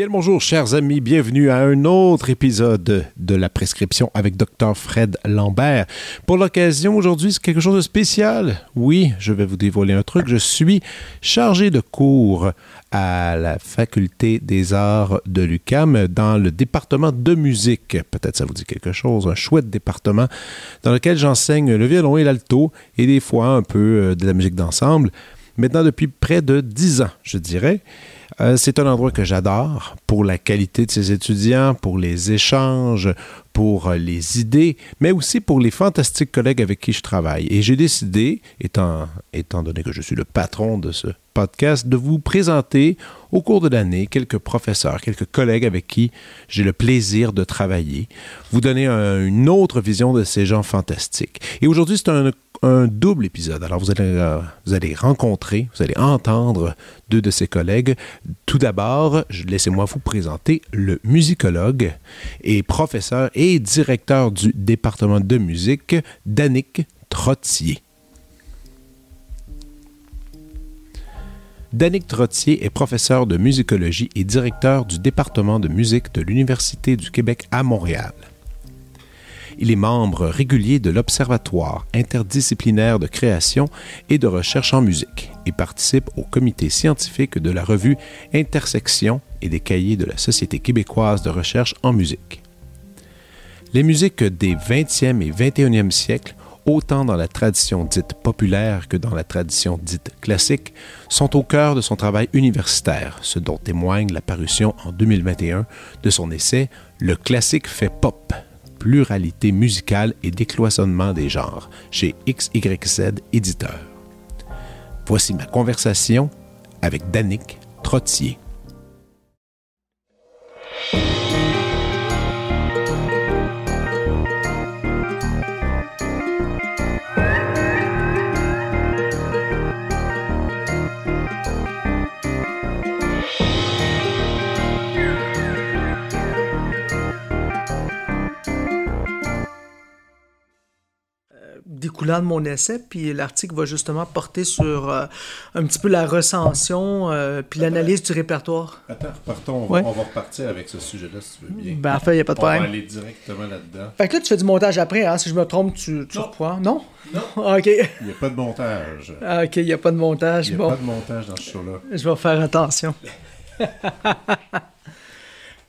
Bien le bonjour, chers amis. Bienvenue à un autre épisode de la prescription avec Dr. Fred Lambert. Pour l'occasion, aujourd'hui, c'est quelque chose de spécial. Oui, je vais vous dévoiler un truc. Je suis chargé de cours à la Faculté des arts de l'UCAM dans le département de musique. Peut-être ça vous dit quelque chose, un chouette département dans lequel j'enseigne le violon et l'alto et des fois un peu euh, de la musique d'ensemble. Maintenant depuis près de dix ans, je dirais. Euh, c'est un endroit que j'adore pour la qualité de ses étudiants, pour les échanges, pour euh, les idées, mais aussi pour les fantastiques collègues avec qui je travaille. Et j'ai décidé, étant, étant donné que je suis le patron de ce podcast, de vous présenter au cours de l'année quelques professeurs, quelques collègues avec qui j'ai le plaisir de travailler, vous donner une autre vision de ces gens fantastiques. Et aujourd'hui, c'est un un double épisode. Alors, vous allez, euh, vous allez rencontrer, vous allez entendre deux de ses collègues. Tout d'abord, laissez-moi vous présenter le musicologue et professeur et directeur du département de musique, Danick Trottier. Danick Trottier est professeur de musicologie et directeur du département de musique de l'Université du Québec à Montréal. Il est membre régulier de l'Observatoire interdisciplinaire de création et de recherche en musique et participe au comité scientifique de la revue Intersection et des cahiers de la Société québécoise de recherche en musique. Les musiques des 20e et 21e siècles, autant dans la tradition dite populaire que dans la tradition dite classique, sont au cœur de son travail universitaire, ce dont témoigne la parution en 2021 de son essai Le classique fait pop pluralité musicale et décloisonnement des genres chez XYZ Éditeur. Voici ma conversation avec Danick Trottier. Découlant de mon essai, puis l'article va justement porter sur euh, un petit peu la recension, euh, puis l'analyse du répertoire. Attends, partons, on, va, repartir avec ce sujet-là si tu veux bien. Ben, fait, il n'y a pas de problème. On va aller directement là-dedans. Fait que là, tu fais du montage après, hein, si je me trompe, tu, tu non. Non? Non. OK. Il n'y a pas de montage. Ah, OK, il n'y a pas de montage. Il n'y a pas de montage dans ce show-là. Je vais faire attention.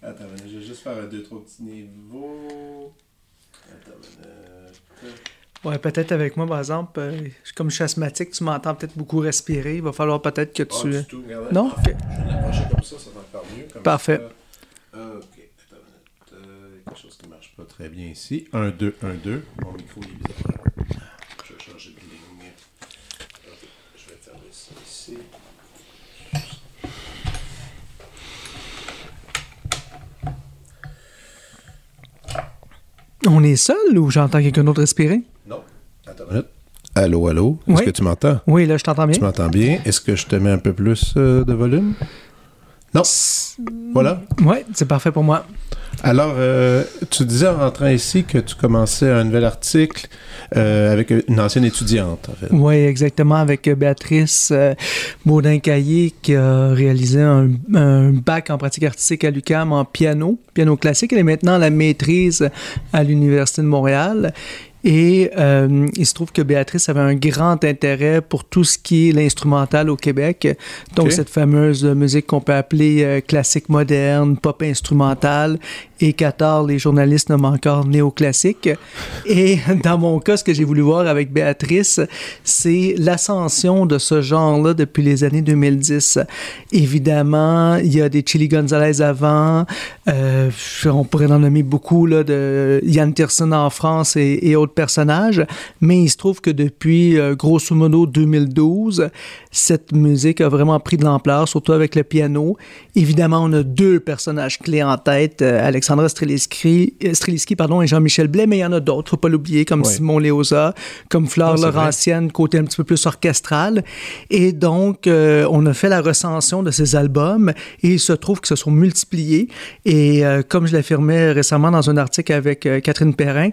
Attends, je vais juste faire un, deux, trois petits niveaux. Attends, Ouais, peut-être avec moi, par exemple, euh, comme je suis asthmatique, tu m'entends peut-être beaucoup respirer. Il va falloir peut-être que tu. Ah, tout, non? Ok. Je vais l'approcher comme ça, ça va faire mieux. Comme Parfait. Ça. Ok, attends une minute. Euh, quelque chose qui ne marche pas très bien ici. 1, 2, 1, 2. Mon micro est bizarre. Je vais changer de ligne. Je vais fermer ça ici. On est seul ou j'entends quelqu'un d'autre respirer? Attends. Allô, allô? Est-ce Oui. que tu m'entends? Oui, là, je t'entends bien. Tu m'entends bien? Est-ce que je te mets un peu plus euh, de volume? Non. Voilà. Oui, c'est parfait pour moi. Alors, euh, tu disais en rentrant ici que tu commençais un nouvel article euh, avec une ancienne étudiante, en fait. Oui, exactement, avec Béatrice euh, Baudin-Caillé qui a réalisé un, un bac en pratique artistique à l'UQAM en piano, piano classique. Elle est maintenant à la maîtrise à l'Université de Montréal. Et euh, il se trouve que Béatrice avait un grand intérêt pour tout ce qui est l'instrumental au Québec. Donc, cette fameuse musique qu'on peut appeler euh, classique moderne, pop instrumental, et tort, les journalistes nomment encore néoclassique. Et dans mon cas, ce que j'ai voulu voir avec Béatrice, c'est l'ascension de ce genre-là depuis les années 2010. Évidemment, il y a des Chili Gonzalez avant, euh, on pourrait en nommer beaucoup, là, de Yann Tiersen en France et, et autres personnages, mais il se trouve que depuis euh, grosso modo 2012, cette musique a vraiment pris de l'ampleur, surtout avec le piano. Évidemment, on a deux personnages clés en tête, euh, Alexandra Streliski, Streliski pardon, et Jean-Michel Blais, mais il y en a d'autres, faut pas l'oublier, comme Simon Léosa, comme Fleur Laurentienne, côté un petit peu plus orchestral. Et donc, on a fait la recension de ces albums et il se trouve que se sont multipliés. Et comme je l'affirmais récemment dans un article avec Catherine Perrin,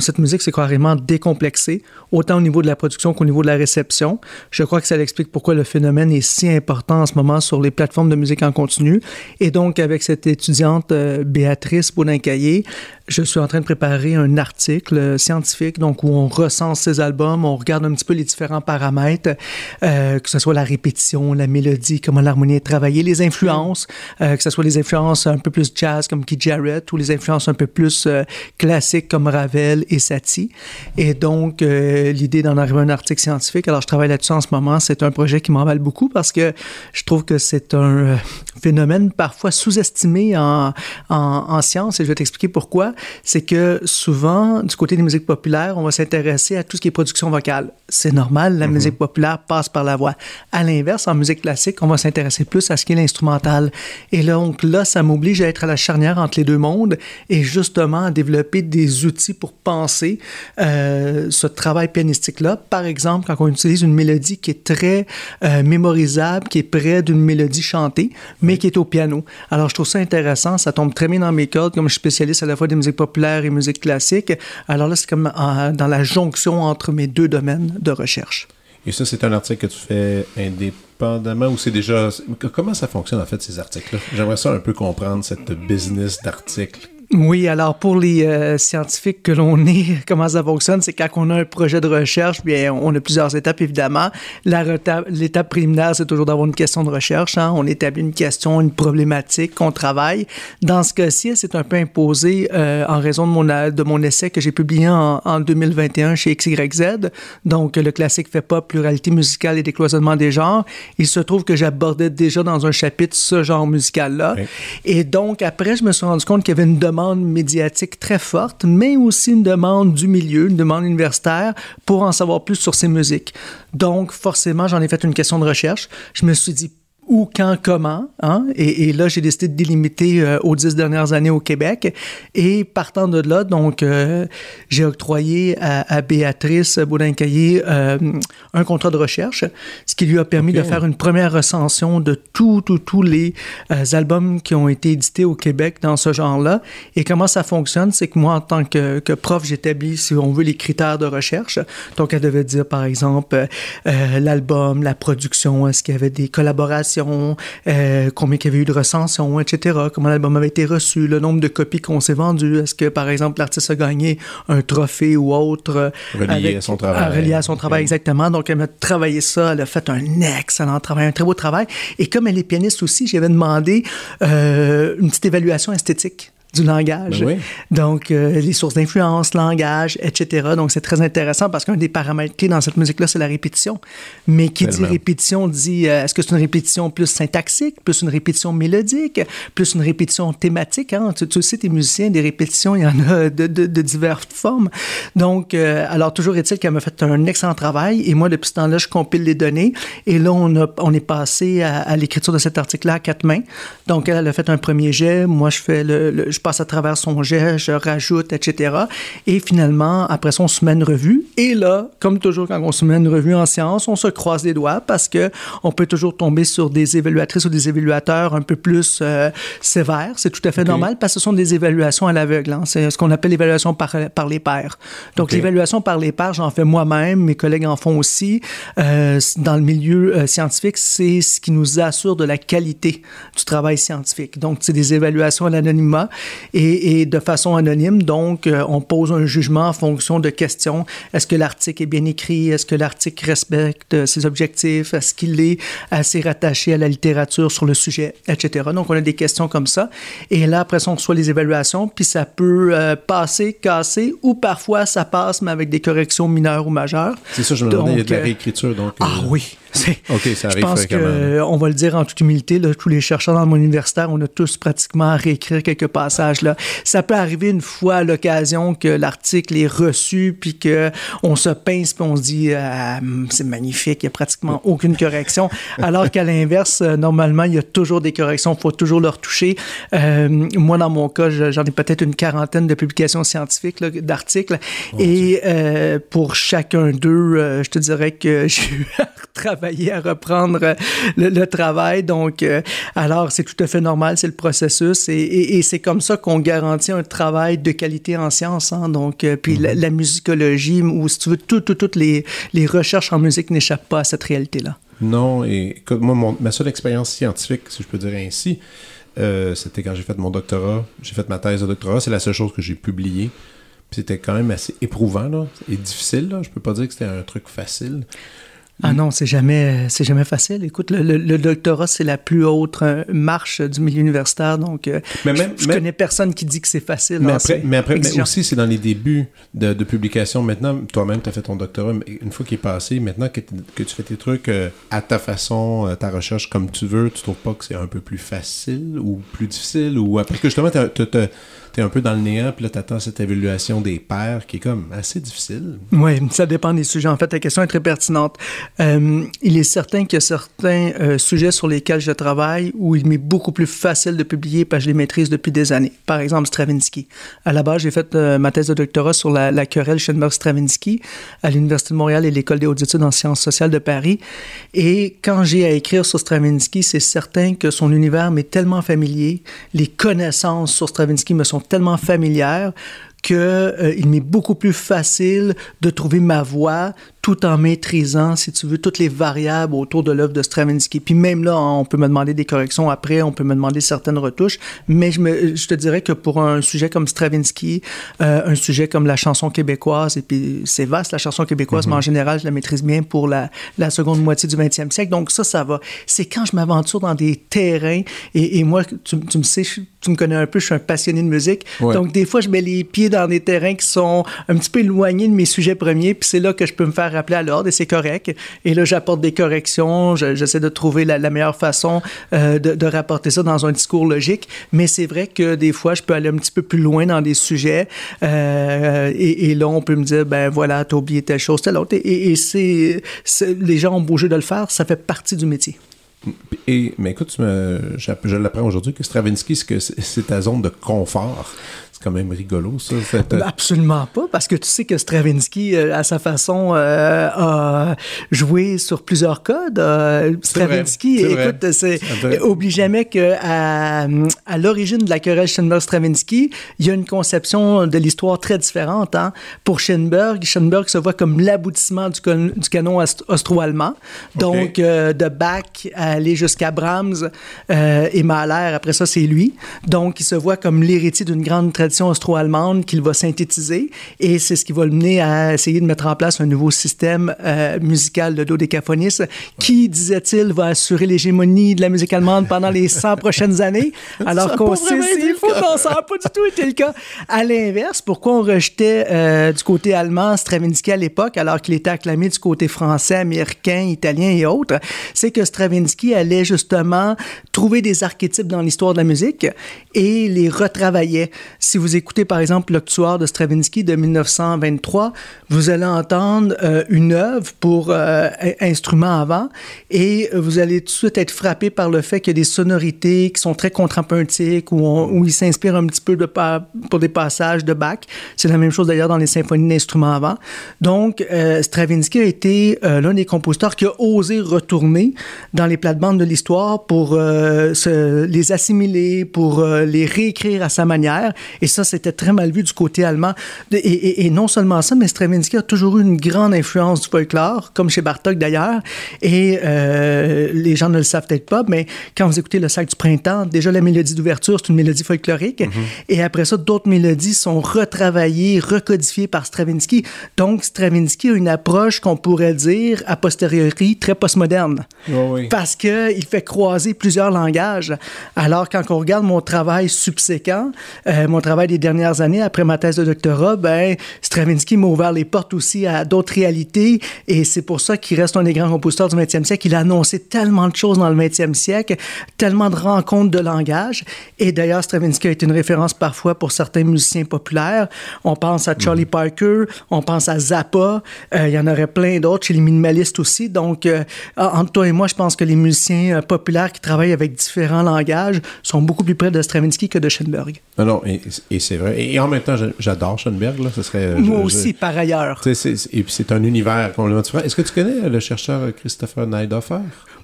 cette musique s'est carrément décomplexée, autant au niveau de la production qu'au niveau de la réception. Je crois que ça explique pourquoi le phénomène est si important en ce moment sur les plateformes de musique en continu. Et donc, avec cette étudiante euh, Béatrice Baudin-Caillé, je suis en train de préparer un article scientifique, donc où on recense ces albums, on regarde un petit peu les différents paramètres, euh, que ce soit la répétition, la mélodie, comment l'harmonie est travaillée, les influences, euh, que ce soit les influences un peu plus jazz comme Keith Jarrett ou les influences un peu plus classiques comme Ravel et Satie. Et donc, euh, l'idée d'en arriver à un article scientifique, alors je travaille là-dessus en ce moment, c'est un projet qui m'emballe beaucoup parce que je trouve que c'est un euh, phénomène parfois sous-estimé en, en, en, science et je vais t'expliquer pourquoi. C'est que souvent, du côté des musiques populaires, on va s'intéresser à tout ce qui est production vocale. C'est normal, la mhm. musique populaire passe par la voix. À l'inverse, en musique classique, on va s'intéresser plus à ce qui est l'instrumental. Et donc là, ça m'oblige à être à la charnière entre les deux mondes et justement à développer des outils pour penser euh, ce travail pianistique-là. Par exemple, quand on utilise une mélodie qui est très euh, mémorisable, qui est près d'une mélodie chantée, mais qui est au piano. Alors, je trouve ça intéressant. Ça tombe très bien dans mes cordes, comme je suis spécialiste à la fois des musiques populaires et musique classique. Alors là, c'est comme dans la jonction entre mes deux domaines de recherche. Et ça, c'est un article que tu fais indépendamment ou c'est déjà... Comment ça fonctionne, en fait, ces articles-là? J'aimerais ça un peu comprendre, cette business d'articles oui, alors pour les euh, scientifiques que l'on est, comment ça fonctionne, c'est quand on a un projet de recherche, bien on a plusieurs étapes évidemment. L'étape préliminaire, c'est toujours d'avoir une question de recherche. Hein. On établit une question, une problématique qu'on travaille. Dans ce cas-ci, c'est un peu imposé euh, en raison de mon, de mon essai que j'ai publié en, en, 2021 chez XYZ. Donc le classique fait pas pluralité musicale et décloisonnement des genres. Il se trouve que j'abordais déjà dans un chapitre ce genre musical-là. Et donc après, je me suis rendu compte qu'il y avait une demande médiatique très forte, mais aussi une demande du milieu, une demande universitaire pour en savoir plus sur ces musiques. Donc, forcément, j'en ai fait une question de recherche. Je me suis dit, où, quand, comment. Hein? Et, là, j'ai décidé de délimiter euh, aux dix dernières années au Québec. Et partant de là, donc, euh, j'ai octroyé à, Béatrice Baudin-Caillé euh, un contrat de recherche, ce qui lui a permis de faire une première recension de tous, tous, tous les albums qui ont été édités au Québec dans ce genre-là. Et comment ça fonctionne, c'est que moi, en tant que, que prof, j'établis, si on veut, les critères de recherche. Donc, elle devait dire, par exemple, l'album, la production, est-ce qu'il y avait des collaborations, euh, combien il y avait eu de recensions, etc., comment l'album avait été reçu, le nombre de copies qu'on s'est vendues, est-ce que, par exemple, l'artiste a gagné un trophée ou autre. Euh, relié à son travail. relié à son travail, exactement. Donc, elle a travaillé ça, elle a fait un excellent travail, un très beau travail. Et comme elle est pianiste aussi, j'avais demandé euh, une petite évaluation esthétique du langage. Ben Donc, euh, les sources d'influence, langage, etc. Donc, c'est très intéressant parce qu'un des paramètres clés dans cette musique-là, c'est la répétition. Mais qui dit répétition dit, euh, est-ce que c'est une répétition plus syntaxique, plus une répétition mélodique, plus une répétition thématique? Hein? Tu, tu sais, tes musiciens, des répétitions, il y en a de, de, de diverses formes. Donc, euh, alors, toujours est-il qu'elle m'a fait un excellent travail et moi, depuis ce temps-là, je compile les données et là, on, a, on est passé à, l'écriture de cet article-là à quatre mains. Donc, elle, a fait un premier jet, moi, je fais le je passe à travers son jet, je rajoute, etc. Et finalement, après ça, on se met une revue. Et là, comme toujours quand on se met une revue en science, on se croise les doigts parce que on peut toujours tomber sur des évaluatrices ou des évaluateurs un peu plus euh, sévères. C'est tout à fait normal parce que ce sont des évaluations à l'aveugle. Hein. C'est ce qu'on appelle l'évaluation par, par les pairs. Donc, l'évaluation par les pairs, j'en fais moi-même, mes collègues en font aussi. Euh, dans le milieu euh, scientifique, c'est ce qui nous assure de la qualité du travail scientifique. Donc, c'est des évaluations à l'anonymat et, de façon anonyme. Donc, euh, on pose un jugement en fonction de questions. Est-ce que l'article est bien écrit? Est-ce que l'article respecte ses objectifs? Est-ce qu'il est assez rattaché à la littérature sur le sujet, etc. Donc, on a des questions comme ça. Et là, après ça, on reçoit les évaluations, puis ça peut euh, passer, casser, ou parfois ça passe, mais avec des corrections mineures ou majeures. C'est ça, je me demandais, il y a de la réécriture. Donc, Ah oui, OK, ça arrive Je pense qu'on va le dire en toute humilité, là, tous les chercheurs dans mon universitaire, on a tous pratiquement à réécrire quelques passages. Là. Ça peut arriver une fois à l'occasion que l'article est reçu, puis qu'on se pince, puis on se dit ah, c'est magnifique, il n'y a pratiquement aucune correction. Alors qu'à l'inverse, euh, normalement, il y a toujours des corrections, il faut toujours le retoucher. Euh, moi, dans mon cas, j'en ai peut-être une quarantaine de publications scientifiques, d'articles, et euh, pour chacun d'eux, euh, je te dirais que j'ai eu à travailler, à reprendre le, travail. Donc, alors, c'est tout à fait normal, c'est le processus, et, c'est comme ça qu'on garantit un travail de qualité en sciences. Hein. donc, puis la, mhm. la, musicologie, ou si tu veux, toutes les, les recherches en musique n'échappent pas à cette réalité-là. Non, et moi, ma seule expérience scientifique, si je peux dire ainsi, euh, c'était quand j'ai fait mon doctorat. J'ai fait ma thèse de doctorat. C'est la seule chose que j'ai publiée. C'était quand même assez éprouvant là, et difficile. Là. Je peux pas dire que c'était un truc facile. Ah non, c'est jamais, c'est jamais facile. Écoute, le, doctorat, c'est la plus haute euh, marche du milieu universitaire, donc euh, mais même, je, connais personne qui dit que c'est facile. Mais après, mais, après mais aussi, c'est dans les débuts de, publication. Maintenant, toi-même, tu as fait ton doctorat, mais une fois qu'il est passé, maintenant que, que, tu fais tes trucs euh, à ta façon, ta recherche comme tu veux, tu trouves pas que c'est un peu plus facile ou plus difficile ou après que justement, tu tu es un peu dans le néant, puis là, tu attends cette évaluation des pairs qui est comme assez difficile. Oui, ça dépend des sujets. En fait, la question est très pertinente. Euh, il est certain qu'il y a certains euh, sujets sur lesquels je travaille où il m'est beaucoup plus facile de publier parce que je les maîtrise depuis des années. Par exemple, Stravinsky. À la base, j'ai fait euh, ma thèse de doctorat sur la, la querelle Schoenberg-Stravinsky à l'Université de Montréal et l'École des hautes études en sciences sociales de Paris. Et quand j'ai à écrire sur Stravinsky, c'est certain que son univers m'est tellement familier, les connaissances sur Stravinsky me sont tellement familières qu'il euh, m'est beaucoup plus facile de trouver ma voix tout en maîtrisant, si tu veux, toutes les variables autour de l'œuvre de Stravinsky. Puis même là, on peut me demander des corrections après, on peut me demander certaines retouches, mais je, me, je te dirais que pour un sujet comme Stravinsky, euh, un sujet comme la chanson québécoise, et puis c'est vaste la chanson québécoise, mais en mhm. général, je la maîtrise bien pour la, la seconde moitié du 20e siècle. Donc ça, ça va. C'est quand je m'aventure dans des terrains, et, et moi, tu, tu, me sais, tu me connais un peu, je suis un passionné de musique. Donc des fois, je mets les pieds dans des terrains qui sont un petit peu éloignés de mes sujets premiers, puis c'est là que je peux me faire rappeler à l'ordre et c'est correct. Et là, j'apporte des corrections, j'essaie de trouver la, meilleure façon euh, de, rapporter ça dans un discours logique. Mais c'est vrai que des fois, je peux aller un petit peu plus loin dans des sujets euh, et, là, on peut me dire, ben voilà, t'as oublié telle chose, telle autre. Et, les gens ont bougé de le faire, ça fait partie du métier. Mais écoute, je l'apprends aujourd'hui que Stravinsky, c'est ta zone de confort quand même rigolo, ça. Euh, Absolument pas, parce que tu sais que Stravinsky, euh, à sa façon, euh, a joué sur plusieurs codes. Stravinsky, écoute, c'est oublie jamais que à, à l'origine de la querelle Schoenberg-Stravinsky, il y a une conception de l'histoire très différente. Hein. Pour Schoenberg, Schoenberg se voit comme l'aboutissement du, du, canon austro-allemand. Donc, de Bach à aller jusqu'à Brahms et Mahler, après ça, c'est lui. Donc, il se voit comme l'héritier d'une grande tradition austro-allemande qu'il va synthétiser et c'est ce qui va le mener à essayer de mettre en place un nouveau système euh, musical de dodécaphoniste qui, disait-il, va assurer l'hégémonie de la musique allemande pendant les 100 prochaines années? Alors qu'on sait, c'est fou, ça n'a pas du tout été le cas. À l'inverse, pourquoi on rejetait euh, du côté allemand Stravinsky à l'époque alors qu'il était acclamé du côté français, américain, italien et autres, c'est que Stravinsky allait justement trouver des archétypes dans l'histoire de la musique et les retravaillait. Si vous écoutez par exemple l'Octuor de Stravinsky de 1923, vous allez entendre euh, une œuvre pour euh, instrument avant et vous allez tout de suite être frappé par le fait qu'il y a des sonorités qui sont très contrapuntiques où, où il s'inspire un petit peu pour des passages de Bach. C'est la même chose d'ailleurs dans les symphonies d'instruments avant. Donc euh, Stravinsky a été l'un des compositeurs qui a osé retourner dans les plates-bandes de l'histoire pour les assimiler, pour les réécrire à sa manière. Et ça, c'était très mal vu du côté allemand. Et, non seulement ça, mais Stravinsky a toujours eu une grande influence du folklore, comme chez Bartok d'ailleurs. Et euh, les gens ne le savent peut-être pas, mais quand vous écoutez Le Sac du Printemps, déjà la mélodie d'ouverture, c'est une mélodie folklorique. Mm-hmm. Et après ça, d'autres mélodies sont retravaillées, recodifiées par Stravinsky. Donc, Stravinsky a une approche qu'on pourrait dire, a posteriori, très postmoderne. Oh oui. Parce qu'il fait croiser plusieurs langages. Alors, quand on regarde mon travail subséquent, euh, mon travail travail des dernières années, après ma thèse de doctorat, ben, Stravinsky m'a ouvert les portes aussi à d'autres réalités et c'est pour ça qu'il reste un des grands compositeurs du 20e siècle. Il a annoncé tellement de choses dans le 20e siècle, tellement de rencontres de langage. Et d'ailleurs, Stravinsky a été une référence parfois pour certains musiciens populaires. On pense à Charlie mm. Parker, on pense à Zappa, euh, il y en aurait plein d'autres chez les minimalistes aussi. Donc, euh, entre toi et moi, je pense que les musiciens euh, populaires qui travaillent avec différents langages sont beaucoup plus près de Stravinsky que de Schoenberg. Non, non, et, c'est vrai. Et en même temps, j'adore Schoenberg. Là, ce serait, moi aussi, par ailleurs. et puis c'est un univers complètement différent. Est-ce que tu connais le chercheur Christopher Neidhofer?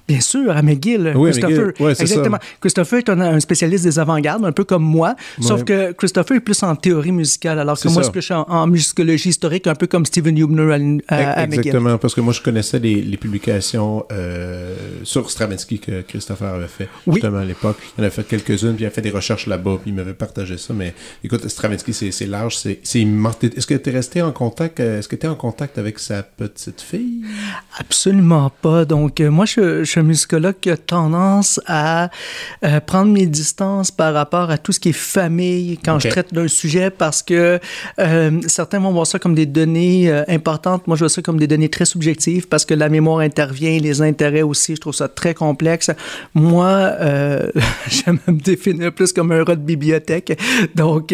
Bien sûr, à McGill, Christopher. Exactement. Christopher est un, spécialiste des avant-gardes, un peu comme moi, sauf que Christopher est plus en théorie musicale, alors que moi, je suis en, musicologie historique, un peu comme Steven Hubner à, McGill. Exactement, parce que moi, je connaissais les, publications euh, sur Stravinsky que Christopher avait fait, justement, à l'époque. Il en avait fait quelques-unes, puis il a fait des recherches là-bas, puis il m'avait partagé ça. Mais écoute, Stravinsky, c'est large, c'est immense. Est-ce que tu es resté en contact, euh, est-ce que tu es en contact avec sa petite fille? Absolument pas. Donc, euh, moi, je un musicologue qui a tendance à euh, prendre mes distances par rapport à tout ce qui est famille quand je traite d'un sujet parce que euh, certains vont voir ça comme des données euh, importantes. Moi, je vois ça comme des données très subjectives parce que la mémoire intervient, les intérêts aussi. Je trouve ça très complexe. Moi, j'aime me définir plus comme un rat de bibliothèque. Donc,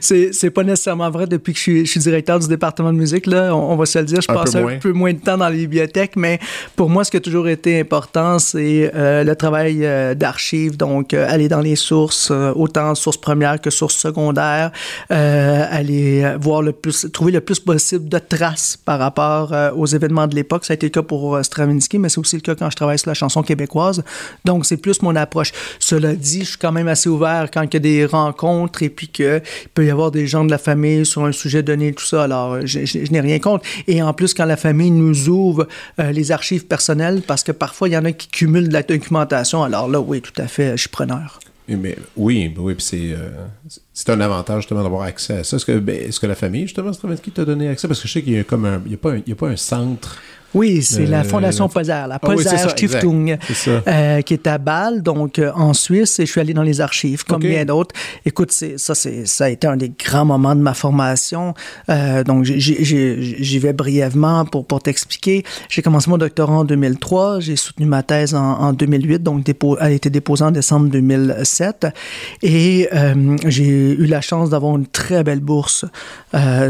c'est pas nécessairement vrai depuis que je suis, directeur du département de musique. Là, on, va se le dire, je passe un peu moins de temps dans les bibliothèques, mais pour moi, ce qui a toujours été important, c'est euh, le travail euh, d'archives, donc euh, aller dans les sources, autant sources premières que sources secondaires, aller voir le plus, trouver le plus possible de traces par rapport aux événements de l'époque. Ça a été le cas pour Stravinsky, mais c'est aussi le cas quand je travaille sur la chanson québécoise. Donc, c'est plus mon approche. Cela dit, je suis quand même assez ouvert quand il y a des rencontres et puis qu'il peut y avoir des gens de la famille sur un sujet donné, tout ça. Alors, je, n'ai rien contre. Et en plus, quand la famille nous ouvre les archives personnelles, parce que parfois, il y en qui cumulent de la documentation. Alors là, oui, tout à fait, je suis preneur. Mais, oui, oui, c'est, euh, c'est un avantage justement d'avoir accès à ça. Est-ce que, ben, est-ce que la famille, justement, Stravinsky t'a donné accès? Parce que je sais qu'il y a comme un. Il n'y a, y a pas un centre oui, c'est la euh, Fondation Poser, la Poser ah Stiftung, euh, qui est à Bâle, donc euh, en Suisse, et je suis allé dans les archives, comme bien d'autres. Écoute, ça, ça a été un des grands moments de ma formation. donc, j'y vais brièvement pour, pour t'expliquer. J'ai commencé mon doctorat en 2003, j'ai soutenu ma thèse en, 2008, donc elle a été déposée en décembre 2007, et j'ai eu la chance d'avoir une très belle bourse,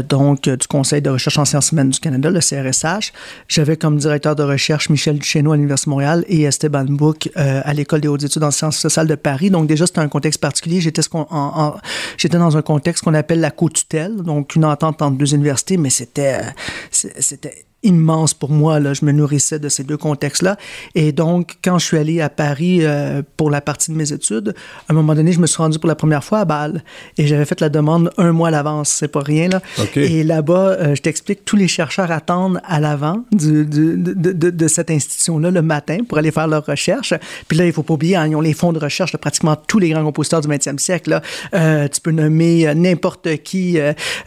donc du Conseil de recherche en sciences humaines du Canada, le CRSH. J'avais comme directeur de recherche Michel Duchesneau à l'Université de Montréal et Esteban Book euh, à l'École des hautes études en sciences sociales de Paris. Donc déjà, c'était un contexte particulier. J'étais dans un contexte qu'on appelle la co-tutelle, donc une entente entre deux universités, mais c'était c'était immense pour moi. Là. Je me nourrissais de ces deux contextes-là. Et donc, quand je suis allé à Paris euh, pour la partie de mes études, à un moment donné, je me suis rendu pour la première fois à Bâle et j'avais fait la demande un mois à l'avance. C'est pas rien, là. Et là-bas, euh, je t'explique, tous les chercheurs attendent à l'avant de, de, de, cette institution-là le matin pour aller faire leurs recherches. Puis là, il faut pas oublier, hein, ils ont les fonds de recherche de pratiquement tous les grands compositeurs du 20e siècle. Là. Euh, tu peux nommer n'importe qui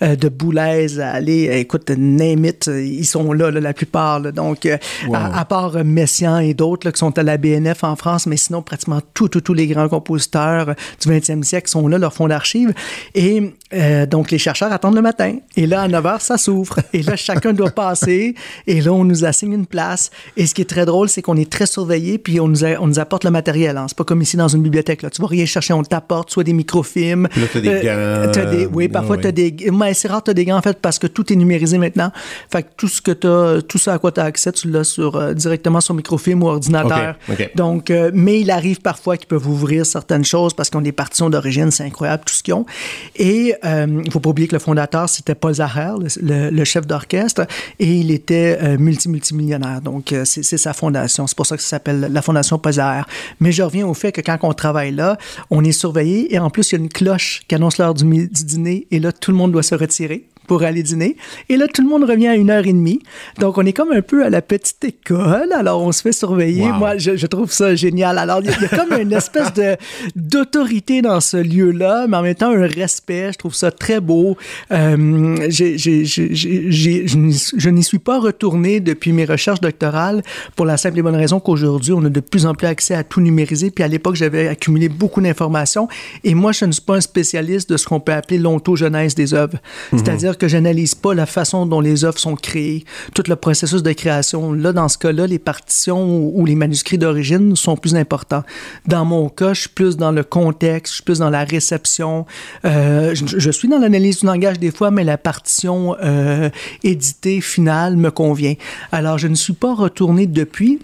de Boulez à aller, écoute, name it, ils sont là la plupart. Donc, euh, à, part Messiaen et d'autres qui sont à la BNF en France, mais sinon, pratiquement tous les grands compositeurs du 20e siècle sont là, leur fonds d'archives. Et euh, donc, les chercheurs attendent le matin. Et là, à 9 h, ça s'ouvre. Et là, chacun doit passer. Et là, on nous assigne une place. Et ce qui est très drôle, c'est qu'on est très surveillé, puis on nous, on nous apporte le matériel. Hein. C'est pas comme ici dans une bibliothèque. Là. Tu vas rien chercher, on t'apporte soit des microfilms. Là, t'as des euh, gants. des, oui, parfois, tu as des. Mais c'est rare, tu as des gants, en fait, parce que tout est numérisé maintenant. Fait que tout ce que tu tout ça à quoi tu as accès, tu l'as sur, euh, directement sur microfilm ou ordinateur. Donc, mais il arrive parfois qu'ils peuvent ouvrir certaines choses parce qu'ils ont des partitions d'origine. C'est incroyable tout ce qu'ils ont. Et euh, il faut pas oublier que le fondateur, c'était Paul Zacher, le, chef d'orchestre, et il était euh, multi-multimillionnaire. Donc, euh, c'est sa fondation. C'est pour ça que ça s'appelle la Fondation Paul Zacher. Mais je reviens au fait que quand on travaille là, on est surveillé et en plus, il y a une cloche qui annonce l'heure du, du dîner et là, tout le monde doit se retirer pour aller dîner. Et là, tout le monde revient à une heure et demie. Donc, on est comme un peu à la petite école. Alors, on se fait surveiller. Moi, je, trouve ça génial. Alors, il y, a comme une espèce de d'autorité dans ce lieu-là, mais en même temps, un respect. Je trouve ça très beau. Euh, je n'y suis pas retourné depuis mes recherches doctorales pour la simple et bonne raison qu'aujourd'hui, on a de plus en plus accès à tout numériser. Puis à l'époque, j'avais accumulé beaucoup d'informations. Et moi, je ne suis pas un spécialiste de ce qu'on peut appeler l'ontogenèse des œuvres. Mhm. C'est-à-dire que j'analyse pas la façon dont les œuvres sont créées, tout le processus de création. Là, dans ce cas-là, les partitions ou les manuscrits d'origine sont plus importants. Dans mon cas, je suis plus dans le contexte, je suis plus dans la réception. Euh, je, suis dans l'analyse du langage des fois, mais la partition euh, éditée finale me convient. Alors, je ne suis pas retourné depuis.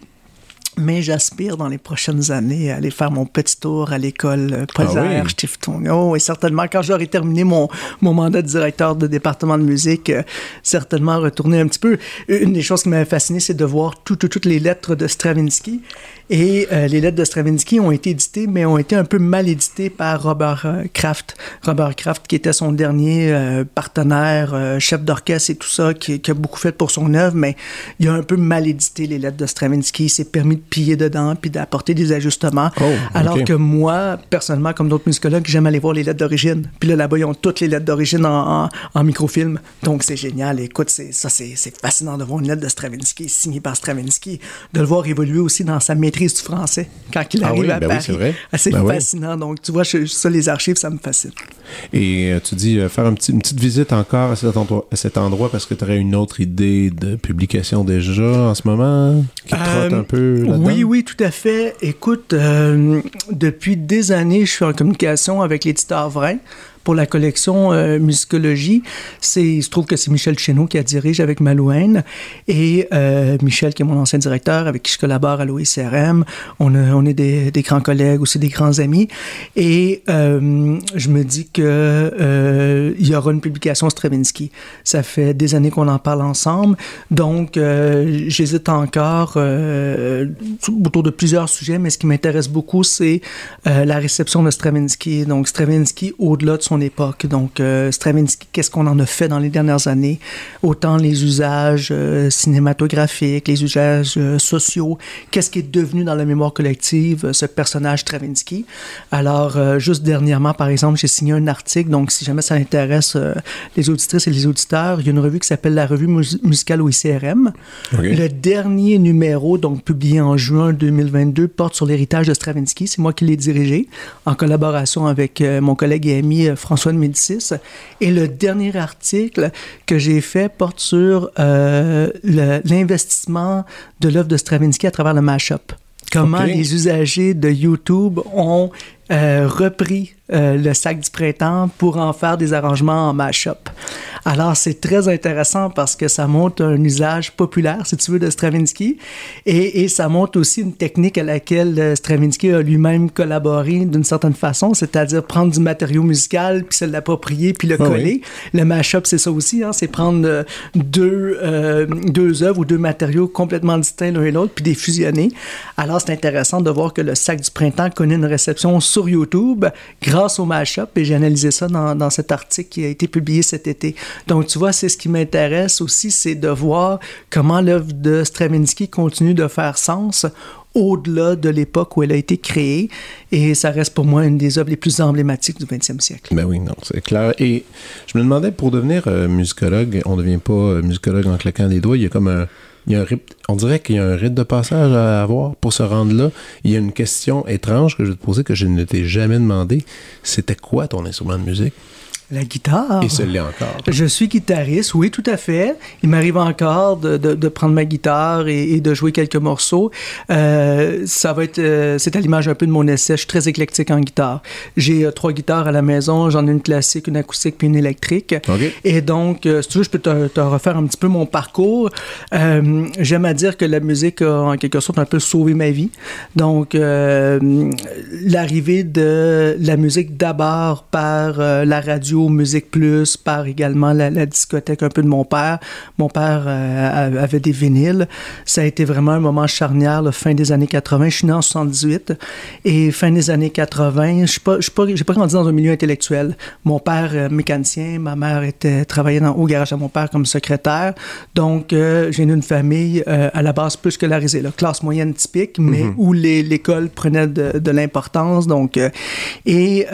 Mais j'aspire dans les prochaines années à aller faire mon petit tour à l'école Poser, ah Stiftung. Oh, et certainement, quand j'aurai terminé mon, mon mandat de directeur de département de musique, euh, certainement retourner un petit peu. Une des choses qui m'avait fasciné, c'est de voir toutes les lettres de Stravinsky. Et euh, les lettres de Stravinsky ont été éditées, mais ont été un peu mal éditées par Robert euh, Kraft. Robert Kraft, qui était son dernier euh, partenaire, chef d'orchestre et tout ça, qui, qui, a beaucoup fait pour son œuvre, mais il a un peu mal édité les lettres de Stravinsky. Il s'est permis de piller dedans puis d'apporter des ajustements. Oh, Alors que moi, personnellement, comme d'autres musicologues, j'aime aller voir les lettres d'origine. Puis là, là-bas, ils ont toutes les lettres d'origine en, en, microfilm. Donc, c'est génial. Écoute, ça, c'est fascinant de voir une lettre de Stravinsky signée par Stravinsky, de le voir évoluer aussi dans sa maîtrise du français quand il ah arrive à ben Paris. c'est vrai. Ah, ben fascinant. Donc, tu vois, ça, les archives, ça me fascine. Et euh, tu dis euh, faire une petite visite encore à cet, endroit, à cet endroit parce que tu aurais une autre idée de publication déjà en ce moment qui trotte un peu là-dedans? Oui, oui, tout à fait. Écoute, euh, depuis des années, je suis en communication avec l'éditeur Vrin pour la collection euh, musicologie, c'est, il se trouve que c'est Michel Chéneau qui a dirige avec Malouane et euh, Michel qui est mon ancien directeur avec qui je collabore à l'OICRM. On, est des, grands collègues aussi, des grands amis. Et euh, je me dis que euh, il y aura une publication Stravinsky. Ça fait des années qu'on en parle ensemble, donc j'hésite encore autour de plusieurs sujets, mais ce qui m'intéresse beaucoup, c'est la réception de Stravinsky. Donc Stravinsky au-delà de son époque. Donc, euh, Stravinsky, qu'est-ce qu'on en a fait dans les dernières années? Autant les usages euh, cinématographiques, les usages euh, sociaux, qu'est-ce qui est devenu dans la mémoire collective ce personnage Stravinsky? Alors, juste dernièrement, par exemple, j'ai signé un article, donc si jamais ça intéresse les auditrices et les auditeurs, il y a une revue qui s'appelle la Revue musicale au ICRM. Le dernier numéro, donc publié en juin 2022, porte sur l'héritage de Stravinsky. C'est moi qui l'ai dirigé en collaboration avec mon collègue et ami François de Médicis. Et le dernier article que j'ai fait porte sur euh, l'investissement de l'œuvre de Stravinsky à travers le mashup. Comment les usagers de YouTube ont euh, repris euh, le sac du printemps pour en faire des arrangements en mashup. Alors, c'est très intéressant parce que ça montre un usage populaire, si tu veux, de Stravinsky. Et, et ça montre aussi une technique à laquelle euh, Stravinsky a lui-même collaboré d'une certaine façon, c'est-à-dire prendre du matériau musical, puis se l'approprier, puis le ah coller. Le mashup, c'est ça aussi, hein, c'est prendre deux, euh, deux œuvres ou deux matériaux complètement distincts l'un et l'autre, puis les fusionner. Alors, c'est intéressant de voir que le sac du printemps connaît une réception sur YouTube grâce au mashup, et j'ai analysé ça dans, dans cet article qui a été publié cet été. Donc, tu vois, c'est ce qui m'intéresse aussi, c'est de voir comment l'œuvre de Stravinsky continue de faire sens au-delà de l'époque où elle a été créée. Et ça reste pour moi une des œuvres les plus emblématiques du 20e siècle. Ben oui, non, c'est clair. Et je me demandais, pour devenir euh, musicologue, on ne devient pas euh, musicologue en claquant des doigts. Il y a comme un. On dirait qu'il y a un rite de passage à avoir pour se rendre là. Il y a une question étrange que je vais te poser que je ne t'ai jamais demandé. C'était quoi ton instrument de musique? La guitare. Et ce l'est encore. Je suis guitariste, oui, tout à fait. Il m'arrive encore de, de, prendre ma guitare et, de jouer quelques morceaux. Euh, ça va être, euh, c'est à l'image un peu de mon essai. Je suis très éclectique en guitare. J'ai euh, trois guitares à la maison. J'en ai une classique, une acoustique puis une électrique. Et donc, si tu veux, je peux te, te, refaire un petit peu mon parcours. J'aime à dire que la musique a en quelque sorte un peu sauvé ma vie. Donc, l'arrivée de la musique d'abord par la radio radio, Musique Plus, par également la, la discothèque un peu de mon père. Mon père euh, avait des vinyles. Ça a été vraiment un moment charnière, la fin des années 80. Je suis né en 78 et fin des années 80, je suis pas, pas, pas grandi dans un milieu intellectuel. Mon père euh, mécanicien, ma mère était travaillait dans au garage à mon père comme secrétaire. Donc euh, j'ai une famille euh, à la base plus que la la classe moyenne typique, mais Mhm. où l'école prenait de, de l'importance. Donc et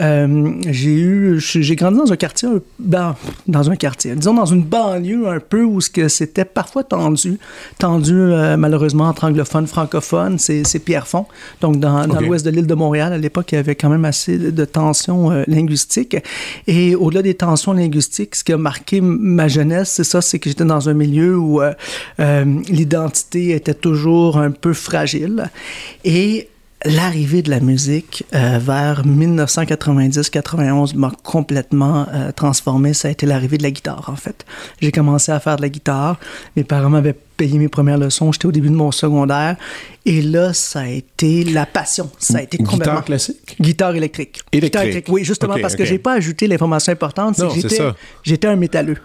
j'ai eu, j'ai grandi dans un quartier, dans, dans un quartier, disons dans une banlieue un peu où ce que c'était parfois tendu, tendu euh, malheureusement entre anglophones, francophones, c'est c'est Pierrefonds. Donc dans, l'ouest de l'île de Montréal, à l'époque, il y avait quand même assez de, tensions euh, linguistiques. Et au-delà des tensions linguistiques, ce qui a marqué ma jeunesse, c'est ça, c'est que j'étais dans un milieu où euh, l'identité était toujours un peu fragile. Et L'arrivée de la musique euh, vers 1990-91 m'a complètement euh, transformé. Ça a été l'arrivée de la guitare, en fait. J'ai commencé à faire de la guitare. Mes parents m'avaient payé mes premières leçons. J'étais au début de mon secondaire. Et là, ça a été la passion. Ça a été complètement... Guitare classique? Guitare électrique. Électrique. Guitare Oui, justement, parce ok. que j'ai pas ajouté l'information importante. c'est que j'étais- ça. J'étais un métalleux.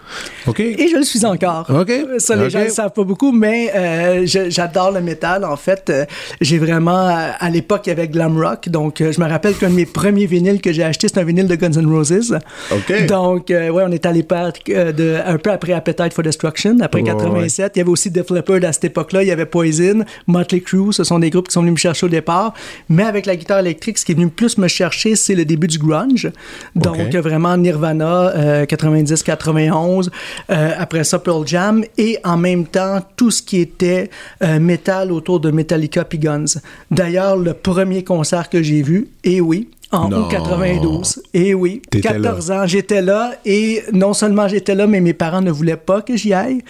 OK. Et je le suis encore. OK. Ça, les gens ne savent pas beaucoup, mais euh, j'adore le métal. En fait, Euh, j'ai vraiment, euh, à l'époque, il y avait glam rock. Donc, euh, je me rappelle qu'un de mes premiers vinyles que j'ai acheté, c'est un vinyle de Guns N' Roses. OK. Donc, ouais, on est euh, de, un peu après Appetite for Destruction, après Ouais, 87. Il y avait aussi Def Leppard à cette époque-là. Il y avait Poison, Motley Crue. Ce sont des groupes qui sont venus me chercher au départ. Mais avec la guitare électrique, ce qui est venu plus me chercher, c'est le début du grunge. Donc, euh, vraiment Nirvana, euh, 90-91. Euh, après ça, Pearl Jam. Et en même temps, tout ce qui était euh, métal autour de Metallica puis Guns. D'ailleurs, le premier concert que j'ai vu, et oui, en août 92. Et oui, T'étais 14 ans, j'étais là. Et non seulement j'étais là, mais mes parents ne voulaient pas que j'y aille.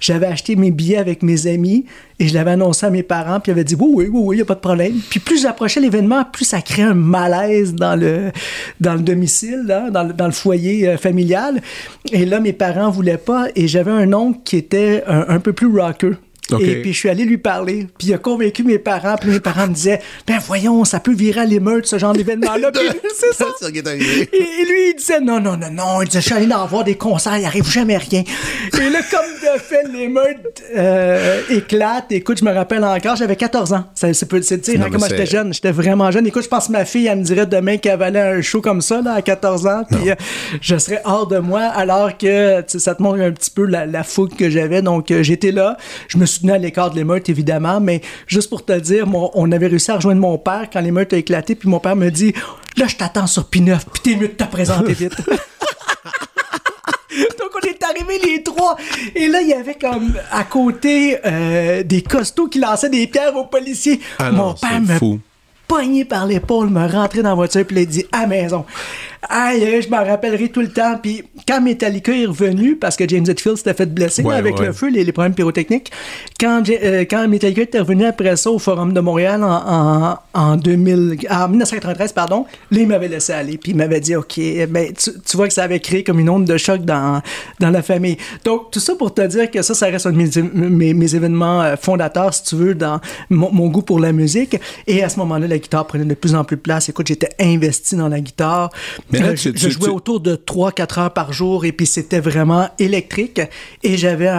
J'avais acheté mes billets avec mes amis et je l'avais annoncé à mes parents. Puis ils avaient dit oui, oui, oui, oui, il n'y a pas de problème. Puis plus j'approchais l'événement, plus ça créait un malaise dans le, dans le domicile, là, dans, le, dans le foyer euh, familial. Et là, mes parents voulaient pas. Et j'avais un oncle qui était un, un peu plus rocker. Et puis je suis allé lui parler, puis il a convaincu mes parents, puis mes parents me disaient ben voyons, ça peut virer à l'émeute ce genre d'événement-là. Puis c'est ça. Ça qui est arrivé. Et, et lui, il disait non, non, non, non. Il disait, je suis allé dans voir des concerts, il arrive jamais rien. Et là, comme de fait, l'émeute euh, éclate. Écoute, je me rappelle encore, j'avais 14 ans. Ça, c'est peu- c'est dire Non, hein, comment j'étais jeune. J'étais vraiment jeune. Écoute, je pense que ma fille, elle me dirait demain qu'elle valait un show comme ça, là, à 14 ans. Puis euh, je serais hors de moi, alors que ça te montre un petit peu la, la fougue que j'avais. Donc, euh, j'étais là. Je me souvenais à l'écart de l'émeute, évidemment. Mais juste pour te dire, mon- on avait réussi à rejoindre mon père quand l'émeute a éclaté. Puis mon père me dit Là, je t'attends sur P9, puis t'es mieux de te présenter vite. Donc, on est arrivés les trois. Et là, il y avait comme à côté euh, des costauds qui lançaient des pierres aux policiers. Ah Mon père me fou. Pogné par l'épaule, me rentrer dans la voiture, puis il dit à maison. Aïe, je m'en rappellerai tout le temps. Puis quand Metallica est revenu, parce que James Hetfield s'était fait blesser Ouais, avec ouais. le feu, les, les problèmes pyrotechniques, quand, euh, quand Metallica était revenu après ça au Forum de Montréal en, en, en 2000, en 1993, pardon, là, il m'avait laissé aller. Puis il m'avait dit, OK, ben, tu, tu vois que ça avait créé comme une onde de choc dans, dans la famille. Donc, tout ça pour te dire que ça, ça reste un de mes, mes, mes événements euh, fondateurs, si tu veux, dans mon, mon goût pour la musique. Et à ce moment-là, la guitare prenait de plus en plus de place. Écoute, j'étais investi dans la guitare. Mais là, Euh, tu- je, jouais tu- autour de 3-4 heures par jour et puis c'était vraiment électrique. Et j'avais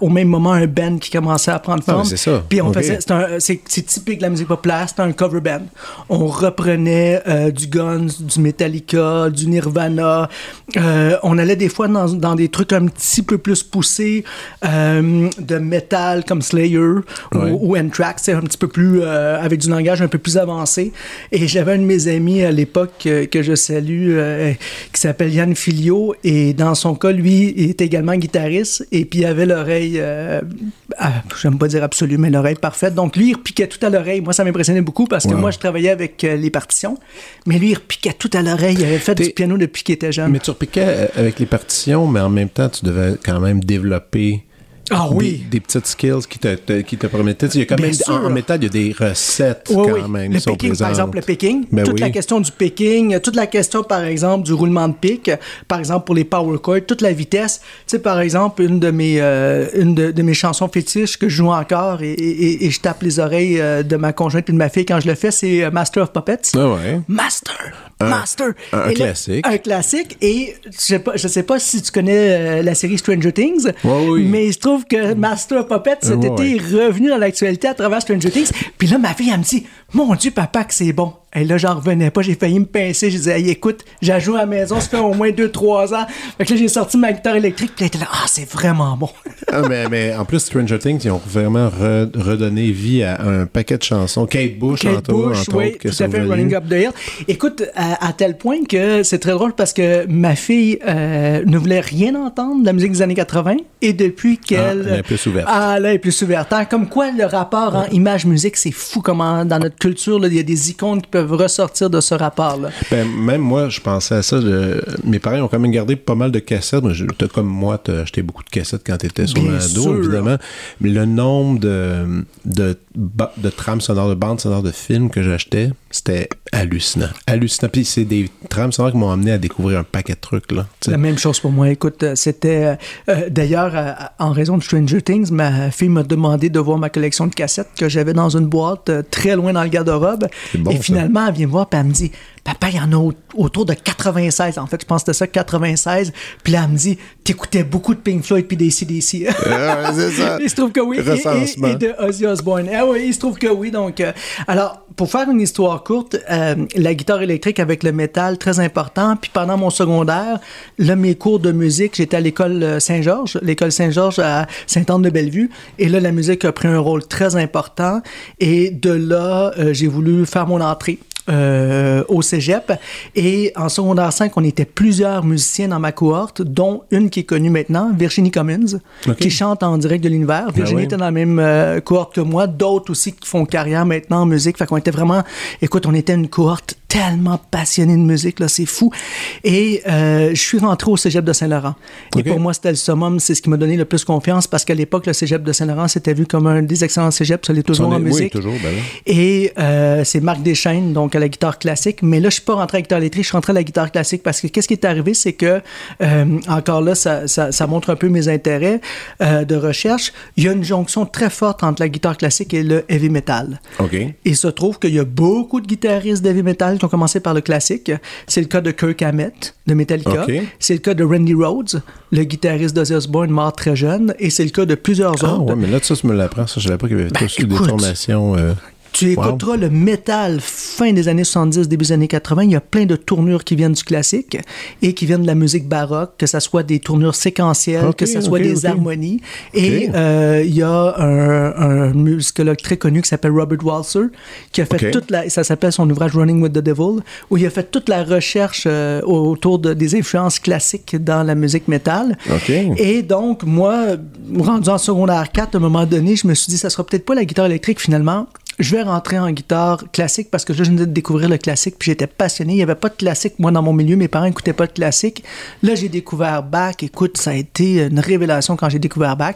au même moment un band qui commençait à prendre Ah, forme. c'est ça. Puis on faisait, c'est typique de la musique populaire, c'était un cover band. On reprenait euh, du Guns, du Metallica, du Nirvana. Euh, on allait des fois dans, dans des trucs un petit peu plus poussés euh, de métal comme Slayer Ouais. ou, ou Anthrax, c'est un petit peu plus avec du langage un peu plus avancé. Et j'avais un de mes amis à l'époque euh, que je salue euh, qui s'appelle Yann Filio et dans son cas lui il est également guitariste et puis il avait l'oreille euh, ah, j'aime pas dire absolue mais l'oreille parfaite. Donc lui il repiquait tout à l'oreille. Moi ça m'impressionnait beaucoup parce que Wow. moi je travaillais avec euh, les partitions mais lui il repiquait tout à l'oreille. Il avait fait du piano depuis qu'il était jeune. Mais tu repiquais avec les partitions, mais en même temps, tu devais quand même développer Ah oui. Des, petites skills qui te, te- qui te permettaient. Il y a quand Bien même, sûr. en, en métal, il y a des recettes Oui, quand oui. même Le qui sont picking, par exemple, le picking. Ben toute la question du picking, toute la question, par exemple, du roulement de pic, par exemple, pour les power chords, toute la vitesse. Tu sais, par exemple, une de mes, euh, une de, de mes chansons fétiches que je joue encore et, et- et je tape les oreilles euh, de ma conjointe et de ma fille quand je le fais, c'est euh, Master of Puppets. Ah ouais. Master, Master. un là, classique. un classique. Et je sais pas, je sais pas si tu connais la série Stranger Things, Ouais, mais il se trouve que Master of Puppets cet Ouais, été est revenu dans l'actualité à travers Stranger Things. Puis là, ma fille, elle me dit, mon Dieu, papa, que c'est bon. Et là, j'en revenais pas. J'ai failli me pincer. Je disais, hey, écoute, j'ai joué à la maison, ça fait au moins 2-3 ans. Fait que là, j'ai sorti ma guitare électrique. Puis elle était là, ah, c'est vraiment bon. Ah, mais, mais en plus, Stranger Things, ils ont vraiment re- redonné vie à un paquet de chansons. Kate Bush, Kate entre, Bush, entre oui, autres, qui tout à fait. Running Up the Hill. Écoute, à, à tel point que c'est très drôle parce que ma fille euh, ne voulait rien entendre de la musique des années 80 et depuis qu'elle... Ah, elle est plus ouverte. Ah, là, elle est plus ouverte. Hein, Comme quoi, le rapport en image-musique, c'est fou comment dans notre culture, il y a des icônes qui peuvent ressortir de ce rapport-là? Ben, même moi, je pensais à ça. Mes parents ont quand même gardé pas mal de cassettes. Moi, je- t'as comme moi, t'as acheté beaucoup de cassettes quand t'étais sur Bien le dos, évidemment. Mais le nombre de, de, de trames sonores, de bandes sonores de films que j'achetais, c'était hallucinant. Hallucinant. Puis c'est des trames sonores qui m'ont amené à découvrir un paquet de trucs, là. La même chose pour moi. Écoute, euh, c'était. euh, euh, D'ailleurs, euh, en raison de Stranger Things, ma fille m'a demandé de voir ma collection de cassettes que j'avais dans une boîte euh, très loin dans le garde-robe. Bon, Et ça. finalement, elle vient me voir et elle me dit Papa, il y en a au- autour de 96. En fait, je pense que c'était ça, 96. Puis là, elle me dit T'écoutais beaucoup de Pink Floyd puis des CDC. C'est ça. Il se trouve que oui. Et-. Et, et de Ozzy Osbourne. Ah oui, il se trouve que oui. Donc, euh, alors, pour faire une histoire courte, euh, la guitare électrique avec le métal, très important. Puis pendant mon secondaire, là, mes cours de musique, j'étais à l'école euh, Saint-Georges, l'école Saint-Georges à Sainte-Anne-de-Bellevue. Et là, la musique a pris un rôle très important. Et de là, euh, j'ai voulu faire mon entrée euh, au cégep. Et en secondaire 5, on était plusieurs musiciens dans ma cohorte, dont une qui est connue maintenant, Virginie Cummins, Ok. qui chante en direct de l'univers. Virginie oui. était dans la même euh, cohorte que moi, d'autres aussi qui font carrière maintenant en musique. Fait qu'on était vraiment, écoute, on était une cohorte tellement passionnée de musique, là, c'est fou. Et euh, je suis rentré au cégep de Saint-Laurent. Et pour moi, c'était le summum, c'est ce qui m'a donné le plus confiance parce qu'à l'époque, le cégep de Saint-Laurent, c'était vu comme un des excellents cégeps, ça l'est toujours en musique. Oui, toujours. Ben oui. Et c'est Marc Deschaines, donc à la guitare classique. Mais là, je suis pas rentré à la guitare électrique, je suis rentré à la guitare classique parce que qu'est-ce qui est arrivé, c'est que, euh, encore là, ça, ça, ça montre un peu mes intérêts euh, de recherche. Il y a une jonction très forte entre la guitare classique et le heavy metal. OK. Et il se trouve qu'il y a beaucoup de guitaristes d'heavy metal qui ont commencé par le classique. C'est le cas de Kirk Hammett de Metallica. Ok. C'est le cas de Randy Rhodes, le guitariste d'Ozzy Osbourne, mort très jeune. Et c'est le cas de plusieurs Ah, autres. ouais, mais là, ça, tu me l'apprends. Ça, je savais pas qu'il y avait Ben, tous des formations. euh, Tu écouteras le métal fin des années 70, début des années 80. Il y a plein de tournures qui viennent du classique et qui viennent de la musique baroque, que ce soit des tournures séquentielles, que ce soit des harmonies. Et euh, il y a un, un musicologue très connu qui s'appelle Robert Walser, qui a fait toute la... Ça s'appelle son ouvrage Running with the Devil, où il a fait toute la recherche euh, autour de, des influences classiques dans la musique métal. Et donc, moi, rendu en secondaire 4, à un moment donné, je me suis dit, ça sera peut-être pas la guitare électrique finalement. Je vais rentrer en guitare classique parce que là, je venais de découvrir le classique, puis j'étais passionné. Il n'y avait pas de classique, moi, dans mon milieu. Mes parents n'écoutaient pas de classique. Là, j'ai découvert Bach. Écoute, ça a été une révélation quand j'ai découvert Bach.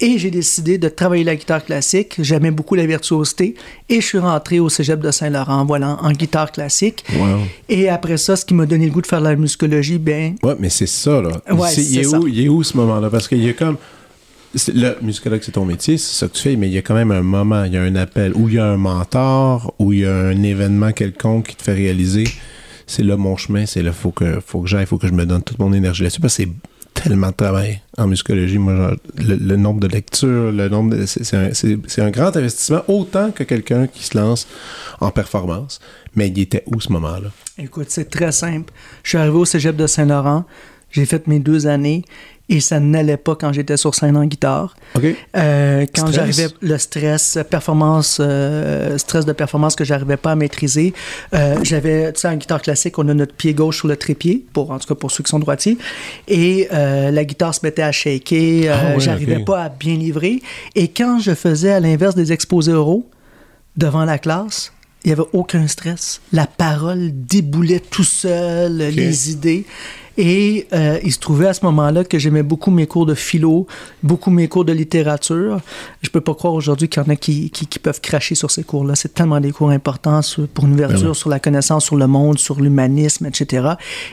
Et j'ai décidé de travailler la guitare classique. J'aimais beaucoup la virtuosité. Et je suis rentré au cégep de Saint-Laurent, voilà, en guitare classique. Wow. Et après ça, ce qui m'a donné le goût de faire la musicologie, ben, Ouais, mais c'est ça, là. Ouais, C'est- il, est où, il est où ce moment-là? Parce qu'il y a comme. Le musicologue, c'est ton métier, c'est ça que tu fais, mais il y a quand même un moment, il y a un appel, où il y a un mentor, où il y a un événement quelconque qui te fait réaliser. C'est là mon chemin, c'est là, faut que, faut que j'aille, faut que je me donne toute mon énergie là-dessus, parce que c'est tellement de travail en musicologie. Moi, genre, le, nombre de lectures, le nombre de. C'est un, c'est un grand investissement, autant que quelqu'un qui se lance en performance. Mais il était où ce moment-là? Écoute, c'est très simple. Je suis arrivé au cégep de Saint-Laurent, j'ai fait mes deux années et ça n'allait pas quand j'étais sur scène en guitare. Euh, quand j'arrivais, le stress, performance, euh, stress de performance que j'arrivais pas à maîtriser. Euh, j'avais, tu sais, en guitare classique, on a notre pied gauche sur le trépied, pour, en tout cas pour ceux qui sont droitiers, et la guitare se mettait à shaker, Ah ouais, j'arrivais pas à bien livrer. Et quand je faisais à l'inverse des exposés oraux, devant la classe, il n'y avait aucun stress. La parole déboulait tout seul, les idées. Et euh, il se trouvait à ce moment-là que j'aimais beaucoup mes cours de philo, beaucoup mes cours de littérature. Je peux pas croire aujourd'hui qu'il y en a qui, qui, qui peuvent cracher sur ces cours-là. C'est tellement des cours importants sur- pour une ouverture Ben sur la connaissance sur le monde, sur l'humanisme, etc.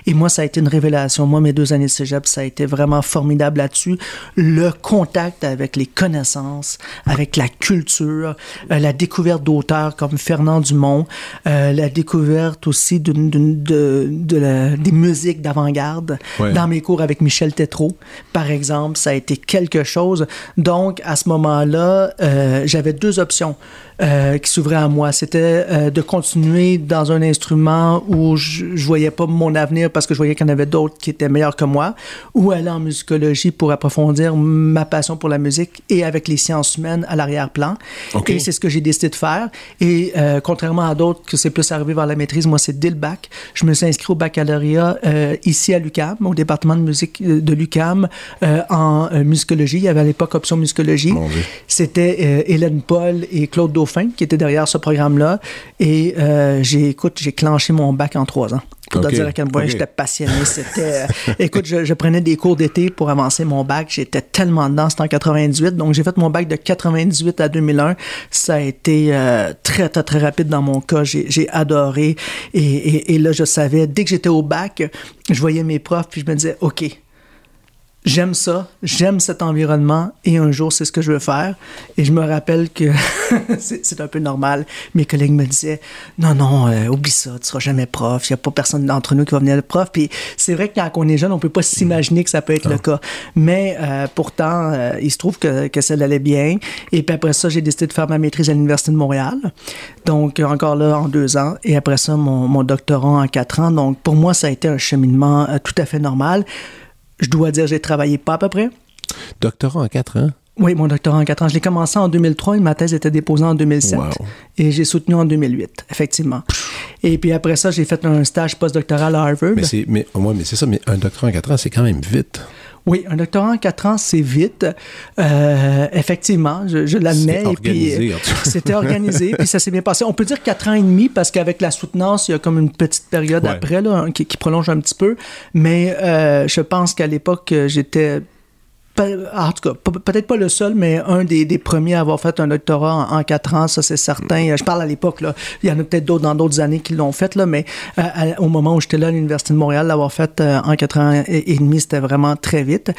Et moi, ça a été une révélation. Moi, mes deux années de cégep, ça a été vraiment formidable là-dessus. Le contact avec les connaissances, avec la culture, euh, la découverte d'auteurs comme Fernand Dumont, euh, la découverte aussi d'une- d'une- de, de la- des musiques d'avant-garde. Ouais. Dans mes cours avec Michel Tétrault, par exemple, ça a été quelque chose. Donc, à ce moment-là, euh, j'avais deux options euh, qui s'ouvraient à moi. C'était euh, de continuer dans un instrument où je, je voyais pas mon avenir parce que je voyais qu'il y en avait d'autres qui étaient meilleurs que moi, ou aller en musicologie pour approfondir ma passion pour la musique et avec les sciences humaines à l'arrière-plan. OK. Et c'est ce que j'ai décidé de faire. Et euh, contrairement à d'autres que c'est plus arrivé vers la maîtrise, moi, c'est dès le bac. Je me suis inscrit au baccalauréat euh, ici à l'UCAM, au département de musique euh, de l'UCAM, euh, en musicologie. Il y avait à l'époque option musicologie. C'était euh, Hélène Paul et Claude Dauphin qui étaient derrière ce programme-là. Et euh, j'ai, écoute, j'ai clenché mon bac en trois ans. Pour OK. te dire à quel point j'étais passionné. C'était, euh, écoute, je, je prenais des cours d'été pour avancer mon bac. J'étais tellement dedans. C'était en 98. Donc, j'ai fait mon bac de 98 à 2001. Ça a été euh, très, très, très rapide dans mon cas. J'ai, j'ai adoré. Et, et, et là, je savais, dès que j'étais au bac, je voyais mes profs, puis je me disais, OK, j'aime ça, j'aime cet environnement et un jour c'est ce que je veux faire. Et je me rappelle que c'est un peu normal. Mes collègues me disaient non non euh, oublie ça, tu seras jamais prof. Il y a pas personne d'entre nous qui va venir être prof. Puis c'est vrai que quand on est jeune, on peut pas s'imaginer que ça peut être le cas. Mais euh, pourtant, euh, il se trouve que, que ça allait bien. Et puis après ça, j'ai décidé de faire ma maîtrise à l'université de Montréal. Donc encore là en deux ans. Et après ça, mon, mon doctorat en quatre ans. Donc pour moi, ça a été un cheminement tout à fait normal. Je dois dire, j'ai travaillé pas à peu près. Doctorat en quatre ans. Oui, mon doctorat en quatre ans. Je l'ai commencé en 2003 et ma thèse était déposée en 2007. Wow. Et j'ai soutenu en 2008, effectivement. Et puis après ça, j'ai fait un stage postdoctoral à Harvard. Mais c'est, mais, ouais, mais c'est ça, mais un doctorat en quatre ans, c'est quand même vite. Oui, un doctorat en quatre ans, c'est vite. Euh, effectivement, je, je l'admets. Puis, organisé, en tout cas. C'était organisé, puis ça s'est bien passé. On peut dire quatre ans et demi, parce qu'avec la soutenance, il y a comme une petite période Ouais. après, là, qui, qui prolonge un petit peu. Mais euh, je pense qu'à l'époque, j'étais En tout cas, pe- peut-être pas le seul, mais un des, premiers à avoir fait un doctorat en, quatre ans, ça c'est certain. Je parle à l'époque. Il y en a peut-être d'autres dans d'autres années qui l'ont fait, là, mais euh, au moment où j'étais là à l'Université de Montréal, l'avoir fait euh, en quatre ans et, demi, c'était vraiment très vite.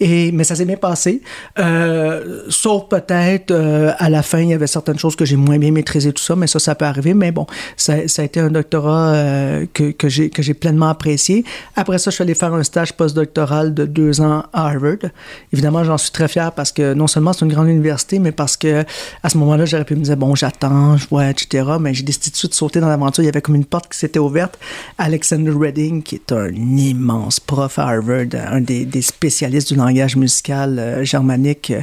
Et, mais ça s'est bien passé. Euh, sauf peut-être euh, à la fin, il y avait certaines choses que j'ai moins bien maîtrisées, tout ça, mais ça, ça peut arriver. Mais bon, ça, a été un doctorat euh, que, que j'ai pleinement apprécié. Après ça, je suis allé faire un stage postdoctoral de deux ans à Harvard. Évidemment, j'en suis très fier parce que non seulement c'est une grande université, mais parce que à ce moment-là, j'aurais pu me dire, bon, j'attends, je vois, etc. Mais j'ai décidé tout de suite de sauter dans l'aventure. Il y avait comme une porte qui s'était ouverte. Alexander Redding, qui est un immense prof à Harvard, un des, spécialistes du langage musical euh, germanique euh,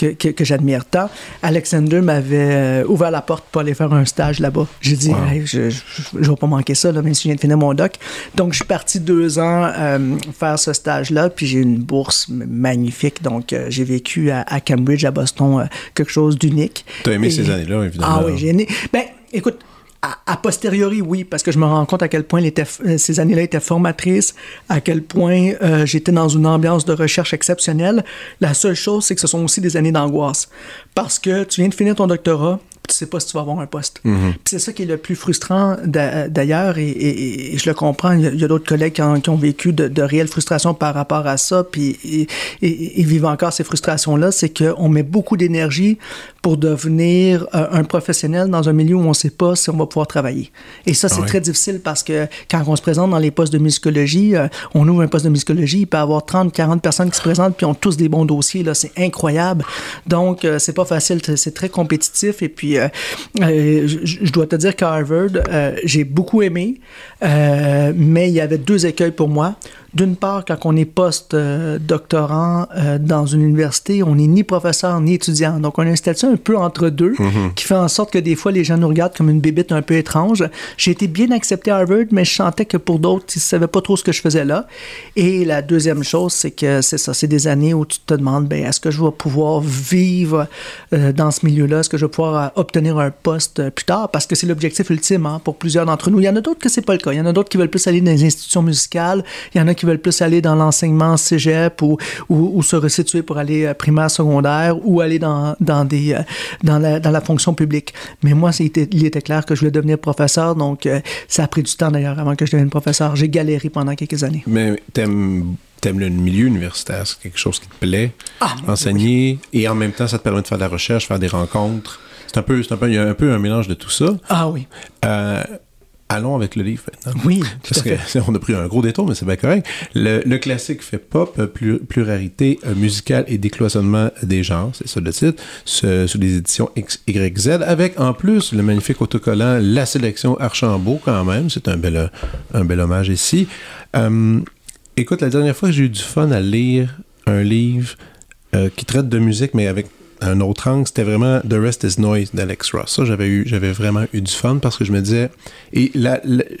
que, que, que j'admire tant. Alexander m'avait euh, ouvert la porte pour aller faire un stage là-bas. J'ai dit, Hey, je ne vais pas manquer ça, là, même si je viens de finir mon doc. Donc, je suis parti deux ans euh, faire ce stage-là, puis j'ai une bourse magnifique. Donc, euh, j'ai vécu à, à Cambridge, à Boston, euh, quelque chose d'unique. T'as aimé Et- ces années-là, évidemment. Ah oui, j'ai aimé. Ben, écoute, à, à posteriori, oui, parce que je me rends compte à quel point l'étaient- euh, ces années-là étaient formatrices, à quel point euh, j'étais dans une ambiance de recherche exceptionnelle. La seule chose, c'est que ce sont aussi des années d'angoisse. Parce que tu viens de finir ton doctorat, tu sais pas si tu vas avoir un poste. Puis c'est ça qui est le plus frustrant d'a- d'ailleurs, et, et- et je le comprends. Il y a, a d'autres collègues qui ont, qui ont vécu de, de réelles frustrations par rapport à ça, puis et vivent encore ces frustrations-là. C'est qu'on met beaucoup d'énergie pour devenir euh, un professionnel dans un milieu où on ne sait pas si on va pouvoir travailler. Et ça, c'est Ouais. très difficile parce que quand on se présente dans les postes de musicologie, euh, on ouvre un poste de musicologie, il peut y avoir 30, 40 personnes qui se présentent, puis ont tous des bons dossiers. Là, c'est incroyable. Donc, euh, c'est pas facile, c'est- très compétitif. Et puis, euh, je, dois te dire qu'à Harvard, j'ai beaucoup aimé, mais il y avait deux écueils pour moi. D'une part, quand on est post-doctorant euh, dans une université, on n'est ni professeur ni étudiant. Donc, on a un statut un peu entre deux qui fait en sorte que des fois, les gens nous regardent comme une bébite un peu étrange. J'ai été bien accepté à Harvard, mais je sentais que pour d'autres, ils ne savaient pas trop ce que je faisais là. Et la deuxième chose, c'est que c'est ça, c'est des années où tu te demandes, ben, est-ce que je vais pouvoir vivre euh, dans ce milieu-là? Est-ce que je vais pouvoir euh, obtenir obtenir un poste plus tard? Parce que c'est l'objectif ultime hein, pour plusieurs d'entre nous. Il y en a d'autres que c'est pas le cas. Il y en a d'autres qui veulent plus aller dans les institutions musicales. Il y en a qui veulent plus aller dans l'enseignement cégep ou, ou, se resituer pour aller primaire, secondaire ou aller dans, dans, des, dans, la, dans la fonction publique. Mais moi, il était, il était clair que je voulais devenir professeur. Donc, ça a pris du temps d'ailleurs avant que je devienne professeur. J'ai galéré pendant quelques années. Mais t'aimes t'aimes le milieu universitaire, c'est quelque chose qui te plaît, ah, enseigner, et en même temps, ça te permet de faire de la recherche, faire des rencontres. C'est un peu, c'est un peu, il y a un peu un mélange de tout ça. Ah oui. Euh, allons avec le livre maintenant. Oui, parce qu'on a pris un gros détour, mais c'est bien correct. Le, classique fait pop, pluralité musicale et décloisonnement des genres, c'est ça le titre, sur, les éditions XYZ, avec en plus le magnifique autocollant La sélection Archambault quand même, c'est un bel, un bel hommage ici. Euh, écoute, la dernière fois que j'ai eu du fun à lire un livre euh, qui traite de musique, mais avec un autre angle, c'était vraiment The Rest is Noise d'Alex Ross. Ça, j'avais eu, j'avais vraiment eu du fun parce que je me disais, et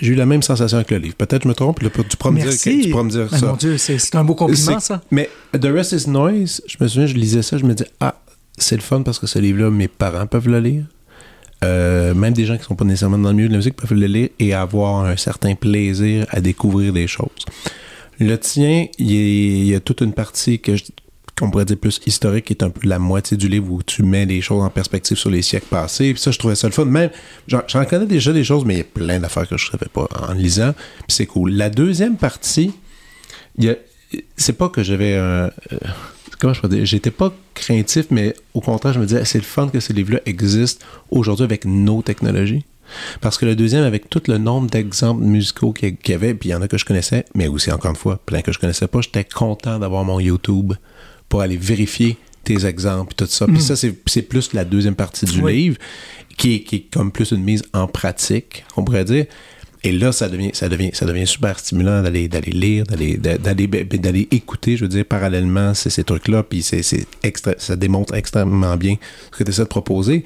j'ai eu la même sensation avec le livre. Peut-être je me trompe, tu pourras me dire, tu pourras me dire ben, ça. Mon Dieu, c'est, un beau compliment, ça. Mais The Rest is Noise, je me souviens, je lisais ça, je me disais, ah, c'est le fun parce que ce livre-là, mes parents peuvent le lire. Euh, même des gens qui ne sont pas nécessairement dans le milieu de la musique peuvent le lire et avoir un certain plaisir à découvrir des choses. Le tien, il y, a toute une partie que qu'on pourrait dire plus historique, qui est un peu la moitié du livre où tu mets les choses en perspective sur les siècles passés. Puis ça, je trouvais ça le fun. Même, j'en connais déjà des choses, mais il y a plein d'affaires que je ne savais pas en lisant. Puis c'est cool. La deuxième partie, c'est pas que j'avais un. Euh, comment je peux dire? J'étais pas craintif, mais au contraire, je me disais, c'est le fun que ces livres-là existent aujourd'hui avec nos technologies. Parce que le deuxième, avec tout le nombre d'exemples musicaux qu'il y avait, puis il y en a que je connaissais, mais aussi, encore une fois, plein que je connaissais pas, j'étais content d'avoir mon YouTube pour aller vérifier tes exemples, tout ça. Puis mm. ça, c'est plus la deuxième partie du livre, qui est, qui est comme plus une mise en pratique, on pourrait dire. Et là, ça devient, ça devient, ça devient super stimulant d'aller, d'aller lire, d'aller, d'aller, d'aller écouter, je veux dire, parallèlement ces, ces trucs-là, puis c'est, c'est extra, ça démontre extrêmement bien ce que tu essaies de proposer.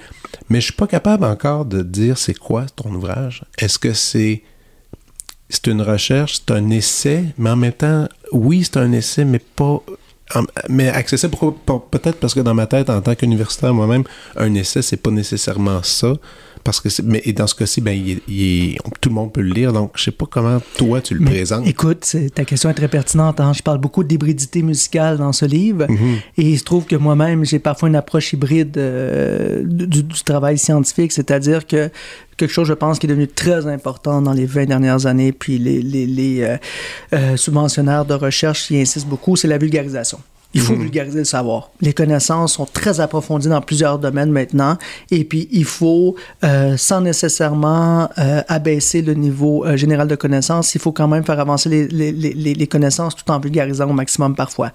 Mais je suis pas capable encore de dire c'est quoi ton ouvrage. Est-ce que c'est, c'est une recherche, c'est un essai, mais en même temps, oui, c'est un essai, mais pas mais accessible peut-être parce que dans ma tête, en tant qu'universitaire moi-même, un essai, c'est pas nécessairement ça. Parce que mais et dans ce cas-ci, ben, tout le monde peut le lire. Donc, je sais pas comment toi tu le présentes. Écoute, ta question est très pertinente. Hein. Je parle beaucoup d'hybridité musicale dans ce livre. Mm-hmm. Et il se trouve que moi-même, j'ai parfois une approche hybride euh, du, travail scientifique. C'est-à-dire que quelque chose, je pense, qui est devenu très important dans les 20 dernières années, puis les, les, les euh, euh, subventionnaires de recherche qui insistent beaucoup, c'est la vulgarisation. Il faut mhm. vulgariser le savoir. Les connaissances sont très approfondies dans plusieurs domaines maintenant, et puis il faut, euh, sans nécessairement euh, abaisser le niveau euh, général de connaissances, il faut quand même faire avancer les, les, les, les, connaissances tout en vulgarisant au maximum parfois.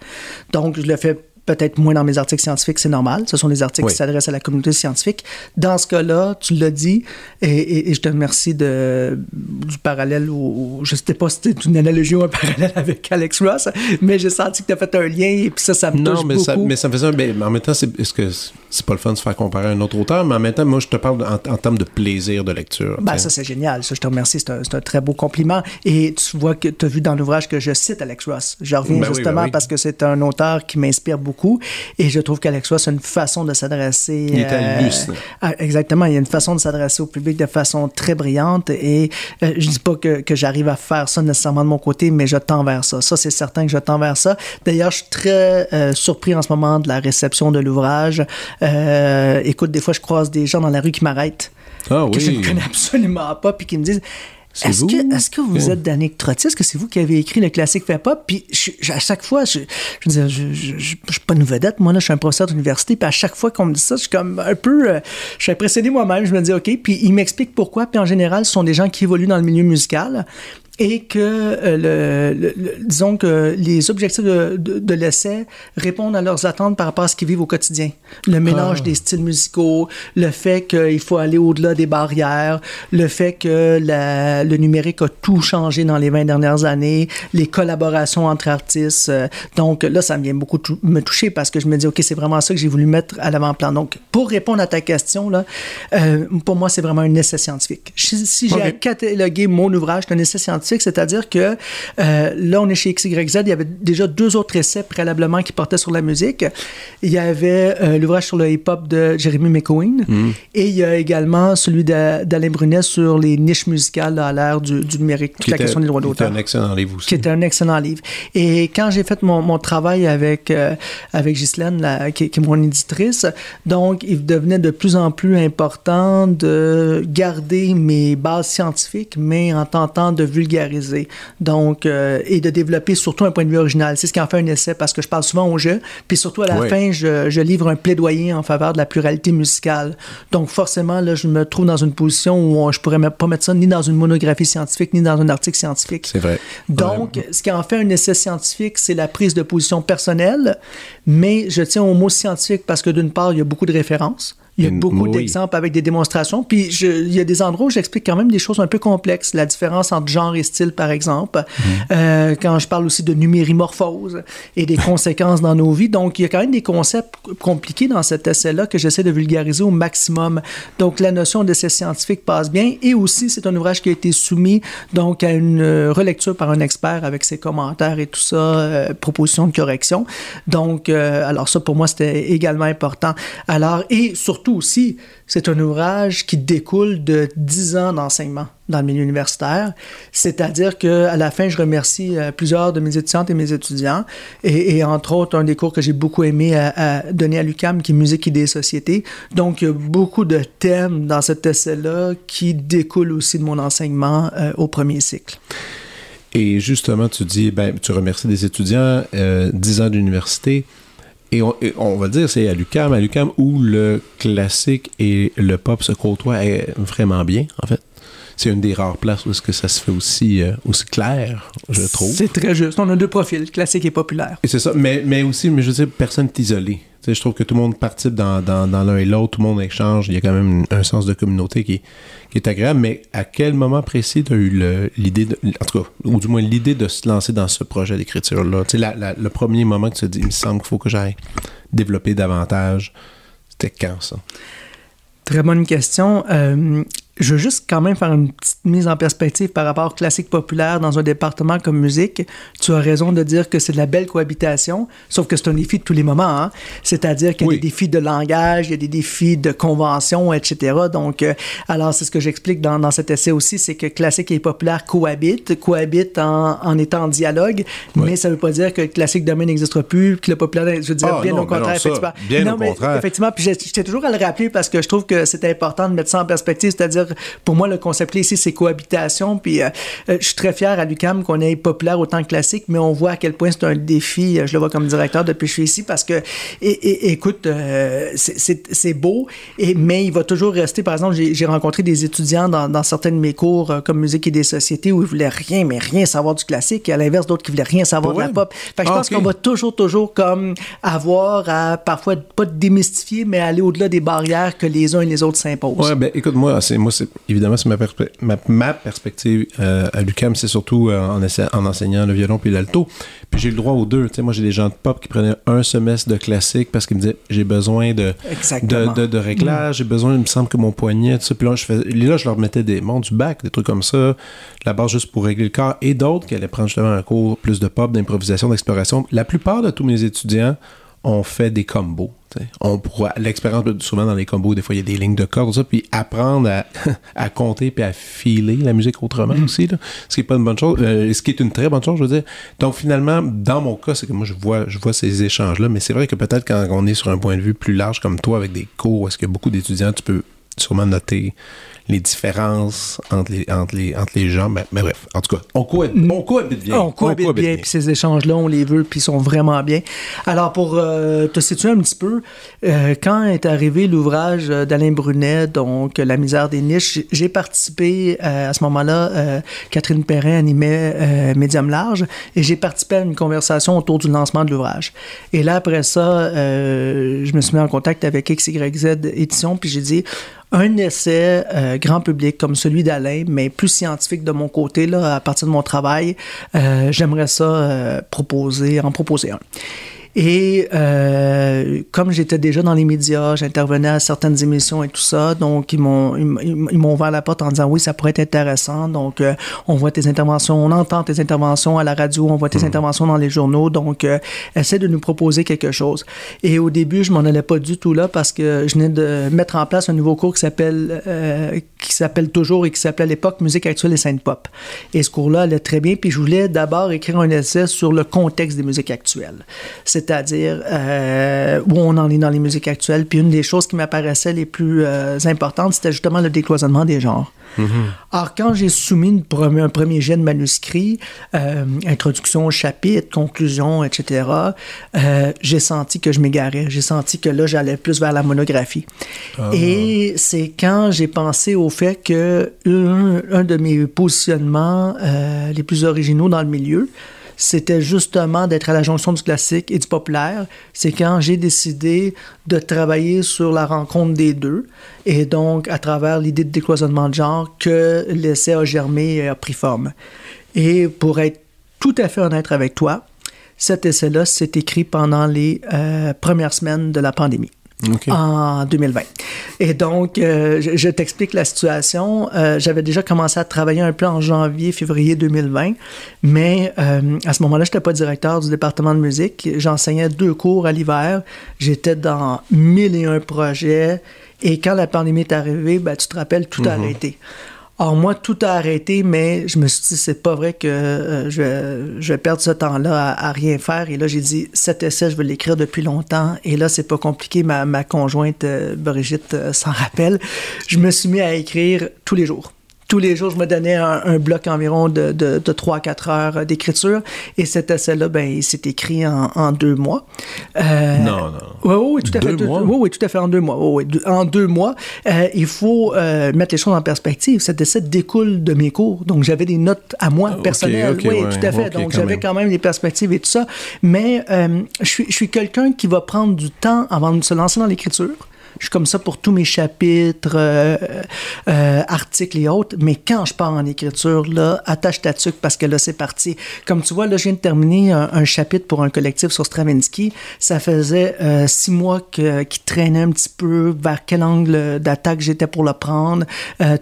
Donc, je le fais peut-être moins dans mes articles scientifiques, c'est normal. Ce sont des articles qui s'adressent à la communauté scientifique. Dans ce cas-là, tu l'as dit, et, je te remercie de, du parallèle, ou je ne sais pas si c'était une analogie ou un parallèle avec Alex Ross, mais j'ai senti que tu as fait un lien, et puis ça, ça me touche non, mais beaucoup. Ça, mais ça me faisait un... Mais en même temps, c'est, est-ce que c'est pas le fun de se faire comparer à un autre auteur, mais en même temps, moi, je te parle en, termes de plaisir de lecture. Ben, ça, c'est génial. Ça, je te remercie. C'est un, un, très beau compliment. Et tu vois que tu as vu dans l'ouvrage que je cite Alex Ross. Je reviens ben ben justement parce que c'est un auteur qui m'inspire beaucoup. Et je trouve qu'Alex Ross a une façon de s'adresser. Il est euh, exactement. Il y a une façon de s'adresser au public de façon très brillante. Et euh, je dis pas que, que j'arrive à faire ça nécessairement de mon côté, mais je tends vers ça. Ça, c'est certain que je tends vers ça. D'ailleurs, je suis très euh, surpris en ce moment de la réception de l'ouvrage. Euh, écoute, des fois, je croise des gens dans la rue qui m'arrêtent, ah que je ne connais absolument pas, puis qui me disent est-ce que, est que, vous êtes Danick Trotti? Est-ce que c'est vous qui avez écrit le classique Fait Pop? Puis à chaque fois, je, je, je, je, suis pas une vedette, moi, là, je suis un professeur d'université, puis à chaque fois qu'on me dit ça, je suis comme un peu. Euh, je suis impressionné moi-même, je me dis, OK, puis il m'explique pourquoi, puis en général, ce sont des gens qui évoluent dans le milieu musical et que, euh, le, disons que les objectifs de, de, l'essai répondent à leurs attentes par rapport à ce qu'ils vivent au quotidien. Le mélange ah. des styles musicaux, le fait qu'il faut aller au-delà des barrières, le fait que la, le numérique a tout changé dans les 20 dernières années, les collaborations entre artistes. Euh, donc là, ça vient beaucoup me toucher parce que je me dis, OK, c'est vraiment ça que j'ai voulu mettre à l'avant-plan. Donc, pour répondre à ta question, là, euh, pour moi, c'est vraiment un essai scientifique. Si, j'ai à cataloguer mon ouvrage, c'est un essai scientifique c'est-à-dire que euh, là, on est chez XYZ, il y avait déjà deux autres essais préalablement qui portaient sur la musique. Il y avait euh, l'ouvrage sur le hip-hop de Jeremy McCohen Mm. et il y a également celui d'A- d'Alain Brunet sur les niches musicales à l'ère du, du numérique, toute Qui la était- question des droits qui était d'auteur un excellent livre aussi. qui est un excellent livre. Et quand j'ai fait mon, mon travail avec, euh, avec Ghislaine, la- qui, qui est mon éditrice, donc il devenait de plus en plus important de garder mes bases scientifiques, mais en tentant de vulgariser. Donc, euh, et de développer surtout un point de vue original. C'est ce qui en fait un essai, parce que je parle souvent au jeu, puis surtout à la fin, je, je livre un plaidoyer en faveur de la pluralité musicale. Donc, forcément, là, je me trouve dans une position où on- je pourrais pas mettre ça ni dans une monographie scientifique, ni dans un article scientifique. C'est vrai. Donc, Ouais. ce qui en fait un essai scientifique, c'est la prise de position personnelle, mais je tiens au mot scientifique parce que d'une part, il y a beaucoup de références. Il y a beaucoup oui. d'exemples avec des démonstrations. Puis je- il y a des endroits où j'explique quand même des choses un peu complexes. La différence entre genre et style, par exemple. Euh, quand je parle aussi de numérimorphose et des conséquences dans nos vies. Donc, il y a quand même des concepts compliqués dans cet essai-là que j'essaie de vulgariser au maximum. Donc, la notion d'essai scientifique passe bien. Et aussi, c'est un ouvrage qui a été soumis donc à une euh, relecture par un expert avec ses commentaires et tout ça, euh, propositions de correction. Donc, euh, alors ça, pour moi, c'était également important. Alors, et surtout aussi, c'est un ouvrage qui découle de 10 ans d'enseignement dans le milieu universitaire. C'est-à-dire qu'à la fin, je remercie euh, plusieurs de mes étudiantes et mes étudiants. Et, et entre autres, un des cours que j'ai beaucoup aimé à, à donner à l'UCAM, qui est Musique et des sociétés. Donc, il y a beaucoup de thèmes dans cet essai-là qui découlent aussi de mon enseignement euh, au premier cycle. Et justement, tu dis, ben, tu remercies des étudiants, euh, 10 ans d'université. Et on, et on va dire, c'est à l'UCAM, à l'UCAM où le classique et le pop se côtoient eh, vraiment bien, en fait. C'est une des rares places où est-ce que ça se fait aussi, euh, aussi clair, je trouve. C'est très juste. On a deux profils, classique et populaire. Et c'est ça, mais, mais aussi, mais je veux dire, personne n'est isolé. Tu sais, je trouve que tout le monde participe dans, dans, dans l'un et l'autre, tout le monde échange, il y a quand même un sens de communauté qui, qui est agréable, mais à quel moment précis tu as eu l'idée, en tout cas, ou du moins l'idée de se lancer dans ce projet d'écriture-là? Tu sais, le premier moment que tu te dis, il me semble qu'il faut que j'aille développer davantage, c'était quand ça? Très bonne question. Euh, je veux juste quand même faire une petite mise en perspective par rapport au classique populaire dans un département comme musique. Tu as raison de dire que c'est de la belle cohabitation, sauf que c'est un défi de tous les moments. Hein? C'est-à-dire qu'il y a Oui. des défis de langage, il y a des défis de convention, etc. Donc, euh, alors c'est ce que j'explique dans, dans cet essai aussi, c'est que classique et populaire cohabitent, cohabitent en, en étant en dialogue, mais ça ne veut pas dire que le classique demain n'existera plus, que le populaire, je veux dire, Ah, bien non, au non, contraire, ça, effectivement. bien Non, au mais contraire. Effectivement, puis j'étais toujours à le rappeler parce que je trouve que c'est important de mettre ça en perspective, c'est-à-dire, pour moi, le concept clé ici, c'est cohabitation, puis euh, euh, je suis très fier à l'UCAM qu'on ait populaire autant que classique, mais on voit à quel point c'est un défi, euh, je le vois comme directeur depuis que je suis ici, parce que, et, et- écoute, euh, c'est- beau, et, mais il va toujours rester, par exemple, j'ai rencontré des étudiants dans, dans certains de mes cours, comme musique et des sociétés, où ils voulaient rien, mais rien savoir du classique, et à l'inverse, d'autres qui voulaient rien savoir de la pop. Fait que je Ah, pense qu'on va toujours, toujours comme avoir à parfois pas démystifier, mais aller au-delà des barrières que les uns et les autres s'imposent. Ouais, ben écoute, moi, c'est moi, évidemment, c'est ma, perspe- ma, ma perspective euh, à l'UCAM, c'est surtout euh, en, enseignant le violon puis l'alto. Puis j'ai le droit aux deux. Tu sais, moi, j'ai des gens de pop qui prenaient un semestre de classique parce qu'ils me disaient j'ai besoin de, Exactement. de, de, de réglage, j'ai besoin, il me semble que mon poignet, tout ça. Puis là, je, fais, là, je leur mettais des monts du bac, des trucs comme ça, la base juste pour régler le corps, et d'autres qui allaient prendre justement un cours plus de pop, d'improvisation, d'exploration. La plupart de tous mes étudiants ont fait des combos. On pourra l'expérience souvent dans les combos, des fois il y a des lignes de cordes, ça, puis apprendre à, à compter puis à filer la musique autrement aussi, là, ce qui est pas une bonne chose, euh, ce qui est une très bonne chose, je veux dire. Donc finalement, dans mon cas, c'est que moi je vois, je vois ces échanges là, mais c'est vrai que peut-être quand on est sur un point de vue plus large comme toi avec des cours, est-ce qu'il y a beaucoup d'étudiants, tu peux sûrement noter les différences entre les, entre les, entre les gens. Mais, mais bref, en tout cas, on cohabite, on cohabite bien. On cohabite bien, puis ces échanges-là, on les veut, puis ils sont vraiment bien. Alors, pour euh, te situer un petit peu, euh, quand est arrivé l'ouvrage d'Alain Brunet, donc La misère des niches, j'ai- j'ai participé euh, à ce moment-là, euh, Catherine Perrin animait euh, Médium Large, et j'ai participé à une conversation autour du lancement de l'ouvrage. Et là, après ça, euh, je me suis mis en contact avec XYZ Édition, puis j'ai dit, un essai euh, grand public comme celui d'Alain, mais plus scientifique de mon côté, là, à partir de mon travail, euh, j'aimerais ça euh, proposer, en proposer un. Et euh, comme j'étais déjà dans les médias, j'intervenais à certaines émissions et tout ça, donc ils m'ont ils, m'ont ouvert la porte en disant oui, ça pourrait être intéressant. Donc euh, on voit tes interventions, on entend tes interventions à la radio, on voit tes interventions dans les journaux. Donc euh, essaie de nous proposer quelque chose. Et au début, je m'en allais pas du tout là parce que je venais de mettre en place un nouveau cours qui s'appelle euh, qui s'appelle toujours et qui s'appelait à l'époque Musique actuelle et scène pop. Et ce cours-là allait très bien. Puis je voulais d'abord écrire un essai sur le contexte des musiques actuelles, c'est-à-dire euh, où on en est dans les musiques actuelles. Puis une des choses qui m'apparaissait les plus euh, importantes, c'était justement le décloisonnement des genres. Alors, quand j'ai soumis une un premier jet de manuscrit, euh, introduction au chapitre, conclusion, etc., j'ai senti que je m'égarais. J'ai senti que là, j'allais plus vers la monographie. Ah. Et c'est quand j'ai pensé au fait que un, de mes positionnements les plus originaux dans le milieu, c'était justement d'être à la jonction du classique et du populaire. C'est quand j'ai décidé de travailler sur la rencontre des deux et donc à travers l'idée de décloisonnement de genre que l'essai a germé et a pris forme. Et pour être tout à fait honnête avec toi, cet essai-là s'est écrit pendant les euh, premières semaines de la pandémie en 2020. Et donc, euh, je, t'explique la situation. Euh, j'avais déjà commencé à travailler un peu en janvier, février 2020, mais euh, à ce moment-là, je n'étais pas directeur du département de musique. J'enseignais deux cours à l'hiver. J'étais dans mille et un projets. Et quand la pandémie est arrivée, ben, tu te rappelles, tout a mhm. arrêté. Alors moi, tout a arrêté, mais je me suis dit, c'est pas vrai que euh, je, je, vais ce temps-là à, rien faire. Et là, j'ai dit, cet essai, je veux l'écrire depuis longtemps. Et là, c'est pas compliqué. Ma, ma conjointe, euh, Brigitte, euh, s'en rappelle. Je me suis mis à écrire tous les jours tous les jours, je me donnais un, bloc environ de, de, de 3-4 heures d'écriture. Et cet essai-là, ben, il s'est écrit en, en, deux mois. Euh, non, non. Oui, oui, tout à fait. Mois? Oui, oui, tout à fait en deux mois. Oui, oui, en deux mois. Euh, il faut euh, mettre les choses en perspective. Cet essai découle de mes cours. Donc, j'avais des notes à moi, ah, personnelles. oui, tout à fait. Donc, j'avais quand même des perspectives et tout ça. Mais euh, je suis, je suis quelqu'un qui va prendre du temps avant de se lancer dans l'écriture. Je suis comme ça pour tous mes chapitres, euh, euh, articles et autres. Mais quand je pars en écriture, là, attache ta tuque parce que là, c'est parti. Comme tu vois, là, je viens de terminer un, chapitre pour un collectif sur Stravinsky. Ça faisait euh, six mois que, qui traînait un petit peu vers quel angle d'attaque j'étais pour le prendre,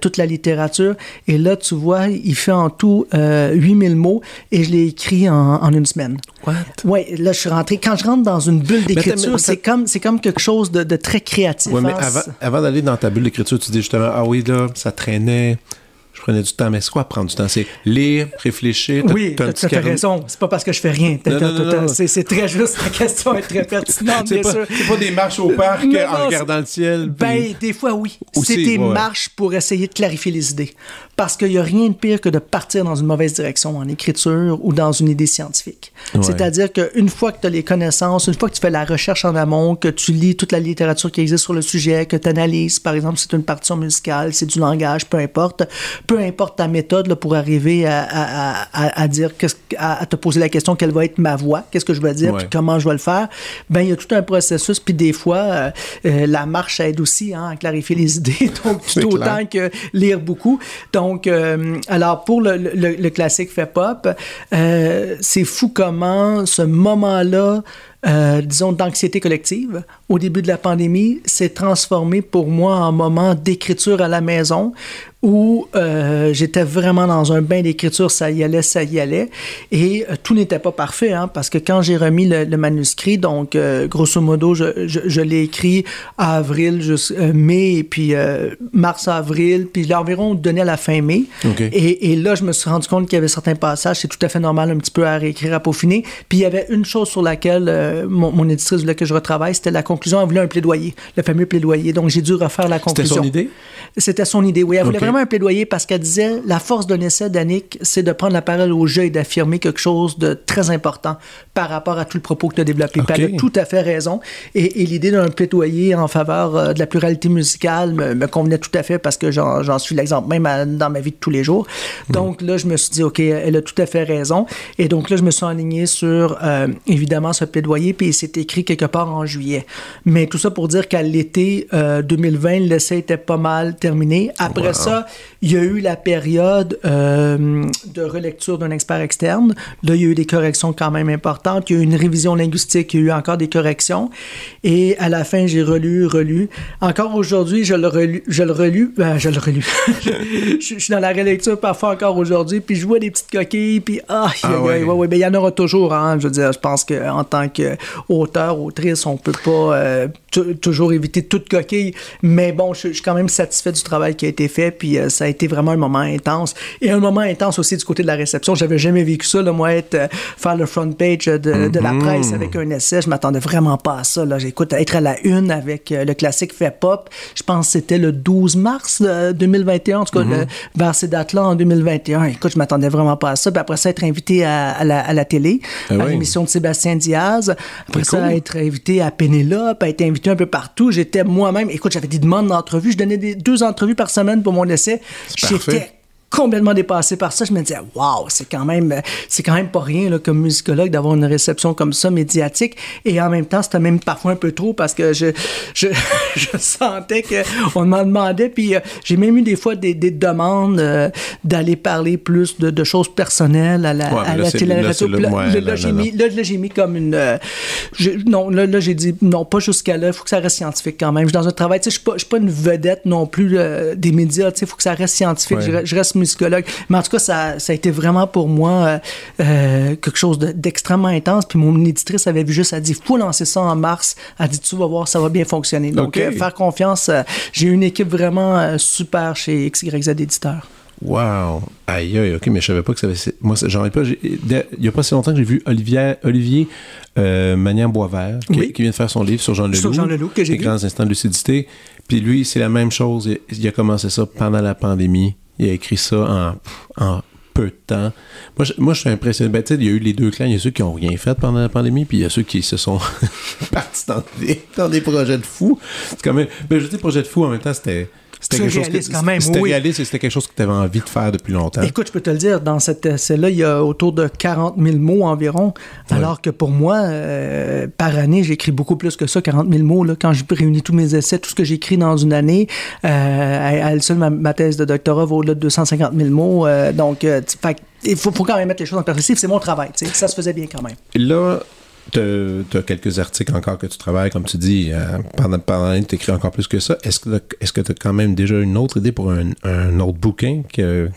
toute la littérature. Et là, tu vois, il fait en tout 8000 mots et je l'ai écrit en, une semaine. What? Oui, là, je suis rentré. Quand je rentre dans une bulle d'écriture, c'est comme, c'est comme quelque chose de, de très créatif. Oui, mais avant, avant d'aller dans ta bulle d'écriture, tu dis justement, ah oui, là, ça traînait je prenais du temps. Mais c'est quoi prendre du temps? C'est lire, réfléchir. oui, tu as, raison. C'est pas parce que je fais rien. C'est très juste. La question est très pertinente, bien sûr. C'est pas des marches au parc en regardant le ciel. Ben, des fois, oui. C'est des marches pour essayer de clarifier les idées. Parce qu'il n'y a rien de pire que de partir dans une mauvaise direction en écriture ou dans une idée scientifique. C'est-à-dire qu'une fois que tu as les connaissances, une fois que tu fais la recherche en amont, que tu lis toute la littérature qui existe sur le sujet, que tu analyses, par exemple, c'est une partition musicale, c'est du langage, peu importe, peu importe ta méthode là, pour arriver à, à, à, à dire, à, te poser la question quelle va être ma voix, qu'est-ce que je vais dire, puis comment je vais le faire, ben il y a tout un processus, puis des fois, euh, euh, la marche aide aussi hein, à clarifier les idées, donc tout autant que lire beaucoup. Donc, euh, alors pour le, le, le classique fait pop, c'est fou comment ce moment-là euh, disons, d'anxiété collective au début de la pandémie s'est transformé pour moi en moment d'écriture à la maison où euh, j'étais vraiment dans un bain d'écriture, ça y allait, ça y allait. Et euh, tout n'était pas parfait, hein, parce que quand j'ai remis le, manuscrit, donc euh, grosso modo, je, je, je l'ai écrit à avril, jusqu'à mai, et puis mars-avril, puis environ donné à la fin mai. Et, et, là, je me suis rendu compte qu'il y avait certains passages, c'est tout à fait normal un petit peu à réécrire, à peaufiner. Puis il y avait une chose sur laquelle mon, mon, éditrice voulait que je retravaille, c'était la conclusion. Elle voulait un plaidoyer, le fameux plaidoyer. Donc j'ai dû refaire la conclusion. C'était son idée? C'était son idée, oui. Elle voulait vraiment un plaidoyer parce qu'elle disait la force d'un essai d'Annick, c'est de prendre la parole au jeu et d'affirmer quelque chose de très important par rapport à tout le propos que tu as développé. Elle a tout à fait raison. Et, l'idée d'un plaidoyer en faveur euh, de la pluralité musicale me, convenait tout à fait parce que j'en suis l'exemple même dans ma vie de tous les jours. Donc là, je me suis dit, OK, elle a tout à fait raison. Et donc là, je me suis aligné sur, euh, évidemment, ce plaidoyer, puis c'est écrit quelque part en juillet. Mais tout ça pour dire qu'à l'été 2020, euh, l'essai était pas mal terminé. Après ça, Yeah. Il y a eu la période euh, de relecture d'un expert externe. Là, il y a eu des corrections quand même importantes. Il y a eu une révision linguistique, il y a eu encore des corrections. Et à la fin, j'ai relu, relu. Encore aujourd'hui, je le relu, je le relu, ben, je le relu. je, je suis dans la relecture parfois encore aujourd'hui, puis je vois des petites coquilles, puis ah, Ah ouais, ouais. ouais, ben, il y en aura toujours. Hein, je veux dire, je pense qu'en tant qu'auteur, autrice, on peut pas euh, tou- toujours éviter toute coquille. Mais bon, je, je suis quand même satisfait du travail qui a été fait, puis euh, ça a été vraiment un moment intense. Et un moment intense aussi du côté de la réception. J'avais jamais vécu ça, là, moi, être, euh, faire le front page de, de la presse avec un essai. Je m'attendais vraiment pas à ça. Là. J'écoute être à la une avec euh, le classique fait pop. Je pense que c'était le 12 mars euh, 2021, en tout cas, le- vers ces dates-là en 2021. Écoute, je m'attendais vraiment pas à ça. Puis après ça, être invité à, à la, à la télé, Ah à oui. l'émission de Sébastien Diaz. Après ça, cool. être invité à Pénélope, être invité un peu partout. J'étais moi-même, écoute, j'avais des demandes d'entrevues. Je donnais des, deux entrevues par semaine pour mon essai. J'étais complètement dépassé par ça. Je me disais, waouh, c'est quand même, c'est quand même pas rien là, comme musicologue d'avoir une réception comme ça médiatique. Et en même temps, c'était même parfois un peu trop parce que je, je, je sentais qu'on m'en demandait. Puis euh, j'ai même eu des fois des, des demandes euh, d'aller parler plus de, de choses personnelles à la, Ouais, à là, la télé, là, radio. là, ouais, là, j'ai mis, là, là, j'ai mis comme une. euh, je- non, là, là, j'ai dit non, pas jusqu'à là. Il faut que ça reste scientifique quand même. Je suis dans un travail, tu sais, je suis pas, je suis pas une vedette non plus euh, des médias. Tu sais, il faut que ça reste scientifique. Ouais. Je, re- je reste musicologue. Mais en tout cas, ça, ça a été vraiment pour moi euh, euh, quelque chose de- d'extrêmement intense. Puis mon éditrice avait vu juste, elle a dit, faut lancer ça en mars. Elle a dit, tu vas voir, ça va bien fonctionner. Donc, euh, faire confiance. euh, j'ai une équipe vraiment super chez XYZ Éditeur. Wow! Aïe, aïe, ok, mais je savais pas que ça avait. Moi, j'en ai pas. Il y a pas si longtemps que j'ai vu Olivier, Olivier euh, Magnan-Boisvert, qui, Oui. qui vient de faire son livre sur Jean Leloup. Sur Jean Leloup, que j'ai Les grands instants de lucidité. Puis lui, c'est la même chose. Il, il a commencé ça pendant la pandémie. Il a écrit ça en, en peu de temps. Moi, je, moi, je suis impressionné. Ben, il y a eu les deux clans. Il y a ceux qui ont rien fait pendant la pandémie, puis il y a ceux qui se sont partis dans des, dans des projets de fous. C'est quand même. Ben, je dis projet de fous, en même temps, c'était. C'était C'est quelque chose réaliste que, quand même, C'était oui. réaliste et c'était quelque chose que tu avais envie de faire depuis longtemps. Écoute, je peux te le dire, dans cet essai-là, il y a autour de 40 000 mots environ, alors que pour moi, euh, par année, j'écris beaucoup plus que ça, 40 000 mots. Là, quand je réunis tous mes essais, tout ce que j'écris dans une année, euh, à, elle seule, ma, ma thèse de doctorat vaut au-delà de 250 000 mots. euh, donc, il faut, faut quand même mettre les choses en perspective. C'est mon travail, ça se faisait bien quand même. Là, tu as quelques articles encore que tu travailles, comme tu dis, euh, pendant, pendant l'année, tu écris encore plus que ça. Est-ce que tu as quand même déjà une autre idée pour un, un autre bouquin, que,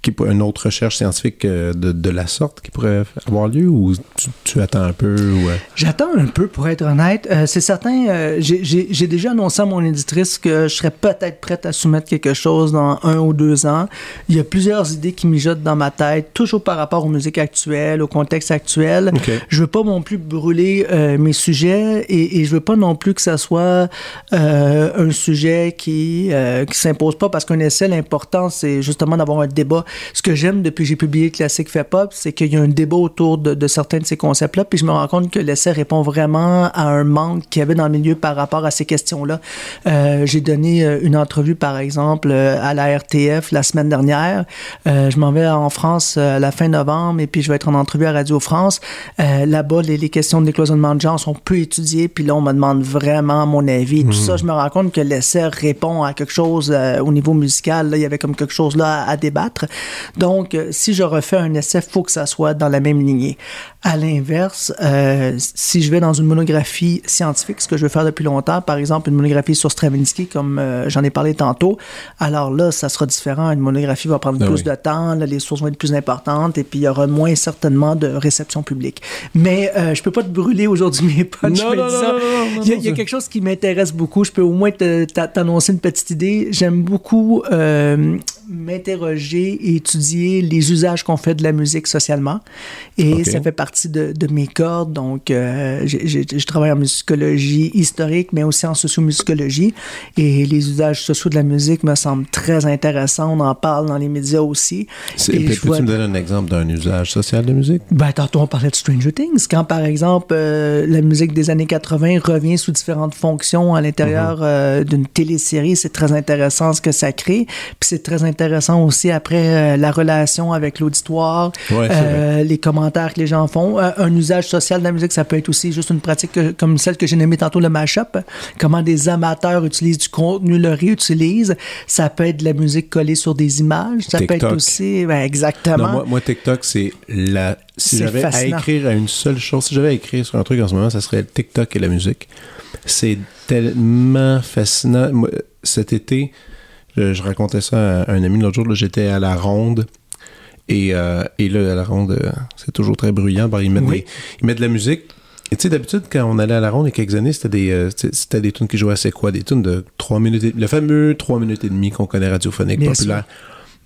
qui, une autre recherche scientifique euh, de, de la sorte qui pourrait avoir lieu ou tu, tu attends un peu? Ou, euh, J'attends un peu, pour être honnête. Euh, c'est certain, euh, j'ai- déjà annoncé à mon éditrice que je serais peut-être prête à soumettre quelque chose dans un ou deux ans. Il y a plusieurs idées qui mijotent dans ma tête, toujours par rapport aux musiques actuelles, au contexte actuel. OK. Je veux pas non plus brûler euh, mes sujets et, et je veux pas non plus que ça soit un sujet qui qui s'impose pas parce qu'un essai, l'important, c'est justement d'avoir un débat. Ce que j'aime depuis que j'ai publié classique fait pop, c'est qu'il y a un débat autour de, de certains de ces concepts-là, puis je me rends compte que l'essai répond vraiment à un manque qu'il y avait dans le milieu par rapport à ces questions-là. Euh, j'ai donné euh, une entrevue, par exemple, euh, à la RTF la semaine dernière. Euh, je m'en vais en France à la fin novembre et puis je vais être en entrevue à Radio France. Euh, Là-bas, les, les questions de décloisonnement de genre sont peu étudiées, puis là, on me demande vraiment mon avis. Tout ça, je me rends compte que l'essai répond à quelque chose au niveau musical. Là, il y avait comme quelque chose là à, à débattre. Donc, euh, si je refais un essai, faut que ça soit dans la même lignée. À l'inverse, euh, si je vais dans une monographie scientifique, ce que je veux faire depuis longtemps, par exemple une monographie sur Stravinsky, comme euh, j'en ai parlé tantôt, alors là, ça sera différent. Une monographie va prendre Ah plus oui. de temps, là, les sources vont être plus importantes et puis il y aura moins certainement de réception publique. Mais euh, je peux pas te brûler aujourd'hui mes punchs, Non, non, non, Il y a, non, il y a quelque chose qui m'intéresse beaucoup. Je peux au moins t'annoncer une petite idée. J'aime beaucoup m'interroger et étudier les usages qu'on fait de la musique socialement. Et ça fait partie de, de mes cordes. Donc, euh, je travaille en musicologie historique, mais aussi en sociomusicologie. Et les usages sociaux de la musique me semblent très intéressants. On en parle dans les médias aussi. Peux-tu vois- me donner un exemple d'un usage social de musique? ben, tantôt, on parlait de Stranger Things. Quand, par exemple, euh, la musique des années 80 revient sous différentes fonctions à l'intérieur euh, d'une télésérie, c'est très intéressant ce que ça crée. Puis c'est très intéressant intéressant aussi après euh, la relation avec l'auditoire, Ouais, euh, les commentaires que les gens font. Euh, un usage social de la musique, ça peut être aussi juste une pratique que- comme celle que j'ai nommée tantôt, le mashup. Comment des amateurs utilisent du contenu, le réutilisent. Ça peut être de la musique collée sur des images. Ça peut être aussi, ben, exactement. Non, moi, moi, TikTok, c'est la. Si j'avais à écrire à une seule chose, si j'avais à écrire sur un truc en ce moment, ça serait TikTok et la musique. C'est tellement fascinant. Moi, cet été, je, je racontais ça à un ami l'autre jour. J'étais à la ronde. Et, euh, et là, à la ronde, euh, c'est toujours très bruyant. Bon, ils, mettent Oui. des- ils mettent de la musique. Et tu sais, d'habitude, quand on allait à la ronde il y a quelques années, c'était des, euh, c'était des tunes qui jouaient C'est quoi? Des tunes de 3 minutes. et- le fameux 3 minutes et demie qu'on connaît radiophonique Bien populaire.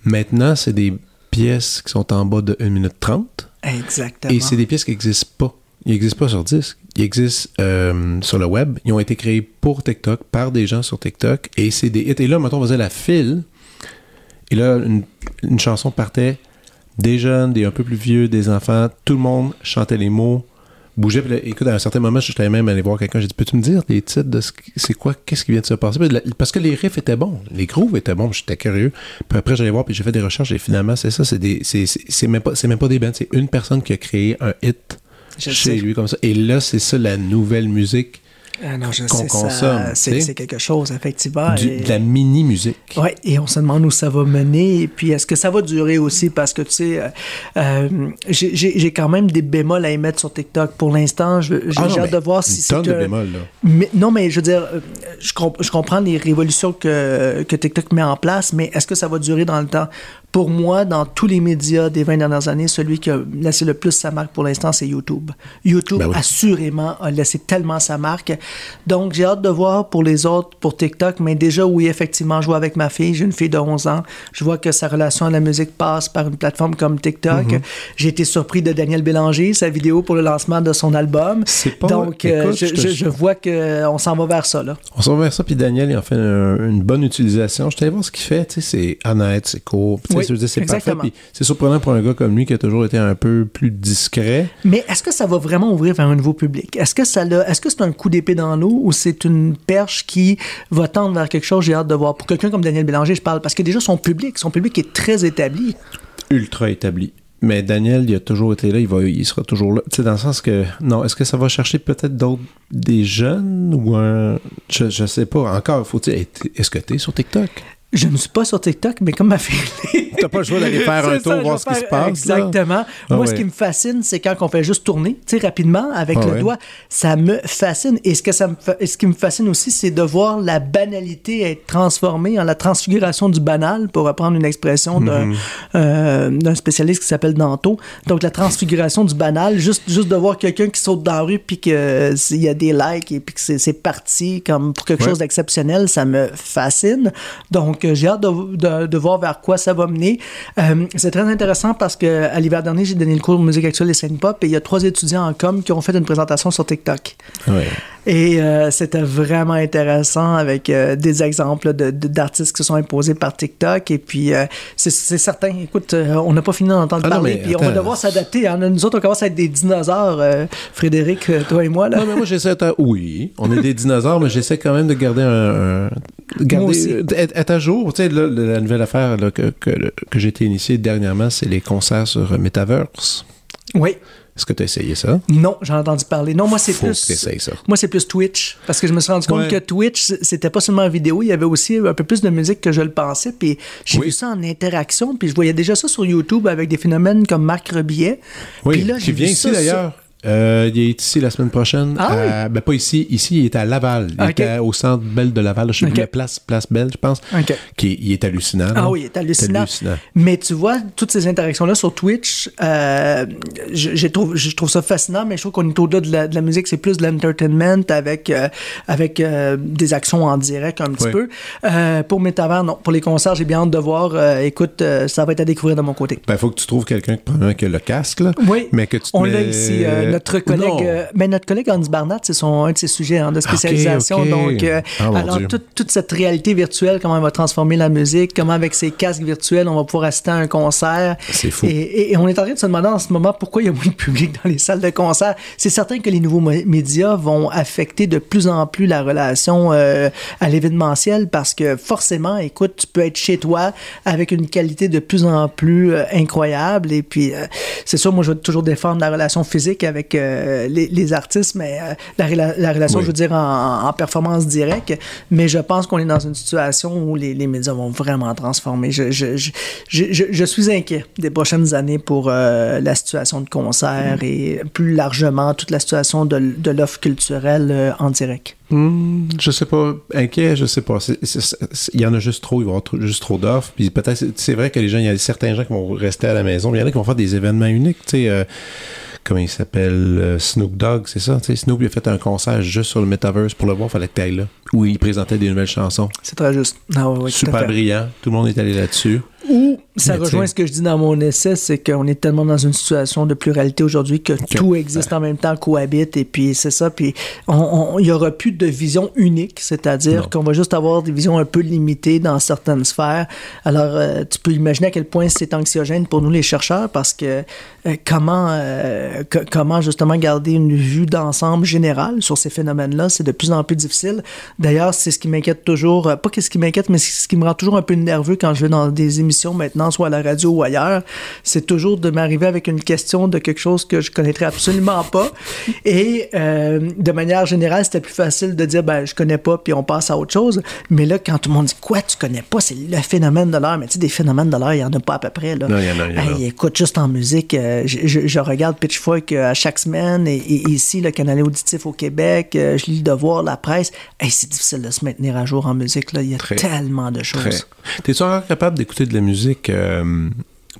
Maintenant, c'est des pièces qui sont en bas de 1 minute 30. Exactement. Et c'est des pièces qui n'existent pas. Ils n'existent pas sur disque. Ils existent euh, sur le web. Ils ont été créés pour TikTok, par des gens sur TikTok. Et c'est des hits. Et là, mettons, on faisait la file. Et là, une, chanson partait. Des jeunes, des un peu plus vieux, des enfants. Tout le monde chantait les mots, bougeait. Puis là, écoute, à un certain moment, j'étais même allé voir quelqu'un. J'ai dit, peux-tu me dire les titres de c'est quoi, qu'est-ce qui vient de se passer? Parce que les riffs étaient bons. Les grooves étaient bons. J'étais curieux. Puis après, j'allais voir, puis j'ai fait des recherches. Et finalement, c'est ça. C'est des, même pas, c'est même pas des bands. C'est une personne qui a créé un hit Je chez sais. lui comme ça. Et là, c'est ça la nouvelle musique. Ah non, je qu'on sais, consomme, c'est quelque chose, effectivement. Du- et- de la mini-musique. Oui, et on se demande où ça va mener. Et puis, est-ce que ça va durer aussi? Parce que, tu sais, euh, euh, j'ai quand même des bémols à émettre sur TikTok. Pour l'instant, j'ai Ah hâte de voir si une c'est... tonne de bémols, là. mais, non, mais je veux dire, euh, je, comp- je comprends les révolutions que, que TikTok met en place, mais est-ce que ça va durer dans le temps? Pour moi, dans tous les médias des 20 dernières années, celui qui a laissé le plus sa marque pour l'instant, c'est YouTube. YouTube, Ben oui. assurément, a laissé tellement sa marque. Donc, j'ai hâte de voir pour les autres, pour TikTok, mais déjà, oui, effectivement, je vois avec ma fille, j'ai une fille de 11 ans, je vois que sa relation à la musique passe par une plateforme comme TikTok. Mm-hmm. J'ai été surpris de Daniel Bélanger, sa vidéo pour le lancement de son album. C'est pas- Donc, euh, écoute, je, je je- je vois qu'on s'en va vers ça, là. On s'en va vers ça, puis Daniel, il en fait un- une bonne utilisation. Je t'allais voir ce qu'il fait, tu sais, c'est honnête, c'est court, sais, Oui, c'est parfait. c'est surprenant pour un gars comme lui qui a toujours été un peu plus discret. Mais est-ce que ça va vraiment ouvrir vers un nouveau public? Est-ce que ça l'a- est-ce que c'est un coup d'épée dans l'eau ou c'est une perche qui va tendre vers quelque chose? J'ai hâte de voir. Pour quelqu'un comme Daniel Bélanger, je parle parce que déjà son public, son public est très établi. ultra établi. Mais Daniel, il a toujours été là, il, va, il sera toujours là. Tu sais, dans le sens que, non, est-ce que ça va chercher peut-être d'autres, des jeunes ou un. Je, je sais pas. Encore, faut-il. Est-ce que t'es sur TikTok? Je ne suis pas sur TikTok, mais comme ma fille. T'as pas le choix d'aller faire un tour, ça, voir ce qui se passe. Exactement. Ah Moi, ce qui me fascine, c'est quand on fait juste tourner, tu sais, rapidement, avec Ah le doigt. Ça me fascine. Et ce, que ça me fa- et ce qui me fascine aussi, c'est de voir la banalité être transformée en la transfiguration du banal, pour reprendre une expression d'un euh, d'un spécialiste qui s'appelle Danto. Donc, la transfiguration du banal, juste, juste de voir quelqu'un qui saute dans la rue, puis qu'il y a des likes, et puis que c'est c'est parti comme pour quelque Ouais. chose d'exceptionnel, ça me fascine. Donc, j'ai hâte de, de- de voir vers quoi ça va mener. Euh, c'est très intéressant parce que à l'hiver dernier, j'ai donné le cours de musique actuelle et scène pop et il y a trois étudiants en com qui ont fait une présentation sur TikTok. Ouais. Et euh, c'était vraiment intéressant avec euh, des exemples de- d'artistes qui se sont imposés par TikTok. Et puis, c'est certain, écoute, on n'a pas fini d'en entendre Ah parler. Puis on va devoir s'adapter. hein. Nous autres, on commence à être des dinosaures, Frédéric, toi et moi. Là. Non, mais moi, j'essaie. Oui, on est des dinosaures, mais j'essaie quand même de garder un... un- garder, euh, être, être à jour. Tu sais, là, la nouvelle affaire là, que, que, que j'ai été initié dernièrement, c'est les concerts sur euh, Metaverse. Oui. Est-ce que tu as essayé ça? Non, j'en ai entendu parler. Non, moi, c'est plus. ça. Moi, c'est plus Twitch. Parce que je me suis rendu compte Ouais. que Twitch, c'était pas seulement en vidéo, il y avait aussi un peu plus de musique que je le pensais. Puis j'ai Oui. vu ça en interaction. Puis je voyais déjà ça sur YouTube avec des phénomènes comme Marc Rebillet. Oui, Puis là, qui j'ai vient vu ici ça d'ailleurs. Euh, il est ici la semaine prochaine. Ah à- ben, pas ici. Ici, il est à Laval. Il est à- au centre Belle de Laval. Je sais Ok. plus la place, place Belle, je pense. OK. Qui, il est hallucinant. Ah oui, c'est hallucinant. hallucinant. Mais tu vois, toutes ces interactions-là sur Twitch, euh, je, je trouve, je trouve ça fascinant, mais je trouve qu'on est au-delà de la, de la musique, c'est plus de l'entertainment avec, euh, avec des actions en direct un petit Oui. peu. Pour Métavers, non. Pour les concerts, j'ai bien hâte de voir. Écoute, ça va être à découvrir de mon côté. Ben, faut que tu trouves quelqu'un qui, qui a le casque, là. Oui, Mais que tu te on mets- l'a ici. Notre collègue, euh, mais notre collègue Hans Barnett, c'est son un de ses sujets hein, de spécialisation. Ok, ok. Donc, euh, Ah, alors Dieu. toute, toute cette réalité virtuelle, comment elle va transformer la musique, comment avec ces casques virtuels, on va pouvoir assister à un concert. C'est fou. Et, et- et on est en train de se demander en ce moment pourquoi il y a moins de public dans les salles de concert. C'est certain que les nouveaux médias vont affecter de plus en plus la relation euh, à l'événementiel parce que forcément, écoute, tu peux être chez toi avec une qualité de plus en plus incroyable. Et puis, c'est sûr, moi, je vais toujours défendre la relation physique avec euh, les, les artistes, mais euh, la, rela- la relation, Oui. je veux dire, en, en performance directe. Mais je pense qu'on est dans une situation où les, les médias vont vraiment transformer. Je, je, je, je, suis inquiet des prochaines années pour euh, la situation de concert et plus largement toute la situation de, de l'offre culturelle en direct. Hmm, je sais pas, inquiet, je sais pas. Il y en a juste trop, il va y avoir juste trop d'offres. Puis peut-être, c'est- c'est vrai que les gens, il y a certains gens qui vont rester à la maison, mais il y en a qui vont faire des événements uniques, tu sais. euh, comment il s'appelle euh, Snoop Dogg, c'est ça? Tu Snoop il a fait un concert juste sur le Metaverse pour le voir, fallait que t'ailles là. Où il présentait des nouvelles chansons. C'est très juste. Ah ouais, ouais, Super brillant, tout le monde est allé là-dessus. Ou ça Mais rejoint ce que je dis dans mon essai, c'est qu'on est tellement dans une situation de pluralité aujourd'hui que tout existe en même temps, cohabite, et puis c'est ça. Puis il y aura plus de vision unique, c'est-à-dire qu'on va juste avoir des visions un peu limitées dans certaines sphères. Alors, euh, tu peux imaginer à quel point c'est anxiogène pour nous les chercheurs, parce que euh, comment, euh, co- comment justement garder une vue d'ensemble générale sur ces phénomènes-là, c'est de plus en plus difficile. D'ailleurs, c'est ce qui m'inquiète toujours, pas qu'est-ce qui m'inquiète, mais ce qui me rend toujours un peu nerveux quand je vais dans des émissions maintenant, soit à la radio ou ailleurs, c'est toujours de m'arriver avec une question de quelque chose que je connaîtrais absolument pas. Et euh, de manière générale, c'était plus facile de dire, ben, je connais pas, puis on passe à autre chose. Mais là, quand tout le monde dit, quoi, tu connais pas, c'est le phénomène de l'heure. Mais tu sais, des phénomènes de l'heure, il y en a pas à peu près, là. Non, il y en a, il y en a. Hey, écoute, juste en musique, euh, je, je- je regarde Pitchfork euh, à chaque semaine et, et ici, le canal auditif au Québec, je lis le devoir, la presse. Hey, c'est difficile de se maintenir à jour en musique, là. Il y a Très. tellement de choses. T'es-tu encore capable d'écouter de la musique euh,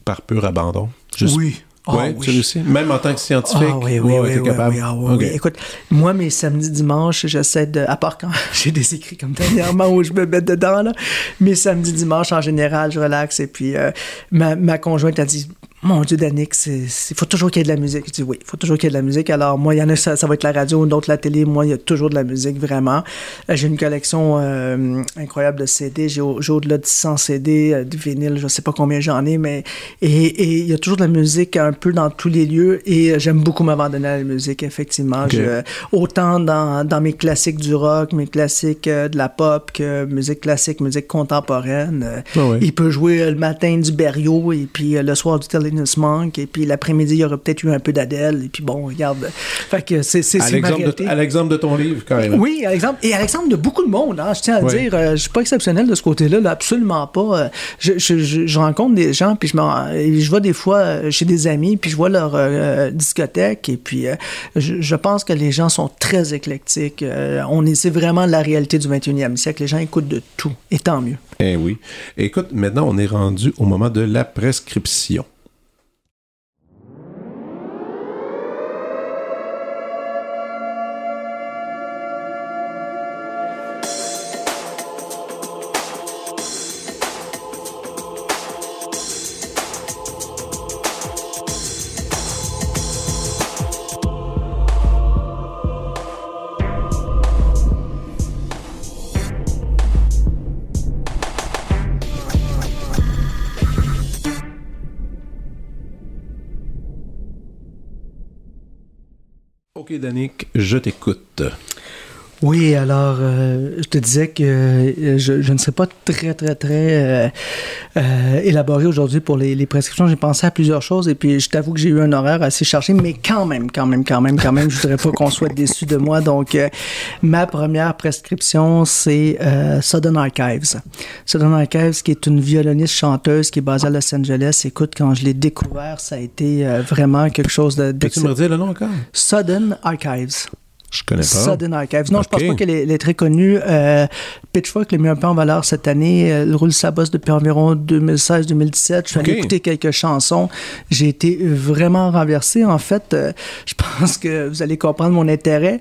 par pur abandon? Juste- Oui. Ah ouais, oui. tu réussis? Même en tant que scientifique? Ah oui, oui, oui, t'es oui, capable? oui, ah oui, oui. Écoute, moi, mes samedis, dimanches, j'essaie de, à part quand j'ai des écrits comme dernièrement où je me mets dedans, là, mes samedis, dimanches, en général, je relaxe. Et puis, euh, ma, ma conjointe a dit, mon Dieu, Danick, il faut toujours qu'il y ait de la musique. Je dis oui, il faut toujours qu'il y ait de la musique. Alors, moi, il y en a, ça, ça va être la radio, d'autres la télé. Moi, il y a toujours de la musique, vraiment. Euh, J'ai une collection euh, incroyable de CD. J'ai au- j'ai au-delà de 100 CD, euh, de vinyle, je sais pas combien j'en ai, mais et, et il y a toujours de la musique un peu dans tous les lieux. Et euh, j'aime beaucoup m'abandonner à la musique, effectivement. Je- autant dans, dans mes classiques du rock, mes classiques euh, de la pop, que musique classique, musique contemporaine. Ah. Il peut jouer le matin du Berriot et puis le soir du Thelonious Monk et puis l'après-midi il y aura peut-être eu un peu d'Adèle et puis bon regarde fait que c'est c'est À l'exemple de, à l'exemple de ton livre, quand même. Oui, Alexandre. Et Alexandre, de beaucoup de monde, hein, je tiens à le dire. euh, je suis pas exceptionnel de ce côté-là, là, absolument pas. Euh, je, je, je, je rencontre des gens, puis je, je vois des fois euh, chez des amis, puis je vois leur euh, discothèque, et puis euh, je, je pense que les gens sont très éclectiques. On est, c'est vraiment la réalité du 21e siècle. Les gens écoutent de tout, et tant mieux. Eh oui. Écoute, maintenant, on est rendu au moment de la prescription. OK, Danick, je t'écoute. Oui, alors, euh, je te disais que euh, je, je ne serais pas très, très, très euh, euh, élaboré aujourd'hui pour les, les prescriptions. J'ai pensé à plusieurs choses et puis je t'avoue que j'ai eu un horaire assez chargé, mais quand même, quand même, quand même, quand même, je voudrais pas qu'on soit déçu de moi. Donc, ma première prescription, c'est Sudden Archives. Sudden Archives, qui est une violoniste chanteuse qui est basée à Los Angeles. Écoute, quand je l'ai découvert, ça a été vraiment quelque chose de Peux-tu me redire le nom encore? Sudden Archives. Je connais pas. Sudden Archives. Non, je Ok. pense pas qu'elle est, très connue. Euh, Pitchfork l'a mis un peu en valeur cette année. Elle roule sa bosse depuis environ 2016-2017. Je suis allé écouter quelques chansons. J'ai été vraiment renversé. En fait, euh, je pense que vous allez comprendre mon intérêt.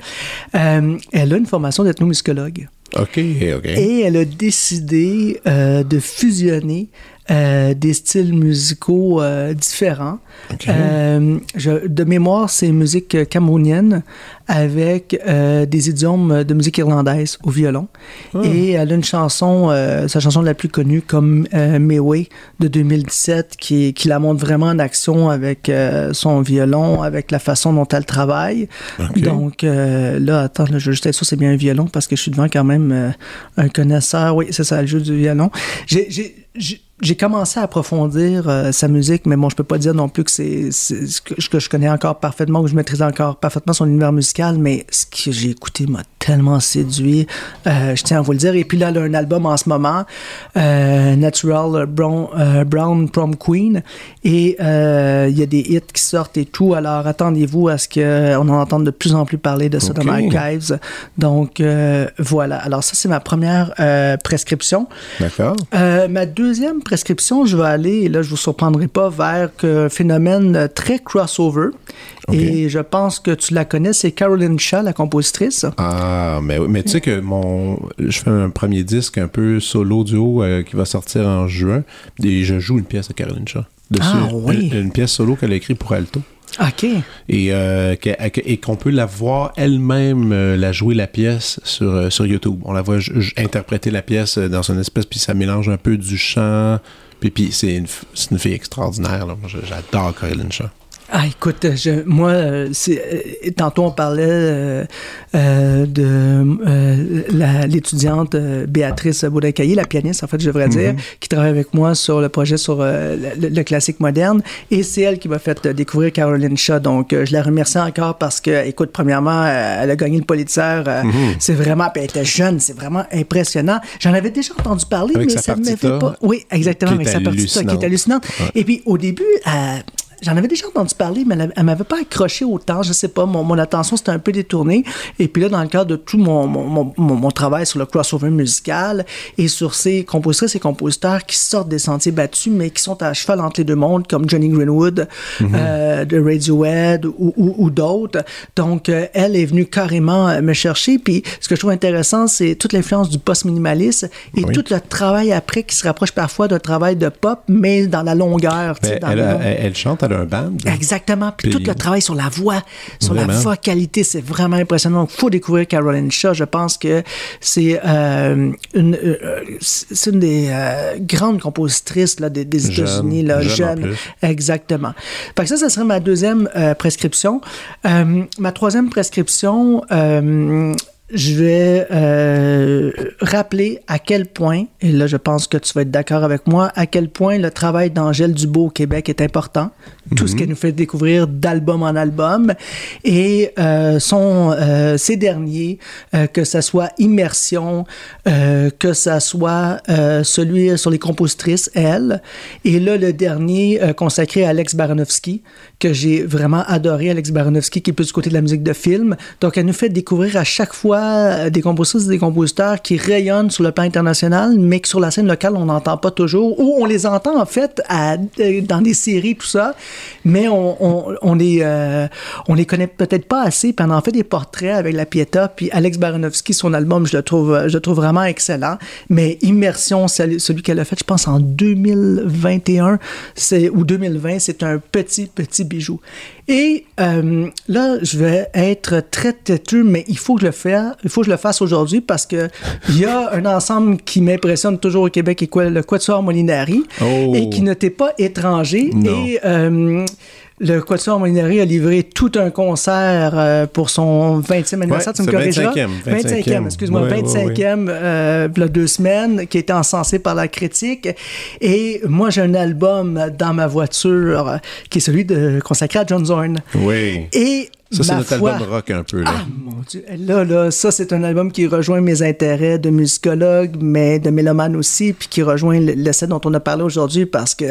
Euh, elle a une formation d'ethnomusicologue. OK, OK. Et elle a décidé euh, de fusionner euh, des styles musicaux euh, différents. OK. Euh, je- de mémoire, c'est musique camerounienne avec euh, des idiomes de musique irlandaise au violon. Ah. Et elle a une chanson, euh, sa chanson la plus connue, comme euh, Mewe de 2017, qui, qui la montre vraiment en action avec euh, son violon, avec la façon dont elle travaille. OK. Donc euh, là, attends, là, je veux juste être sûr c'est bien un violon parce que je suis devant quand même euh, un connaisseur. Oui, c'est ça, elle joue du violon. J'ai- J'ai commencé à approfondir euh, sa musique, mais bon, je peux pas dire non plus que c'est ce que, que je connais encore parfaitement, que je maîtrise encore parfaitement son univers musical, mais ce que j'ai écouté m'a tellement séduit. Euh, je tiens à vous le dire. Et puis là, elle a un album en ce moment, euh, Natural Brown, Brown Prom Queen, et il y a des hits qui sortent et tout. Alors attendez-vous à ce qu'on en entende de plus en plus parler de ça dans Ok. Archives. Donc voilà. Alors ça, c'est ma première prescription. D'accord. Ma deuxième prescription, je vais aller, et là je vous surprendrai pas, vers un phénomène très crossover. Et je pense que tu la connais, c'est Caroline Shaw, la compositrice. Ah, mais, oui, mais tu sais que mon, je fais un premier disque un peu solo duo euh, qui va sortir en juin et je joue une pièce de Caroline Shaw. Dessus, Ah, oui. une, une pièce solo qu'elle a écrite pour alto. OK. Et, euh, et qu'on peut la voir elle-même euh, la jouer la pièce sur, euh, sur YouTube. On la voit interpréter la pièce euh, dans une espèce, puis ça mélange un peu du chant. Puis, puis c'est une, une fille extraordinaire. J'adore Caroline Shaw. Ah, écoute, je- moi, euh, c'est, euh, tantôt on parlait euh, euh, de euh, l'étudiante Béatrice Baudacaillé, la pianiste, en fait, je devrais dire, qui travaille avec moi sur le projet sur le, le classique moderne. Et c'est elle qui m'a fait découvrir Caroline Shaw. Donc, je la remercie encore parce que, écoute, premièrement, elle a gagné le Pulitzer. euh, C'est vraiment, elle était jeune, c'est vraiment impressionnant. J'en avais déjà entendu parler, Avec mais ça ne m'avait pas. Oui, exactement, avec sa partita qui est hallucinante. Et puis, au début, J'en avais déjà entendu parler, mais elle, elle m'avait pas accroché autant. Je sais pas, mon, mon attention s'était un peu détournée. Et puis là, dans le cadre de tout mon, mon, mon, travail sur le crossover musical et sur ces compositeurs et compositeurs qui sortent des sentiers battus, mais qui sont à cheval entre les deux mondes, comme Johnny Greenwood euh, de Radiohead ou, ou, ou d'autres. Donc, euh, elle est venue carrément euh, me chercher. Puis, ce que je trouve intéressant, c'est toute l'influence du post-minimaliste et Oui. tout le travail après qui se rapproche parfois d'un travail de pop, mais dans la longueur. Ben, dans elle, elle- elle chante, elle a un band. Exactement. Puis, Puis- tout le travail sur la voix, sur la Vraiment. vocalité, c'est vraiment impressionnant. Donc, faut découvrir Caroline Shaw. Je pense que c'est euh, une, euh, c'est une des euh, grandes compositrices là, des, États-Unis, là, jeune. Exactement. Fait que ça, ça serait ma deuxième prescription. Ma troisième prescription, je vais euh, rappeler à quel point, et là je pense que tu vas être d'accord avec moi, à quel point le travail d'Angèle Dubois au Québec est important. Tout ce qu'elle nous fait découvrir d'album en album. Et euh, son, euh, ces derniers, euh, que ça soit Immersion, euh, que ça soit euh, celui sur les compositrices, elle, et là le dernier consacré à Alex Baranowski, que j'ai vraiment adoré, Alex Baranowski, qui est plus du côté de la musique de film. Donc elle nous fait découvrir à chaque fois euh, des compositrices et des compositeurs qui rayonnent sur le plan international, mais que sur la scène locale, on n'entend pas toujours, ou on les entend en fait euh, dans des séries, tout ça, mais on, on, les, euh, on les connaît peut-être pas assez, puis on en fait des portraits avec la Pieta, puis Alex Baranowski, son album, je le trouve, je le trouve vraiment excellent, mais Immersion, celui, qu'elle a fait, je pense en 2021 c'est, ou 2020, c'est un petit, petit bijou. Et euh, là, je vais être très têteux, mais il faut que je le fasse, il faut que je le fasse aujourd'hui parce que il y a un ensemble qui m'impressionne toujours au Québec, et quoi, le Quatuor Molinari, Oh. et qui ne t'est pas étranger. Non. Et euh, le Quatuor Molinari a livré tout un concert euh, pour son 20e anniversaire, tu me c'est corrigeras. 25e, 25e, excuse-moi, Ouais, ouais, 25e, euh, il y a deux semaines, qui a été encensé par la critique. Et moi, j'ai un album dans ma voiture qui est celui de, consacré à John Zorn. Oui. Et Ça, c'est notre foi, album rock un peu. Là. ah, mon Dieu. Là, là, ça, c'est un album qui rejoint mes intérêts de musicologue, mais de mélomane aussi, puis qui rejoint le- l'essai dont on a parlé aujourd'hui, parce que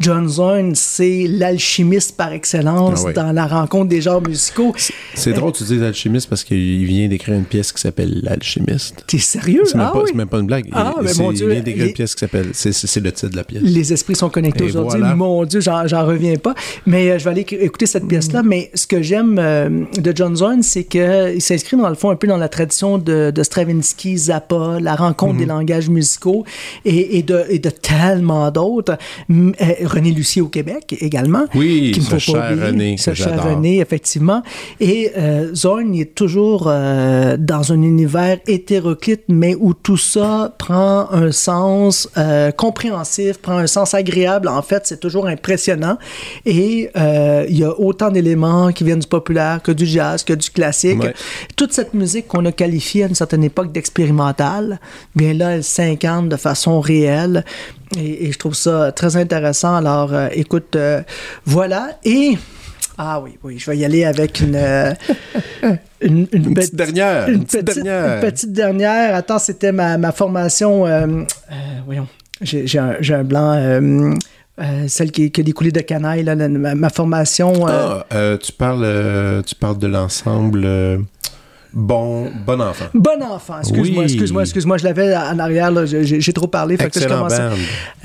John Zorn, c'est l'alchimiste par excellence Ah oui. dans la rencontre des genres musicaux. C'est drôle, tu dis l'alchimiste parce qu'il vient d'écrire une pièce qui s'appelle L'alchimiste. T'es sérieux? C'est même, Ah oui. c'est même pas une blague. Ah, il, mais mon il Dieu, vient d'écrire les- une pièce qui s'appelle. C'est, le titre de la pièce. Les esprits sont connectés aujourd'hui. voilà. Mon Dieu, j'en, reviens pas. Mais euh, je vais aller éc- écouter cette pièce-là. Mais ce que j'aime euh, euh, de John Zorn, c'est qu'il s'inscrit dans le fond un peu dans la tradition de, de Stravinsky, Zappa, la rencontre des langages musicaux et, et, de, et de tellement d'autres. Euh, René Lucier au Québec également. Oui, qu'il ne ce cher oublier. René Ce cher. René, effectivement. Et euh, Zorn il est toujours euh, dans un univers hétéroclite, mais où tout ça prend un sens compréhensif, prend un sens agréable. En fait, c'est toujours impressionnant. Et il y a autant d'éléments qui viennent du populaire que du jazz, que du classique. Ouais. Toute cette musique qu'on a qualifiée à une certaine époque d'expérimentale, bien là, elle s'incarne de façon réelle. Et, et je trouve ça très intéressant. Alors, euh, écoute, euh, voilà. Et. Ah oui, oui, je vais y aller avec une. euh, une, une Une bête- petite dernière. une petite petite, dernière. une petite dernière. Attends, c'était ma, ma formation. euh, euh, voyons, j'ai un, un blanc. euh, euh, celle qui, qui a découlé de canaille, là, ma, ma formation. euh, Ah, euh, tu, parles, tu parles de l'ensemble bon, bon enfant. Bon enfant, excuse-moi, Oui. excuse-moi, excuse-moi, je l'avais en arrière, j'ai trop parlé. fait que je Excellent commençais- band.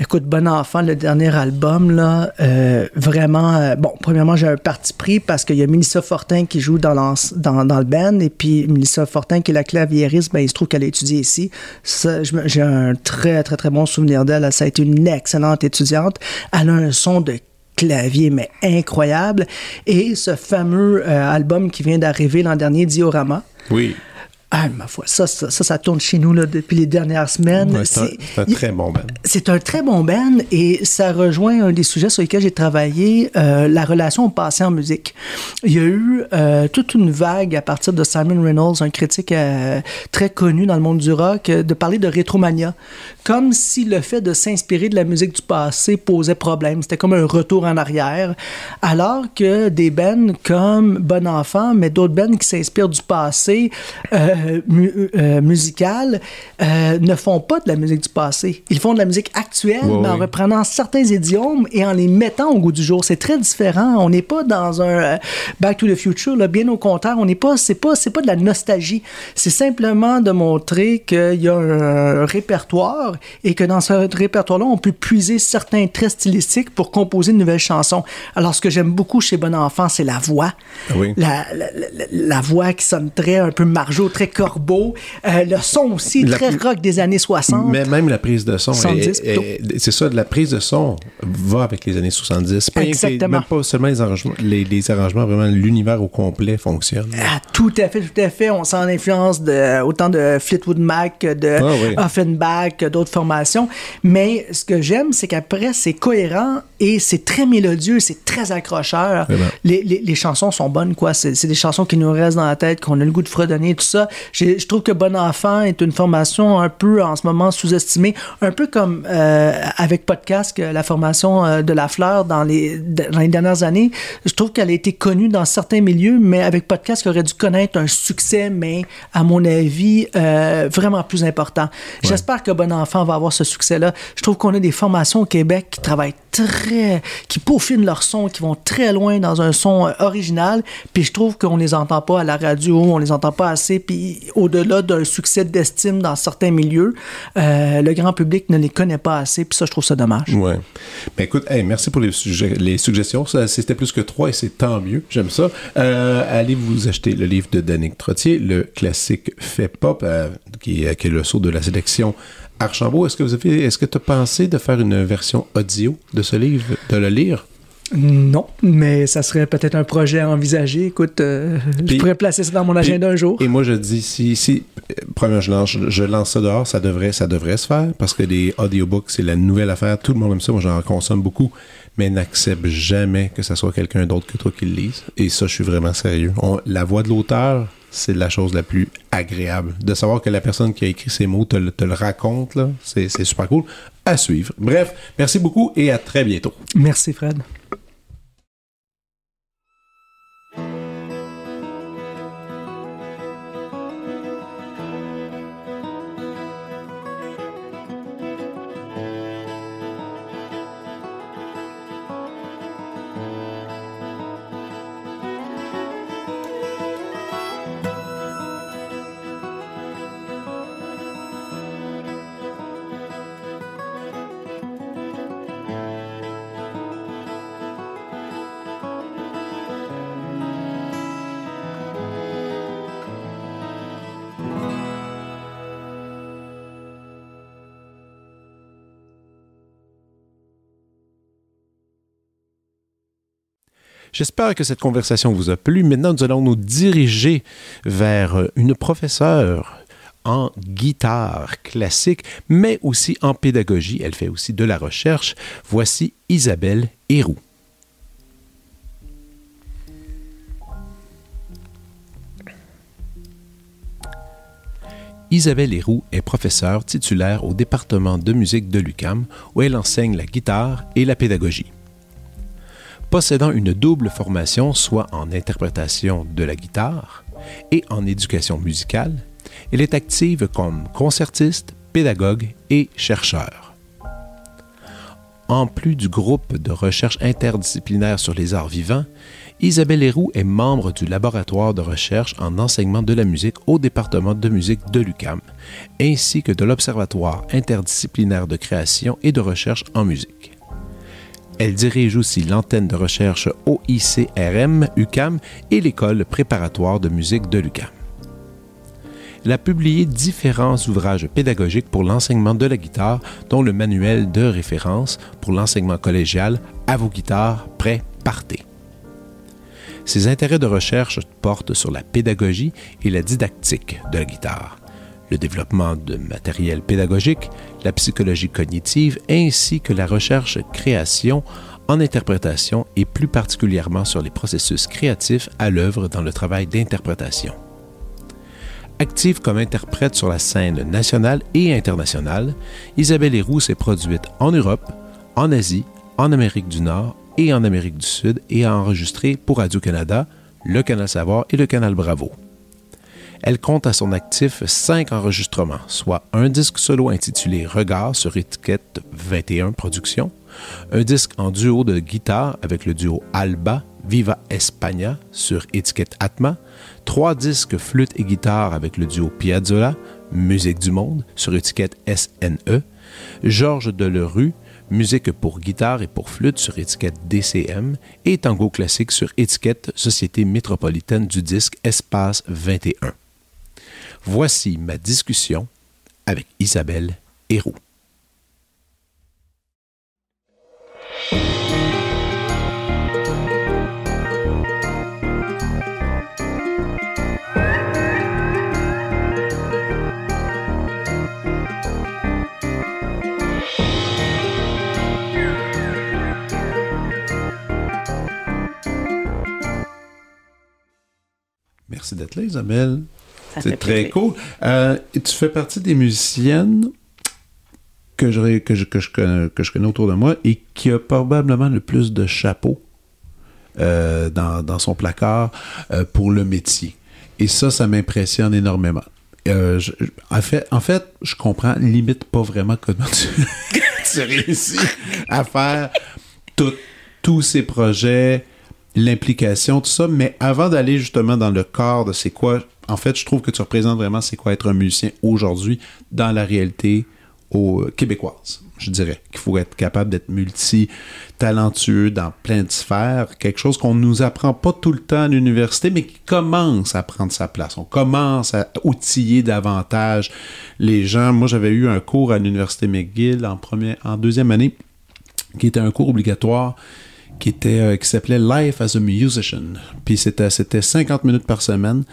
Écoute, Bon Enfant, le dernier album, là, euh, vraiment, euh, bon, premièrement, j'ai un parti pris parce qu'il y a Melissa Fortin qui joue dans, dans, dans le band, et puis Melissa Fortin, qui est la claviériste, ben, il se trouve qu'elle a étudié ici. Je J'ai un très, très, très bon souvenir d'elle. Ça a été une excellente étudiante. Elle a un son de clavier, mais incroyable. Et ce fameux euh, album qui vient d'arriver l'an dernier, Diorama, Oui, ah, ma foi, ça, ça, ça, ça tourne chez nous là, depuis les dernières semaines. Ouais, c'est un, très bon band. c'est un très bon band et ça rejoint un des sujets sur lesquels j'ai travaillé, euh, la relation au passé en musique. Il y a eu euh, toute une vague à partir de Simon Reynolds, un critique euh, très connu dans le monde du rock, de parler de rétromania. Comme si le fait de s'inspirer de la musique du passé posait problème. C'était comme un retour en arrière. Alors que des bands comme Bon Enfant, mais d'autres bands qui s'inspirent du passé euh, mu- euh, musical, euh, ne font pas de la musique du passé. Ils font de la musique actuelle, Ouais, mais en reprenant certains idiomes et en les mettant au goût du jour. C'est très différent. On n'est pas dans un Back to the Future. Là. Bien au contraire, on n'est pas. C'est pas. C'est pas de la nostalgie. C'est simplement de montrer qu'il y a un répertoire et que dans ce répertoire-là, on peut puiser certains traits stylistiques pour composer de nouvelles chansons. Alors, ce que j'aime beaucoup chez Bon Enfant, c'est la voix. Ah oui. La, la, la- la voix qui sonne très un peu margeau, très corbeau. Euh, le son aussi, La très rock des années 60. Mais même la prise de son, 70 est- plutôt. est- c'est ça, la prise de son va avec les années 70. C'est pas Exactement. Même pas seulement les arrangements, les, les arrangements, vraiment l'univers au complet fonctionne. Ah, tout à fait, tout à fait. On sent l'influence de autant de Fleetwood Mac de Ah oui. Offenbach, d'autres formations. Mais ce que j'aime, c'est qu'après, c'est cohérent et c'est très mélodieux, c'est très accrocheur. Les, les- les chansons sont bonnes, quoi. C'est c'est des chansons qui nous restent dans la tête, qu'on a le goût de fredonner, tout ça. Je trouve que Bon Enfant est une formation un peu, en ce moment, sous-estimée. Un peu comme euh, avec Podcast, que la formation euh, de La Fleur dans les, dans les dernières années. Je trouve qu'elle a été connue dans certains milieux, mais avec Podcast, qui aurait dû connaître un succès, mais à mon avis, euh, vraiment plus important. J'espère que Bon Enfant va avoir ce succès-là. Je trouve qu'on a des formations au Québec qui travaillent très, qui peaufinent leur son, qui vont très loin dans un son original. Puis je trouve qu'on les entend pas à la radio, on les entend pas assez. Puis au-delà d'un succès d'estime dans certains milieux, euh, le grand public ne les connaît pas assez. Puis ça, je trouve ça dommage. Ouais. Ben écoute, merci pour les, suggestions. C'était plus que trois et c'est tant mieux. J'aime ça. Euh, allez vous acheter le livre de Danick Trottier, le classique fait pop, euh, qui, est- qui est le saut de la sélection Archambault. Est-ce que vous est-ce que tu as pensé de faire une version audio de ce livre, de le lire? Non, mais ça serait peut-être un projet à envisager. Écoute, euh, je pourrais placer ça dans mon agenda un jour. Et moi, je dis, si, si premièrement, je lance, je lance ça dehors, ça devrait, ça devrait se faire parce que les audiobooks, c'est la nouvelle affaire. Tout le monde aime ça. Moi, j'en consomme beaucoup, mais n'accepte jamais que ça soit quelqu'un d'autre que toi qui le lise. Et ça, je suis vraiment sérieux. On- la voix de l'auteur, c'est la chose la plus agréable. De savoir que la personne qui a écrit ces mots te, le- te le raconte, c'est super cool. À suivre. Bref, merci beaucoup et à très bientôt. Merci, Fred. J'espère que cette conversation vous a plu. Maintenant, nous allons nous diriger vers une professeure en guitare classique, mais aussi en pédagogie. Elle fait aussi de la recherche. Voici Isabelle Héroux. Isabelle Héroux est professeure titulaire au département de musique de l'UCAM où elle enseigne la guitare et la pédagogie. Possédant une double formation, soit en interprétation de la guitare et en éducation musicale, elle est active comme concertiste, pédagogue et chercheur. En plus du groupe de recherche interdisciplinaire sur les arts vivants, Isabelle Héroux est membre du laboratoire de recherche en enseignement de la musique au département de musique de l'UCAM, ainsi que de l'Observatoire interdisciplinaire de création et de recherche en musique. Elle dirige aussi l'antenne de recherche OICRM UCAM et l'école préparatoire de musique de l'UCAM. Elle a publié différents ouvrages pédagogiques pour l'enseignement de la guitare, dont le manuel de référence pour l'enseignement collégial À vos guitares, prêts, partez. Ses intérêts de recherche portent sur la pédagogie et la didactique de la guitare, le développement de matériel pédagogique, la psychologie cognitive ainsi que la recherche-création en interprétation et plus particulièrement sur les processus créatifs à l'œuvre dans le travail d'interprétation. Active comme interprète sur la scène nationale et internationale, Isabelle Héroux s'est produite en Europe, en Asie, en Amérique du Nord et en Amérique du Sud et a enregistré pour Radio-Canada, le Canal Savoir et le Canal Bravo. Elle compte à son actif cinq enregistrements, soit un disque solo intitulé Regard sur étiquette 21 Productions, un disque en duo de guitare avec le duo Alba Viva España sur étiquette Atma, trois disques flûte et guitare avec le duo Piazzolla Musique du Monde sur étiquette SNE, Georges Delerue musique pour guitare et pour flûte sur étiquette DCM et tango classique sur étiquette Société métropolitaine du disque Espace 21. Voici ma discussion avec Isabelle Héroux. Merci d'être là, Isabelle. C'est très cool. Euh, tu fais partie des musiciennes que je, que, je, que, je, que je connais autour de moi et qui a probablement le plus de chapeaux euh, dans, dans, son placard euh, pour le métier. Et ça, ça m'impressionne énormément. Je, en, fait, en fait, je comprends limite pas vraiment comment tu, tu réussis à faire tous ces projets l'implication, tout ça. Mais avant d'aller justement dans le corps de c'est quoi, en fait, je trouve que tu représentes vraiment c'est quoi être un musicien aujourd'hui dans la réalité euh, québécoise. Je dirais qu'il faut être capable d'être multi-talentueux dans plein de sphères, quelque chose qu'on ne nous apprend pas tout le temps à l'université, mais qui commence à prendre sa place. On commence à outiller davantage les gens. Moi, j'avais eu un cours à l'université McGill en, première, en deuxième année, qui était un cours obligatoire qui était euh, qui s'appelait Life as a Musician. Puis c'était c'était 50 minutes par semaine.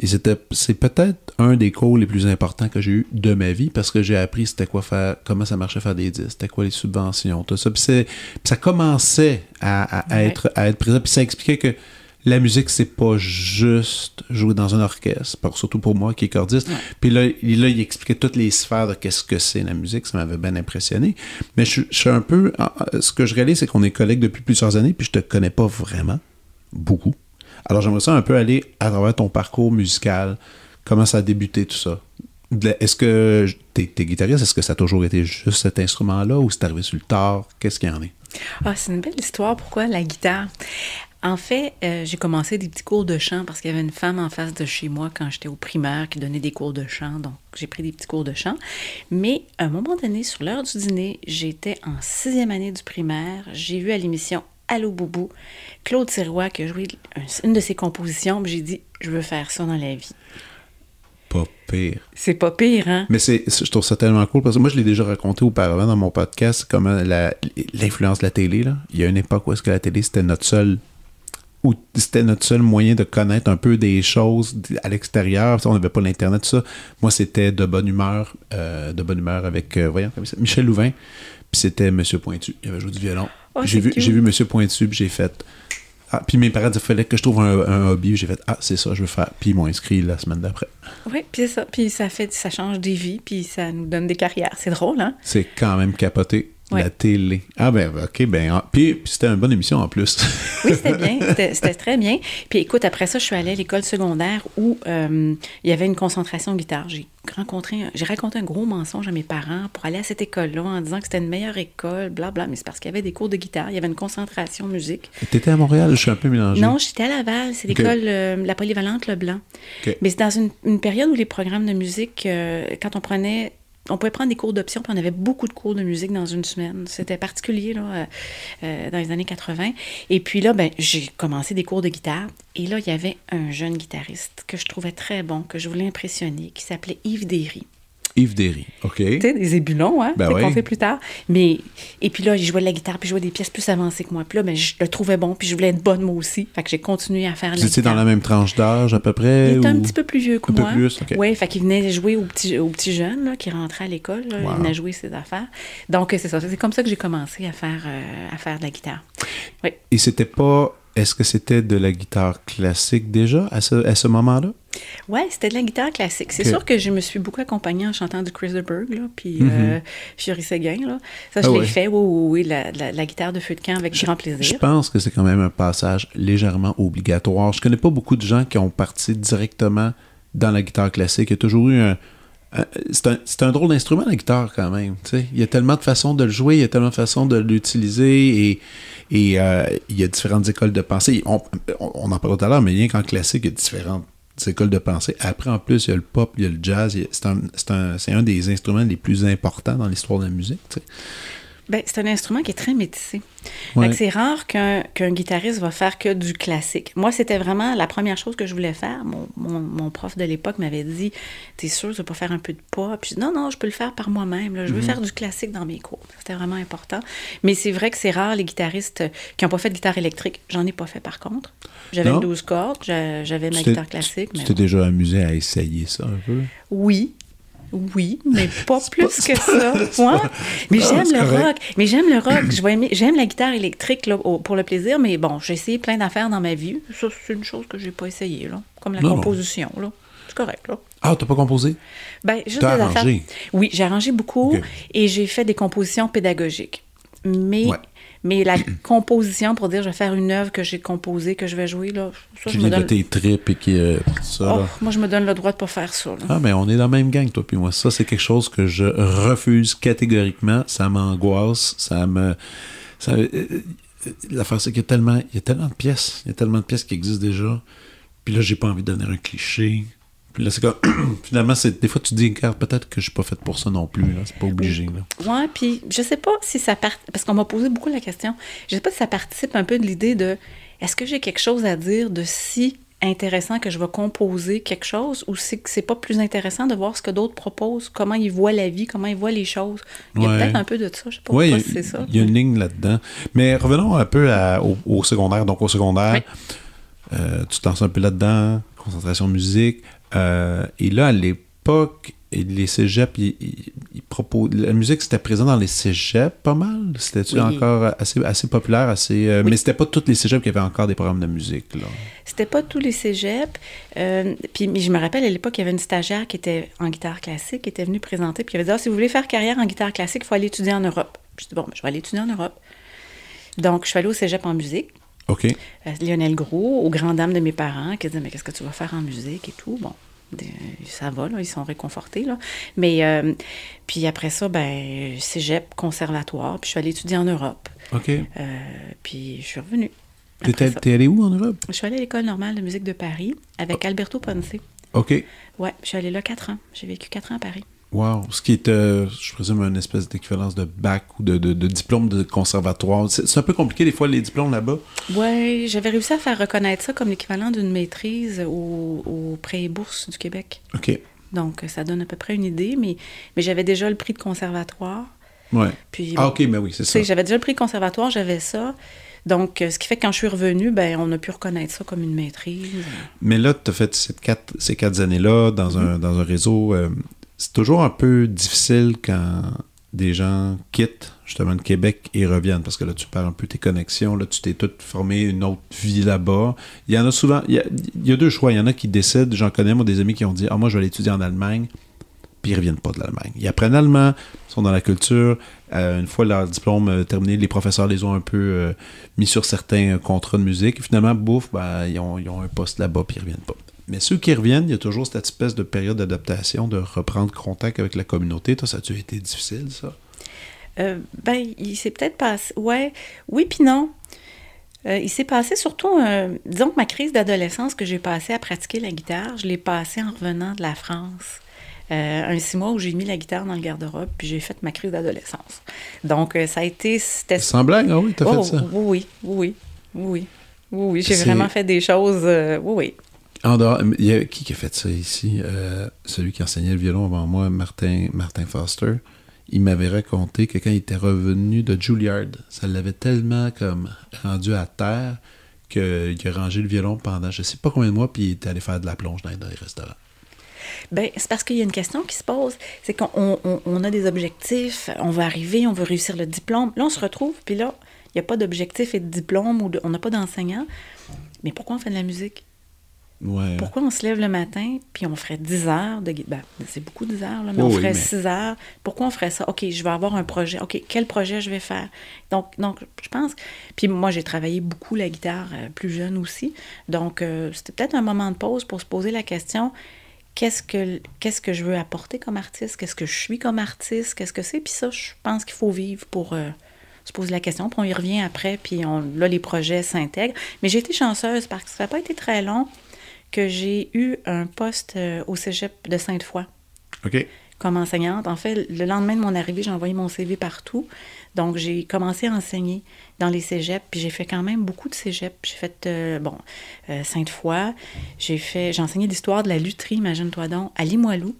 Et c'était c'est peut-être un des cours les plus importants que j'ai eu de ma vie parce que j'ai appris c'était quoi faire comment ça marchait faire des disques, c'était quoi les subventions, tout ça. Puis, ça commençait à, être à être présent puis ça expliquait que la musique, c'est pas juste jouer dans un orchestre, surtout pour moi qui est cordiste. Puis là, il, là, il expliquait toutes les sphères de qu'est-ce que c'est la musique, ça m'avait bien impressionné. Mais je, suis un peu. Ce que je réalise, c'est qu'on est collègues depuis plusieurs années, puis je te connais pas vraiment beaucoup. Alors j'aimerais ça un peu aller à travers ton parcours musical, comment ça a débuté, tout ça? Est-ce que t'es es guitariste, est-ce que ça a toujours été juste cet instrument-là ou c'est arrivé sur le tard? Qu'est-ce qu'il y en est? Ah, c'est une belle histoire. Pourquoi la guitare? En fait, euh, j'ai commencé des petits cours de chant parce qu'il y avait une femme en face de chez moi quand j'étais au primaire qui donnait des cours de chant. Donc, j'ai pris des petits cours de chant. Mais à un moment donné, sur l'heure du dîner, j'étais en sixième année du primaire. J'ai vu à l'émission Allô Boubou Claude Sirois qui a joué une de ses compositions. J'ai dit, je veux faire ça dans la vie. Pas pire. C'est pas pire, hein? Mais c'est, je trouve ça tellement cool parce que moi, je l'ai déjà raconté auparavant dans mon podcast, comment l'influence de la télé. Là. Il y a une époque où est-ce que la télé, c'était notre seul où c'était notre seul moyen de connaître un peu des choses à l'extérieur. On n'avait pas l'Internet, tout ça. Moi, c'était de bonne humeur, euh, de bonne humeur avec, euh, voyons, Michel Louvain. Puis c'était Monsieur Pointu. Il avait joué du violon. Oh, j'ai vu, j'ai vu Monsieur Pointu, puis j'ai fait. Ah, puis mes parents disaient fallait que je trouve un, un hobby. J'ai fait Ah, c'est ça, je veux faire. Puis ils m'ont inscrit la semaine d'après. Oui, puis c'est ça. Puis ça fait, ça change des vies, puis ça nous donne des carrières. C'est drôle, hein? C'est quand même capoté. Ouais. La télé. Ah, ben, ok, ben. ah, puis, c'était une bonne émission en plus. Oui, c'était bien. C'était très bien. Puis écoute, après ça, je suis allée à l'école secondaire où euh, il y avait une concentration guitare. J'ai rencontré, j'ai raconté un gros mensonge à mes parents pour aller à cette école-là en disant que c'était une meilleure école, blabla. Mais c'est parce qu'il y avait des cours de guitare, il y avait une concentration musique. T'étais à Montréal, je suis un peu mélangé. Non, j'étais à Laval, c'est l'école, euh, la polyvalente Leblanc. Mais c'est dans une, une période où les programmes de musique, euh, quand on prenait, on pouvait prendre des cours d'option, puis on avait beaucoup de cours de musique dans une semaine. C'était particulier là, euh, euh, dans les années 80. Et puis là, ben, j'ai commencé des cours de guitare. Et là, il y avait un jeune guitariste que je trouvais très bon, que je voulais impressionner, qui s'appelait Yves Derry. Yves Derry. OK. Tu sais, des ébulons, hein, Ben c'est qu'on oui. fait plus tard. Mais, et puis là, il jouait de la guitare, puis il jouait des pièces plus avancées que moi. Puis là, ben, je le trouvais bon, puis je voulais être bonne moi aussi. Fait que j'ai continué à faire Vous la étiez dans la même tranche d'âge à peu près? Il était un petit peu plus vieux que Un peu moi. plus, ok. Oui, fait qu'il venait jouer aux petits, aux petits jeunes là, qui rentraient à l'école. Wow. Il venait jouer ses affaires. Donc, c'est ça. C'est comme ça que j'ai commencé à faire, euh, à faire de la guitare. Oui. Et c'était pas. Est-ce que c'était de la guitare classique déjà à ce, à ce moment-là? Ouais, c'était de la guitare classique. C'est sûr que je me suis beaucoup accompagnée en chantant du Chris de Berg, là, puis euh, Séguin, là. Ça, je Ah l'ai ouais. fait, oui, oui, oui, la, la- la guitare de feu de camp avec grand Je plaisir. pense que c'est quand même un passage légèrement obligatoire. Je connais pas beaucoup de gens qui ont parti directement dans la guitare classique. Il y a toujours eu un. Un- c'est un, un drôle d'instrument, la guitare, quand même. tu sais. Il y a tellement de façons de le jouer, il y a tellement de façons de l'utiliser et, et euh, il y a différentes écoles de pensée. On, en parlait tout à l'heure, mais rien qu'en classique, il y a différentes écoles de pensée. Après, en plus, il y a le pop, il y a le jazz. C'est un, un- un des instruments les plus importants dans l'histoire de la musique. Ben, c'est un instrument qui est très métissé. Ouais. C'est rare qu'un qu'un guitariste va faire que du classique. Moi, c'était vraiment la première chose que je voulais faire. Mon, mon- mon prof de l'époque m'avait dit T'es sûr, tu vas pas faire un peu de pop Puis Non, non, je peux le faire par moi-même. Je Mhm. veux faire du classique dans mes cours. C'était vraiment important. Mais c'est vrai que c'est rare les guitaristes qui n'ont pas fait de guitare électrique. J'en ai pas fait par contre. J'avais Non? une 12 cordes, j'a- j'avais ma guitare classique. Tu t'es déjà amusé à essayer ça un peu? oui. Oui, mais pas plus pas- que ça. Mais Ah, j'aime le correct. rock. Mais j'aime le rock. J'aime la guitare électrique là, pour le plaisir, mais bon, j'ai essayé plein d'affaires dans ma vie. Ça, c'est une chose que j'ai pas essayé, là. Comme la Non, composition, là. C'est correct, là. Ah, t'as pas composé? Ben, juste des arrangé? affaires. Oui, j'ai arrangé beaucoup et j'ai fait des compositions pédagogiques. Mais, Ouais. Mais la composition, pour dire je vais faire une œuvre que j'ai composée, que je vais jouer, là, ça, Qui je me vient de tes tripes et qui. euh, tout ça, Oh, moi, je me donne le droit de pas faire ça. là. Ah, mais on est dans la même gang, toi puis moi. Ça, c'est quelque chose que je refuse catégoriquement. Ça m'angoisse. Ça me. Ça, euh, euh, L'affaire, c'est qu'il y a tellement, il y a tellement de pièces. Il y a tellement de pièces qui existent déjà. Puis là, j'ai pas envie de devenir un cliché. Puis là, c'est comme. Finalement, c'est, des fois, tu te dis, regarde, peut-être que je suis pas faite pour ça non plus. Là. C'est pas obligé. Là. Ouais, puis je sais pas si ça part... Parce qu'on m'a posé beaucoup la question. Je sais pas si ça participe un peu de l'idée de est-ce que j'ai quelque chose à dire de si intéressant que je vais composer quelque chose ou c'est que c'est pas plus intéressant de voir ce que d'autres proposent, comment ils voient la vie, comment ils voient les choses? Il y a Ouais. peut-être un peu de ça, je sais pas Oui, pourquoi a- c'est ça. il y a une ligne là-dedans. Mais revenons un peu à- au, au secondaire. Donc, au secondaire, euh, tu te lances un peu là-dedans, concentration musique. Euh, et là, à l'époque, les cégeps, ils, ils- ils proposent... la musique, c'était présent dans les cégeps pas mal? C'était-tu Oui. encore assez, assez populaire, assez... euh, Oui. Mais c'était pas tous les cégeps qui avaient encore des programmes de musique. Là. C'était pas tous les cégeps. euh, puis je me rappelle à l'époque, il y avait une stagiaire qui était en guitare classique, qui était venue présenter, puis elle avait dit Ah, si vous voulez faire carrière en guitare classique, il faut aller étudier en Europe. Je dis bon, ben, je vais aller étudier en Europe. Donc, je suis allée au cégep en musique. OK. Euh, Lionel Gros, aux grandes dames de mes parents, qui disaient Mais qu'est-ce que tu vas faire en musique et tout? Bon, ça va, là, ils sont réconfortés. Là. Mais, euh, puis après ça, ben, cégep, conservatoire, puis je suis allée étudier en Europe. OK. Euh, puis je suis revenue. T'es ça. t'es allé où en Europe? Je suis allée à l'École normale de musique de Paris avec Alberto Ponce. OK. Ouais, je suis allée là quatre ans. J'ai vécu quatre ans à Paris. Wow. Ce qui est, euh, je présume, une espèce d'équivalence de bac ou de, de- de diplôme de conservatoire. C'est un peu compliqué, des fois, les diplômes là-bas. Ouais, j'avais réussi à faire reconnaître ça comme l'équivalent d'une maîtrise au, au prêt et bourse du Québec. OK. Donc, ça donne à peu près une idée, mais, mais j'avais déjà le prix de conservatoire. Ouais. Puis, Ah, OK, mais oui, c'est ça. j'avais déjà le prix de conservatoire, j'avais ça. Donc, euh, ce qui fait que quand je suis revenue, ben, on a pu reconnaître ça comme une maîtrise. Mais là, tu as fait ces quatre, ces quatre années-là dans, un, dans un réseau. euh, c'est toujours un peu difficile quand des gens quittent justement le Québec et reviennent parce que là, tu perds un peu tes connexions. Là, tu t'es tout formé une autre vie là-bas. Il y en a souvent. Il y a, deux choix. Il y en a qui décident. J'en connais, moi, des amis qui ont dit Ah, moi, je vais aller étudier en Allemagne. Puis ils reviennent pas de l'Allemagne. Ils apprennent allemand, ils sont dans la culture. Euh, une fois leur diplôme euh, terminé, les professeurs les ont un peu euh, mis sur certains contrats de musique. Finalement, bouf, ben, ils, ont, ils ont un poste là-bas, puis ils reviennent pas. Mais ceux qui reviennent, il y a toujours cette espèce de période d'adaptation, de reprendre contact avec la communauté. Toi, ça a-tu été difficile, ça? Euh, ben, il s'est peut-être passé. Ouais, oui, puis non. Euh, il s'est passé surtout, euh, disons que ma crise d'adolescence que j'ai passée à pratiquer la guitare, je l'ai passée en revenant de la France. Un six mois où j'ai mis la guitare dans le garde-robe, puis j'ai fait ma crise d'adolescence. Donc, ça a été. Sans blague, ah oui, t'as Oh, fait ça. Oui, oui, oui, oui, oui. J'ai vraiment fait des choses. oui, oui. En dehors, y a, qui qui a fait ça ici? Euh, celui qui enseignait le violon avant moi, Martin, Martin Foster. Il m'avait raconté que quand il était revenu de Juilliard, ça l'avait tellement comme rendu à terre qu'il a rangé le violon pendant je sais pas combien de mois, puis il était allé faire de la plonge dans les restaurants. Ben, c'est parce qu'il y a une question qui se pose. C'est qu'on on- on a des objectifs, on veut arriver, on veut réussir le diplôme. Là, on se retrouve, puis là, il n'y a pas d'objectif et de diplôme, ou on n'a pas d'enseignant. Mais pourquoi on fait de la musique? Ouais. Pourquoi on se lève le matin, puis on ferait 10 heures de guitare? Ben, c'est beaucoup 10 heures, là, mais Oh on oui, ferait mais- 6 heures. Pourquoi on ferait ça? OK, je vais avoir un projet. OK, quel projet je vais faire? Donc, donc je pense... Puis moi, j'ai travaillé beaucoup la guitare euh, plus jeune aussi. Donc, euh, c'était peut-être un moment de pause pour se poser la question, qu'est-ce que, qu'est-ce que je veux apporter comme artiste? Qu'est-ce que je suis comme artiste? Qu'est-ce que c'est? Puis ça, je pense qu'il faut vivre pour... euh, se poser la question, puis on y revient après, puis on, là, les projets s'intègrent. Mais j'ai été chanceuse parce que ça n'a pas été très long que j'ai eu un poste euh, au cégep de Sainte-Foy OK. comme enseignante. En fait, le lendemain de mon arrivée, j'ai envoyé mon CV partout. Donc, j'ai commencé à enseigner dans les cégeps, puis j'ai fait quand même beaucoup de cégeps. J'ai fait, euh, bon, euh, Sainte-Foy. J'ai fait, j'ai enseigné l'histoire de la lutherie, imagine-toi donc, à Limoilou.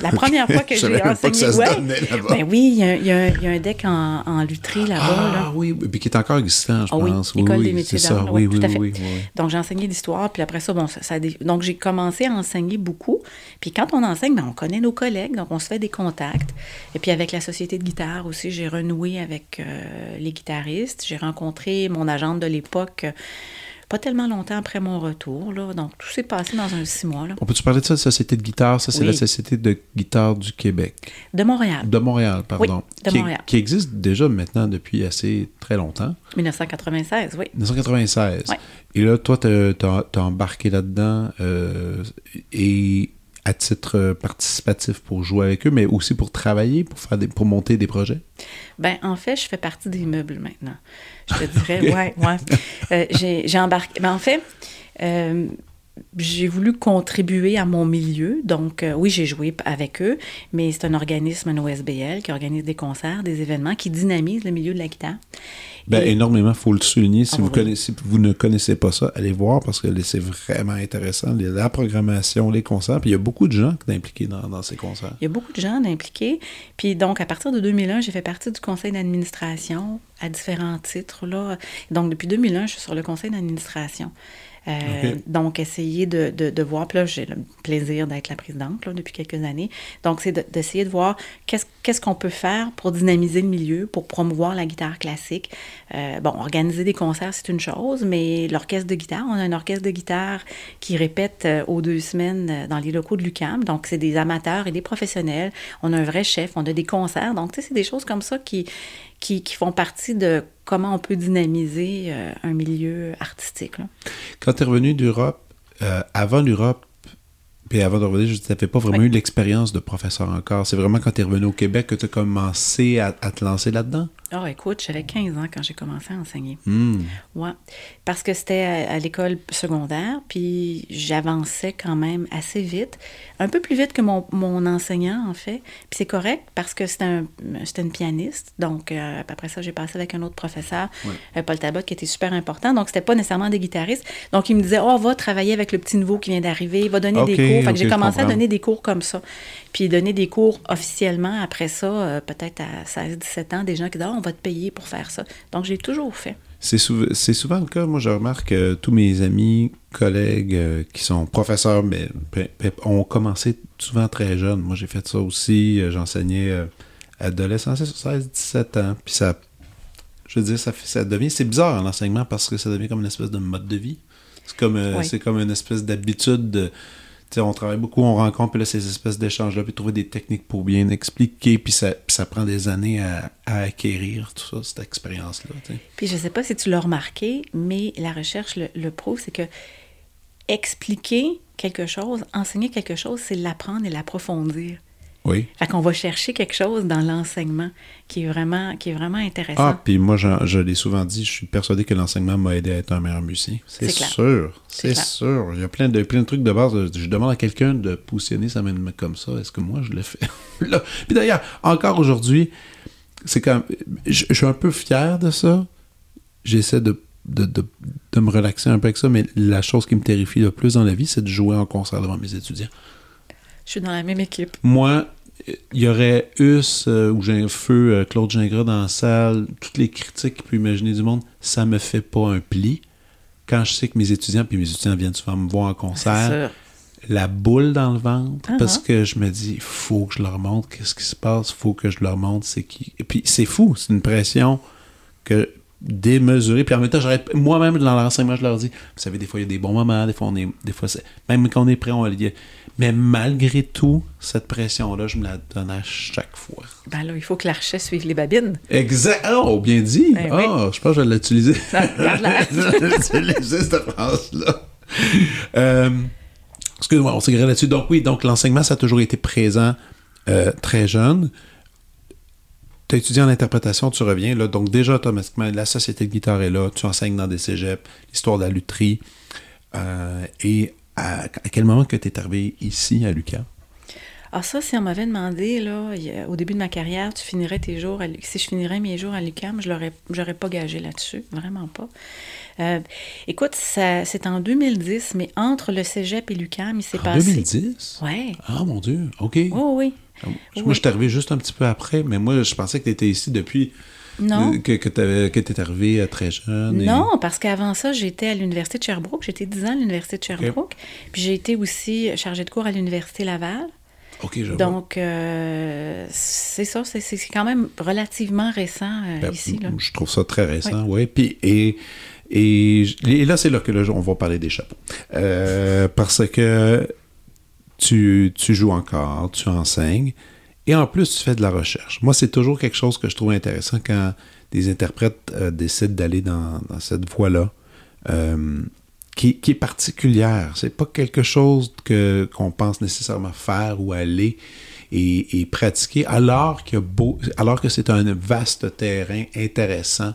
La première fois que j'ai que enseigné. ouais. là-bas. Ben oui, il y, a, il y a un- il y a un deck en, en lutherie là-bas. Ah là. oui, puis qui est encore existant, je Ah oui, pense. École oui, des métiers d'art, Oui, oui, oui, tout à fait. oui. Donc, j'ai enseigné l'histoire, puis après ça, bon, ça, ça donc j'ai commencé à enseigner beaucoup. Puis quand on enseigne, ben, on connaît nos collègues, donc on se fait des contacts. Et puis avec la société de guitare aussi, j'ai renoué avec euh, les guitaristes. J'ai rencontré mon agente de l'époque euh, pas tellement longtemps après mon retour. Là. Donc, tout s'est passé dans un six mois là, On peut-tu parler de ça, Société de guitare? Ça, c'est Oui. la Société de guitare du Québec. de Montréal, De Montréal, pardon. de qui, Montréal. qui existe déjà maintenant depuis assez très longtemps. 1996, oui. 1996. Ouais. Et là, toi, t'as as, embarqué là-dedans euh, et à titre euh, participatif pour jouer avec eux, mais aussi pour travailler, pour faire des, pour monter des projets? Ben, en fait, je fais partie des meubles maintenant. Je te dirais, ouais, ouais. Euh, j'ai j'ai embarqué. Ben, en fait, euh, j'ai voulu contribuer à mon milieu. Donc, euh, oui, j'ai joué avec eux, mais c'est un organisme, un OSBL, qui organise des concerts, des événements, qui dynamise le milieu de la guitare. Ben, Et- énormément, il faut le souligner. Si Ah vous, oui. connaissez, vous ne connaissez pas ça, allez voir parce que c'est vraiment intéressant. La programmation, les concerts, puis il y a beaucoup de gens qui sont impliqués dans, dans ces concerts. Il y a beaucoup de gens impliqués. Puis donc, à partir de 2001, j'ai fait partie du conseil d'administration à différents titres. Là. Donc, depuis 2001, je suis sur le conseil d'administration. Euh. Donc, essayer de, de, de voir, puis là, j'ai le plaisir d'être la présidente là, depuis quelques années. Donc, c'est de- d'essayer de, voir qu'est-ce qu'on peut faire pour dynamiser le milieu, pour promouvoir la guitare classique. Euh, bon, organiser des concerts, c'est une chose, mais l'orchestre de guitare, on a un orchestre de guitare qui répète euh, aux deux semaines dans les locaux de l'UCAM. Donc, c'est des amateurs et des professionnels. On a un vrai chef, on a des concerts. Donc, tu sais, c'est des choses comme ça qui, qui, qui font partie de comment on peut dynamiser euh, un milieu artistique. là. Quand tu es revenu d'Europe, euh, avant l'Europe, puis avant de revenir, tu n'avais pas vraiment Oui. eu l'expérience de professeur encore. C'est vraiment quand tu es revenu au Québec que tu as commencé à, à te lancer là-dedans? Ah, écoute, j'avais 15 ans quand j'ai commencé à enseigner. Hmm. Ouais. Parce que c'était à, à l'école secondaire, puis j'avançais quand même assez vite, un peu plus vite que mon, mon enseignant, en fait. Puis c'est correct parce que c'était un, c'était une pianiste. Donc, euh, après ça, j'ai passé avec un autre professeur, euh, Paul Talbot, qui était super important. Donc, c'était pas nécessairement des guitaristes. Donc, il me disait, oh, va travailler avec le petit nouveau qui vient d'arriver, va donner des cours. Fait que j'ai commencé à donner des cours comme ça. Puis donner des cours officiellement après ça, euh, peut-être à 16-17 ans, des gens qui disent, Ah, on va te payer pour faire ça. Donc, j'ai toujours fait. C'est souvent, c'est souvent le cas. Moi, je remarque que tous mes amis, collègues euh, qui sont professeurs, mais, pe- pe- ont commencé souvent très jeunes. Moi, j'ai fait ça aussi. Euh, J'enseignais euh, adolescents, 16, 17 ans. Puis ça, je veux dire, ça, ça devient, c'est bizarre en enseignement parce que ça devient comme une espèce de mode de vie. C'est comme, euh, Oui. c'est comme une espèce d'habitude on travaille beaucoup, on rencontre, là, ces espèces d'échanges-là, puis trouver des techniques pour bien expliquer, puis ça, ça prend des années à, acquérir, tout ça, cette expérience-là. Puis je ne sais pas si tu l'as remarqué, mais la recherche le, le prouve, c'est que expliquer quelque chose, enseigner quelque chose, c'est l'apprendre et l'approfondir. Oui. Fait qu'on va chercher quelque chose dans l'enseignement qui est vraiment, qui est vraiment intéressant. Ah, puis moi, je, je l'ai souvent dit, je suis persuadé que l'enseignement m'a aidé à être un meilleur musicien. C'est sûr. C'est sûr. Il y a plein de, plein de trucs de base. Je demande à quelqu'un de positionner sa main comme ça. Est-ce que moi, je le fais? Là. Puis d'ailleurs, encore aujourd'hui, c'est comme. Je, je suis un peu fier de ça. J'essaie de, de, de, de me relaxer un peu avec ça, mais la chose qui me terrifie le plus dans la vie, c'est de jouer en concert devant mes étudiants. Je suis dans la même équipe. Moi, il y aurait Us euh, ou j'ai un feu euh, Claude Gingras dans la salle, toutes les critiques qu'il peut imaginer du monde, ça me fait pas un pli. Quand je sais que mes étudiants, puis mes étudiants viennent souvent me voir en concert, la boule dans le ventre, Uh-huh. parce que je me dis, il faut que je leur montre qu'est-ce qui se passe, il faut que je leur montre c'est qui. Et puis c'est fou, c'est une pression que démesurée. Puis en même temps, j'arrête, moi-même dans l'enseignement, je leur dis, vous savez, des fois il y a des bons moments, des fois on est, des fois même quand on est prêt, on va le dire. Mais malgré tout, cette pression-là, je me la donne à chaque fois. Ben là, il faut que l'archet suive les babines. Exact. Oh, bien dit. Ben Ah, je pense que je vais l'utiliser. regarde-la. je vais l'utiliser, cette phrase-là. Euh, excuse-moi, on s'est là-dessus. Donc oui, donc l'enseignement, ça a toujours été présent euh, très jeune. Tu as étudié en interprétation, tu reviens là. Donc déjà, automatiquement, la société de guitare est là? Tu enseignes dans des cégeps, l'histoire de la lutherie. Euh, et à, à quel moment que tu es arrivé ici, à Lucas? Ah, ça, si on m'avait demandé, là, au début de ma carrière, tu finirais tes jours, à si je finirais mes jours à l'UQAM, je l'aurais, j'aurais pas gagé là-dessus, vraiment pas. Euh, écoute, ça, c'est en 2010, mais entre le cégep et l'UQAM, il s'est En passé. 2010? Ouais. Ah, mon Dieu. OK. Oh, oui. Moi, Oui. je suis arrivé juste un petit peu après, mais moi, je pensais que tu étais ici depuis Non. euh, que, que tu étais arrivé euh, très jeune. et- Non, parce qu'avant ça, j'étais à l'Université de Sherbrooke. J'étais 10 ans à l'Université de Sherbrooke. Puis j'ai été aussi chargée de cours à l'Université Laval. OK, je. Donc, euh, c'est ça, c'est, c'est quand même relativement récent euh, Ben, ici. Là. Je trouve ça très récent, oui. Puis, et, et, et là, c'est là que là, on va parler des chapeaux. Euh, parce que tu, tu joues encore, tu enseignes, et en plus, tu fais de la recherche. Moi, c'est toujours quelque chose que je trouve intéressant quand des interprètes euh, décident d'aller dans, cette voie-là. euh, qui, est particulière. C'est pas quelque chose que qu'on pense nécessairement faire ou aller et, pratiquer, alors que c'est un vaste terrain intéressant.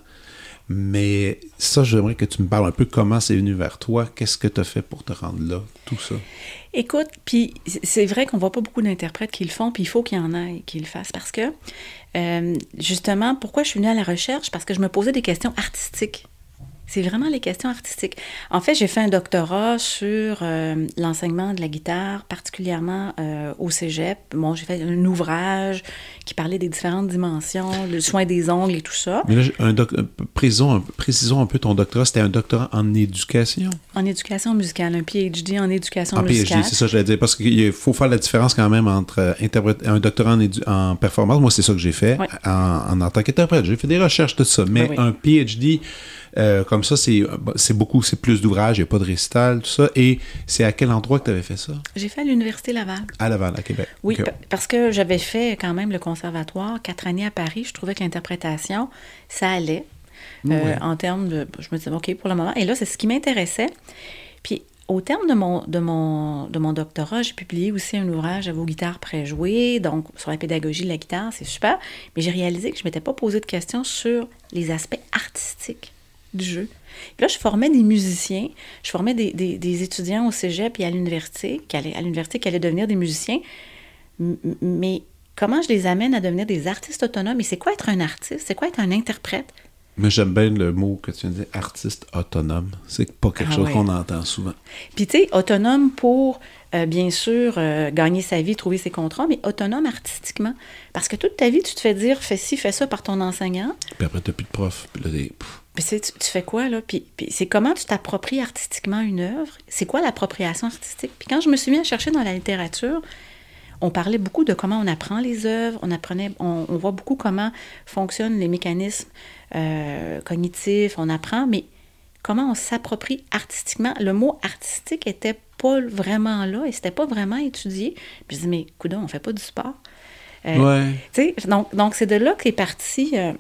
Mais ça, j'aimerais que tu me parles un peu comment c'est venu vers toi, qu'est-ce que tu as fait pour te rendre là, tout ça? Écoute, puis c'est vrai qu'on voit pas beaucoup d'interprètes qui le font, puis il faut qu'il y en ait qui le fassent parce que, euh, justement, pourquoi je suis venue à la recherche? Parce que je me posais des questions artistiques. C'est vraiment les questions artistiques. En fait, j'ai fait un doctorat sur euh, l'enseignement de la guitare, particulièrement euh, au cégep. Bon, j'ai fait un ouvrage qui parlait des différentes dimensions, le soin des ongles et tout ça. Mais là, un doc- euh, précisons, un, précisons un peu ton doctorat. C'était un doctorat en éducation? En éducation musicale, un PhD en éducation En musicale. PhD, c'est ça que je voulais dire. Parce qu'il faut faire la différence quand même entre interprète- un doctorat en, édu- en performance. Moi, c'est ça que j'ai fait en, en, en tant qu'interprète. J'ai fait des recherches, tout ça. Mais Oui, oui. un PhD, euh, comme ça, c'est beaucoup, c'est plus d'ouvrages, il n'y a pas de récital, tout ça. Et c'est à quel endroit que tu avais fait ça? J'ai fait à l'Université Laval. À Laval, à Québec. Oui, parce que j'avais fait quand même le conservatoire, quatre années à Paris. Je trouvais que l'interprétation, ça allait euh, Ouais. en termes de. Je me disais, OK, pour le moment. Et là, c'est ce qui m'intéressait. Puis, au terme de mon, de mon, de mon doctorat, j'ai publié aussi un ouvrage à vos guitares préjouées, donc sur la pédagogie de la guitare, c'est super. Mais j'ai réalisé que je ne m'étais pas posé de questions sur les aspects artistiques du jeu. Puis là, je formais des musiciens, je formais des, des- des étudiants au cégep et à l'université, qui allaient, à l'université qui allaient devenir des musiciens. Mais comment je les amène à devenir des artistes autonomes? Et c'est quoi être un artiste? C'est quoi être un interprète? Mais j'aime bien le mot que tu viens de dire, artiste autonome. C'est pas quelque Ah chose ouais. qu'on entend souvent. Puis, tu sais, autonome pour, euh, bien sûr, euh, gagner sa vie, trouver ses contrats, mais autonome artistiquement. Parce que toute ta vie, tu te fais dire, fais ci, fais ça par ton enseignant. Puis après, t'as plus de prof. Puis là, t'es- pff, Puis tu, tu- fais quoi, là? Puis, puis c'est comment tu t'appropries artistiquement une œuvre? C'est quoi l'appropriation artistique? Puis quand je me suis mis à chercher dans la littérature, on parlait beaucoup de comment on apprend les œuvres, on apprenait, on, on voit beaucoup comment fonctionnent les mécanismes euh, cognitifs, on apprend, mais comment on s'approprie artistiquement? Le mot artistique était pas vraiment là et c'était pas vraiment étudié. Puis je dis, mais coudon, on fait pas du sport. Euh, Ouais. tu sais, donc, donc c'est de là qu'est parti euh,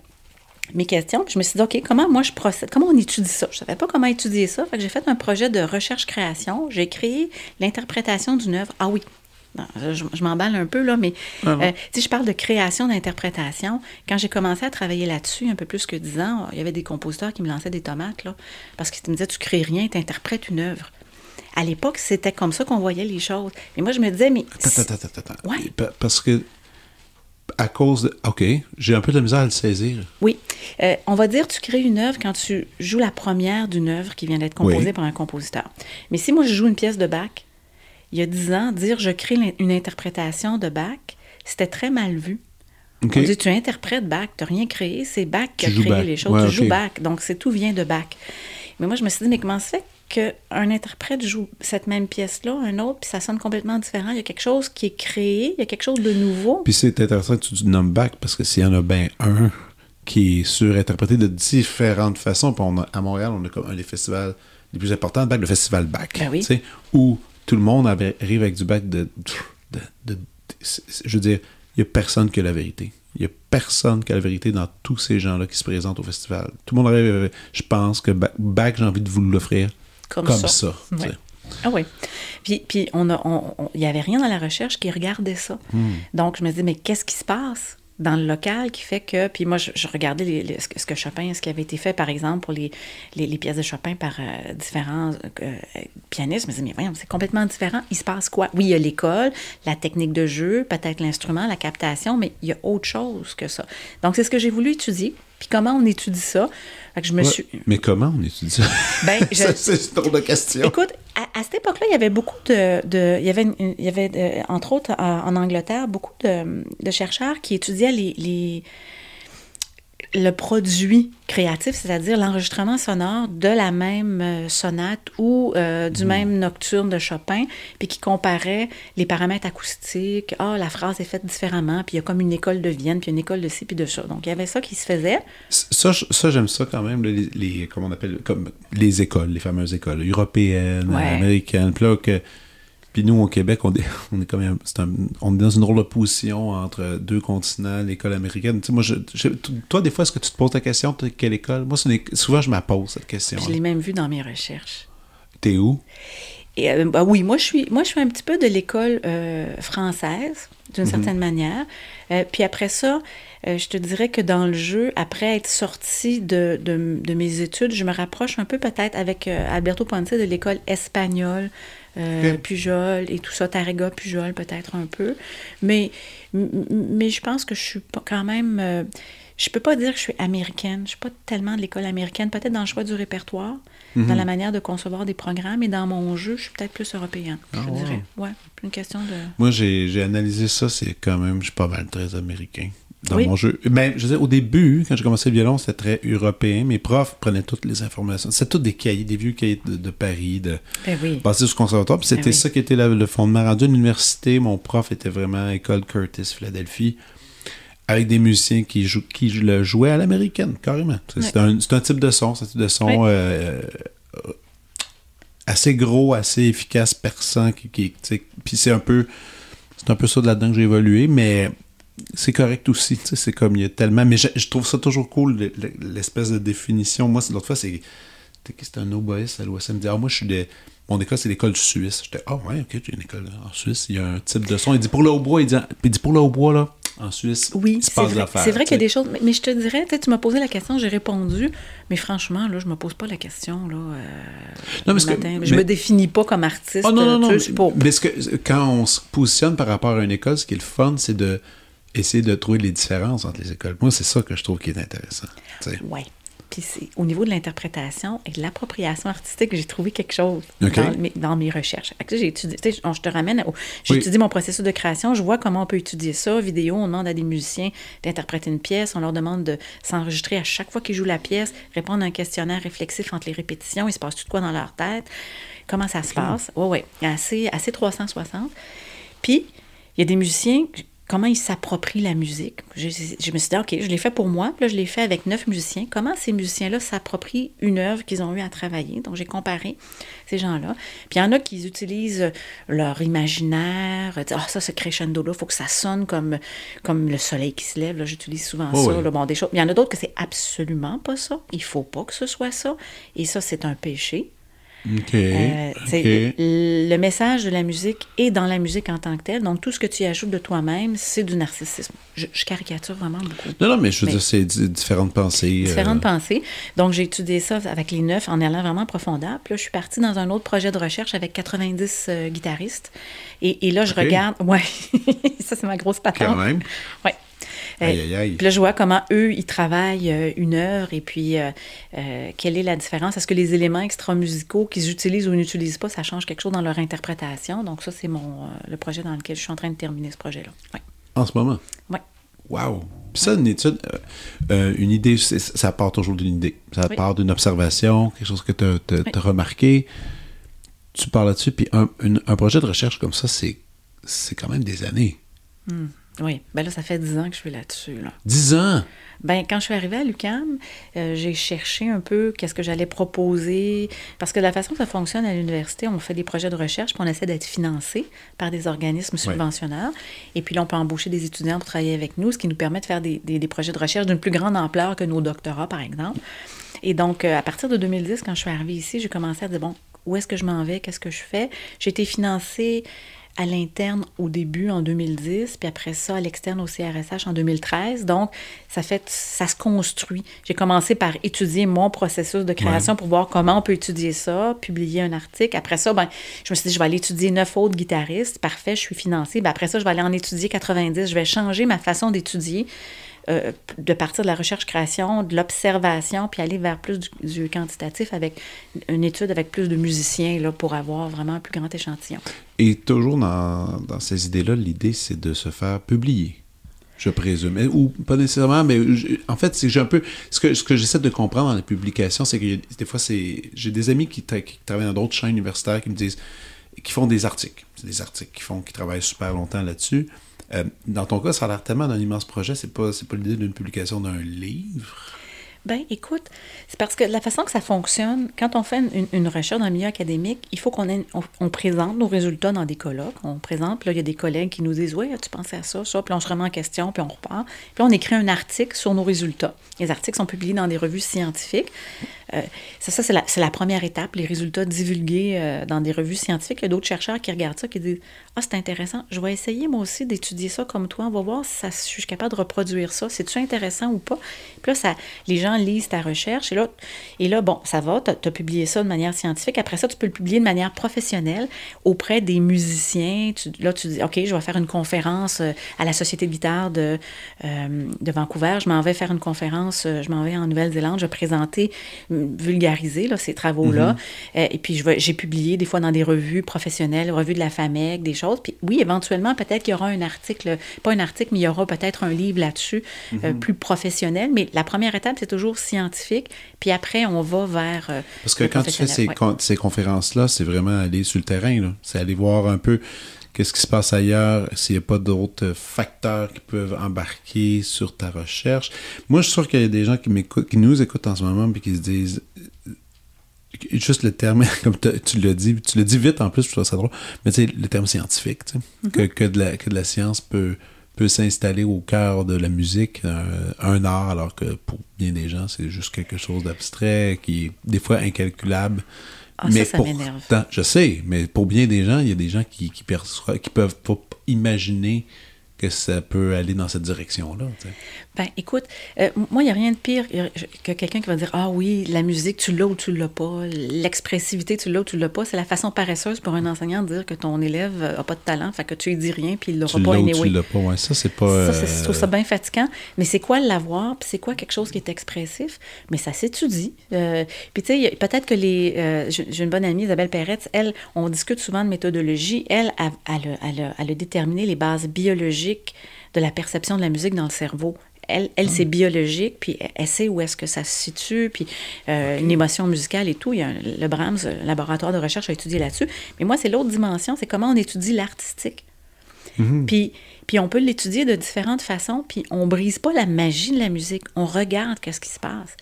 mes questions. Puis je me suis dit, OK, comment moi je procède? Comment on étudie ça? Je savais pas comment étudier ça. Fait que j'ai fait un projet de recherche-création. J'ai créé l'interprétation d'une œuvre. Ah oui. Je, je m'emballe un peu, là, mais Ah euh, si je parle de création d'interprétation, quand j'ai commencé à travailler là-dessus, un peu plus que dix ans, il y avait des compositeurs qui me lançaient des tomates, là, parce qu'ils me disaient, tu crées rien, tu interprètes une œuvre. À l'époque, c'était comme ça qu'on voyait les choses. Et moi, je me disais, mais... Attends, attends, attends, attends. Ouais. Pa- Parce que, à cause de. OK, j'ai un peu de misère à le saisir. Oui. Euh, on va dire tu crées une œuvre quand tu joues la première d'une œuvre qui vient d'être composée Oui. par un compositeur. Mais si moi je joue une pièce de Bach, il y a dix ans, dire je crée une interprétation de Bach, c'était très mal vu. OK. On dit tu interprètes Bach, tu n'as rien créé, c'est Bach qui a créé Bach. les choses, Ouais, tu joues Bach, donc c'est tout vient de Bach. Mais moi je me suis dit, mais comment ça fait qu'un interprète joue cette même pièce-là, un autre, puis ça sonne complètement différent. Il y a quelque chose qui est créé, il y a quelque chose de nouveau. Puis c'est intéressant que tu nommes Bach parce que s'il y en a bien un qui est surinterprété de différentes façons, puis on a- à Montréal, on a comme un des festivals les plus importants de le festival Bach. Ben oui. Où tout le monde arrive avec du Bach de. de- je veux dire, il n'y a personne qui a la vérité. Il n'y a personne qui a la vérité dans tous ces gens-là qui se présentent au festival. Tout le monde arrive avec, Je pense que Bach, j'ai envie de vous l'offrir Comme comme, ça. Ouais. Ah oui. Puis, puis on a, on- il n'y avait rien dans la recherche qui regardait ça. Hmm. Donc, je me dis, mais qu'est-ce qui se passe dans le local qui fait que. Puis moi, je, je regardais les- les- ce, que, Chopin, ce qui avait été fait, par exemple, pour les, les, les pièces de Chopin par euh, différents euh, pianistes. Je me disais, mais voyons, c'est complètement différent. Il se passe quoi? Oui, il y a l'école, la technique de jeu, peut-être l'instrument, la captation, mais il y a autre chose que ça. Donc, c'est ce que j'ai voulu étudier. Puis comment on étudie ça? Fait que je me Ouais, suis. Mais comment on étudie ça? Ben, je- c'est de question. Écoute, à, à cette époque-là, il y avait beaucoup de, de- il y avait, une- il y avait euh, entre autres en, en Angleterre, beaucoup de, de chercheurs qui étudiaient les, les- le produit créatif, c'est-à-dire l'enregistrement sonore de la même euh, sonate ou euh, du même nocturne de Chopin, puis qui comparaient les paramètres acoustiques. Ah, la phrase est faite différemment, puis il y a comme une école de Vienne, puis une école de ci, puis de ça. Donc, il y avait ça qui se faisait. Ça, ça j'aime ça quand même, les, les- comment on appelle, comme les écoles, les fameuses écoles européennes, Ouais. américaines. Puis là, que, puis nous, au Québec, on est, on est quand même, un- on est dans une drôle de position entre deux continents, l'école américaine. Tu sais, moi, je, je- toi, des fois, est-ce que tu te poses la question, toi, quelle école? Moi, une- souvent, je me pose cette question. Je l'ai même vu dans mes recherches. T'es où? Et, euh, bah oui, moi je suis, moi je suis un petit peu de l'école euh, française, d'une certaine manière. Euh, puis après ça, je te dirais que dans le jeu, après être sortie de, de, de mes études, je me rapproche un peu peut-être avec Alberto Ponce de l'école espagnole, euh. Pujol et tout ça, Tarrega, Pujol peut-être un peu. Mais, je pense que je suis pas quand même... euh, je peux pas dire que je suis américaine. Je suis pas tellement de l'école américaine. Peut-être dans le choix du répertoire, dans la manière de concevoir des programmes, et dans mon jeu, je suis peut-être plus européenne, je Ah ouais. dirais. Ouais, une question de. Moi, j'ai j'ai analysé ça, c'est quand même, je suis pas mal très américain dans Oui. mon jeu. Mais je veux dire, au début, quand j'ai commencé le violon, c'était très européen. Mes profs prenaient toutes les informations. C'était tous des cahiers, des vieux cahiers de, de Paris, de Ben oui. passé sur le conservatoire. Puis c'était Ben oui. ça qui était la- le fondement. Rendu à l'université, mon prof était vraiment à l'école Curtis, Philadelphie, avec des musiciens qui, jouent, qui le jouaient à l'américaine, carrément. C'est un, un type de son, c'est un type de son euh, assez gros, assez efficace, perçant, qui, qui- puis c'est un peu c'est un peu ça de là-dedans que j'ai évolué, mais c'est correct aussi, tu sais, c'est comme il y a tellement, mais je, je trouve ça toujours cool, le- le- l'espèce de définition. Moi, c'est- l'autre fois, c'est c'était un oboïste à l'OSM, me dit, ah, moi, je suis de, mon école, c'est l'école suisse. J'étais, ah, ouais, ok, tu as une école en Suisse, il y a un type de son. Il dit, pour le hautbois, il dit, il dit, pour le hautbois, là, en Suisse, Oui, c'est vrai, c'est vrai qu'il y a des choses. Mais, mais je te dirais, tu m'as posé la question, j'ai répondu, mais franchement, là, je me pose pas la question, là. euh, Non, mais le ce que- matin. Je mais- me définis pas comme artiste. Ah non, non, non. tu c'est mais ce que, quand on se positionne par rapport à une école, ce qui est le fun, c'est de essayer de trouver les différences entre les écoles. Moi, c'est ça que je trouve qui est intéressant. Ouais. puis au niveau de l'interprétation et de l'appropriation artistique, j'ai trouvé quelque chose dans, mes, dans mes recherches. J'ai étudié, je te ramène, j'ai Oui. étudié mon processus de création, je vois comment on peut étudier ça. Vidéo, on demande à des musiciens d'interpréter une pièce, on leur demande de s'enregistrer à chaque fois qu'ils jouent la pièce, répondre à un questionnaire réflexif entre les répétitions, il se passe tout de quoi dans leur tête, comment ça se passe? Oui, oui, assez, assez 360. Puis, il y a des musiciens, comment ils s'approprient la musique. Je, je me suis dit, OK, je l'ai fait pour moi, puis là, je l'ai fait avec neuf musiciens. Comment ces musiciens-là s'approprient une œuvre qu'ils ont eu à travailler? Donc, j'ai comparé ces gens-là. Puis, il y en a qui utilisent leur imaginaire, disent, ah, ça, ce crescendo-là, il faut que ça sonne comme, comme le soleil qui se lève. Là, j'utilise souvent Oh ça. oui. là. bon, des choses. Il y en a d'autres que c'est absolument pas ça. Il faut pas que ce soit ça. Et ça, c'est un péché. Euh, OK. c'est- Le message de la musique est dans la musique en tant que telle. Donc, tout ce que tu y ajoutes de toi-même, c'est du narcissisme. Je, je caricature vraiment beaucoup. Non, non, mais je veux Mais- dire, c'est di- différentes pensées. euh, Différentes pensées. Donc, j'ai étudié ça avec les neuf en allant vraiment en profondeur. Puis là, je suis partie dans un autre projet de recherche avec 90 euh, guitaristes. Et, et là, je regarde. Ouais, ça, c'est ma grosse patente. Quand même. Ouais. Euh, Aïe, aïe, aïe. Puis là, je vois comment eux, ils travaillent euh, une œuvre et puis euh, euh, quelle est la différence? Est-ce que les éléments extra-musicaux qu'ils utilisent ou n'utilisent pas, ça change quelque chose dans leur interprétation? Donc, ça, c'est mon le projet dans lequel je suis en train de terminer ce projet-là. Ouais. En ce moment? Ouais. Wow. Puis ça, une étude, euh, une idée, ça part toujours d'une idée. Ça Oui. part d'une observation, quelque chose que tu as, remarqué. Tu parles là-dessus, puis un, une- un projet de recherche comme ça, c'est c'est quand même des années. Oui. Ben là, ça fait 10 ans que je suis là-dessus. Là. Dix ans! Ben, quand je suis arrivée à l'UCAM, euh, j'ai cherché un peu qu'est-ce que j'allais proposer. Parce que la façon que ça fonctionne à l'université, on fait des projets de recherche, puis on essaie d'être financé par des organismes subventionneurs. Et puis là, on peut embaucher des étudiants pour travailler avec nous, ce qui nous permet de faire des, des- des projets de recherche d'une plus grande ampleur que nos doctorats, par exemple. Et donc, euh, à partir de 2010, quand je suis arrivée ici, j'ai commencé à dire, bon, où est-ce que je m'en vais? Qu'est-ce que je fais? J'ai été financée à l'interne au début en 2010, puis après ça à l'externe au CRSH en 2013. Donc, ça fait, ça se construit. J'ai commencé par étudier mon processus de création pour voir comment on peut étudier ça, publier un article. Après ça, ben, je me suis dit, je vais aller étudier neuf autres guitaristes. Parfait, je suis financée. Ben, après ça, je vais aller en étudier 90. Je vais changer ma façon d'étudier. Euh, de partir de la recherche-création, de l'observation, puis aller vers plus du, quantitatif avec une étude avec plus de musiciens là, pour avoir vraiment un plus grand échantillon. Et toujours dans, dans ces idées-là, l'idée, c'est de se faire publier. Je présume. Ou pas nécessairement, mais en fait, un peu. Ce que, ce que j'essaie de comprendre dans les publications, c'est que des fois, c'est. J'ai des amis qui, tra- qui travaillent dans d'autres chaînes universitaires qui me disent. qui font des articles. Des articles qui font, qui travaillent super longtemps là-dessus. Euh, dans ton cas, ça a l'air tellement d'un immense projet, c'est pas, pas l'idée d'une publication d'un livre? Ben, écoute, c'est parce que la façon que ça fonctionne, quand on fait une, recherche dans le milieu académique, il faut qu'on on, on présente nos résultats dans des colloques. On présente, puis là, il y a des collègues qui nous disent Oui, as-tu pensé à ça, ça Puis on se remet en question, puis on repart. Puis on écrit un article sur nos résultats. Les articles sont publiés dans des revues scientifiques. Euh, ça, ça c'est la, première étape, les résultats divulgués euh, dans des revues scientifiques. Il y a d'autres chercheurs qui regardent ça, qui disent Ah, c'est intéressant, je vais essayer moi aussi d'étudier ça comme toi. On va voir si, ça, si je suis capable de reproduire ça. C'est-tu intéressant ou pas? Puis là, ça, les gens lisent ta recherche. Et là, et là bon, ça va, tu as, publié ça de manière scientifique. Après ça, tu peux le publier de manière professionnelle auprès des musiciens. Tu- là, tu dis OK, je vais faire une conférence euh, à la Société de guitare de, de Vancouver. Je m'en vais faire une conférence, je m'en vais en Nouvelle-Zélande. Je vais présenter, vulgariser là, ces travaux-là. Euh, et puis, j'ai publié des fois dans des revues professionnelles, revues de la FAMEC, des choses. Puis oui, éventuellement, peut-être qu'il y aura un article, pas un article, mais il y aura peut-être un livre là-dessus, euh, plus professionnel. Mais la première étape, c'est toujours scientifique. Puis après, on va vers. euh, Parce que quand tu fais ces, professionnel. Ouais. con- ces conférences-là, c'est vraiment aller sur le terrain. C'est aller voir un peu qu'est-ce qui se passe ailleurs, s'il n'y a pas d'autres facteurs qui peuvent embarquer sur ta recherche? Moi, je suis sûr qu'il y a des gens qui m'écoutent, qui nous écoutent en ce moment et qui se disent euh, juste le terme, comme tu l'as dit, tu l'as dit vite en plus, je trouve ça drôle, mais tu sais, le terme scientifique, tu sais, Mm-hmm. que, que, de la, que de la science peut, peut s'installer au cœur de la musique, euh, un art, alors que pour bien des gens, c'est juste quelque chose d'abstrait, qui est des fois incalculable. Ah, mais ça pourtant- m'énerve. je sais, mais pour bien des gens, il y a des gens qui, qui, qui peuvent pas imaginer que ça peut aller dans cette direction-là. Ben, écoute, euh, moi, il n'y a rien de pire que quelqu'un qui va dire Ah oui, la musique, tu l'as ou tu l'as pas. L'expressivité, tu l'as ou tu l'as pas. C'est la façon paresseuse pour un enseignant de dire que ton élève n'a pas de talent, fait que tu lui dis rien, puis il l'aura pas anyway. Tu l'as pas, ouais, ça, c'est pas. Ça, je trouve ça bien fatigant. Mais c'est quoi l'avoir, puis c'est quoi quelque chose qui est expressif? Mais ça s'étudie. Euh, puis, tu sais, peut-être que les. Euh, j'ai une bonne amie, Isabelle Perretz, elle, on discute souvent de méthodologie. Elle, elle, elle, elle a déterminé les bases biologiques de la perception de la musique dans le cerveau. Elle, elle c'est ah. biologique, puis elle sait où est-ce que ça se situe, puis euh, une émotion musicale et tout. Il y a le Brahms, le laboratoire de recherche, a étudié là-dessus. Mais moi, c'est l'autre dimension, c'est comment on étudie l'artistique. Mhm. Puis, puis on peut l'étudier de différentes façons, puis on brise pas la magie de la musique. On regarde qu'est-ce qui se passe.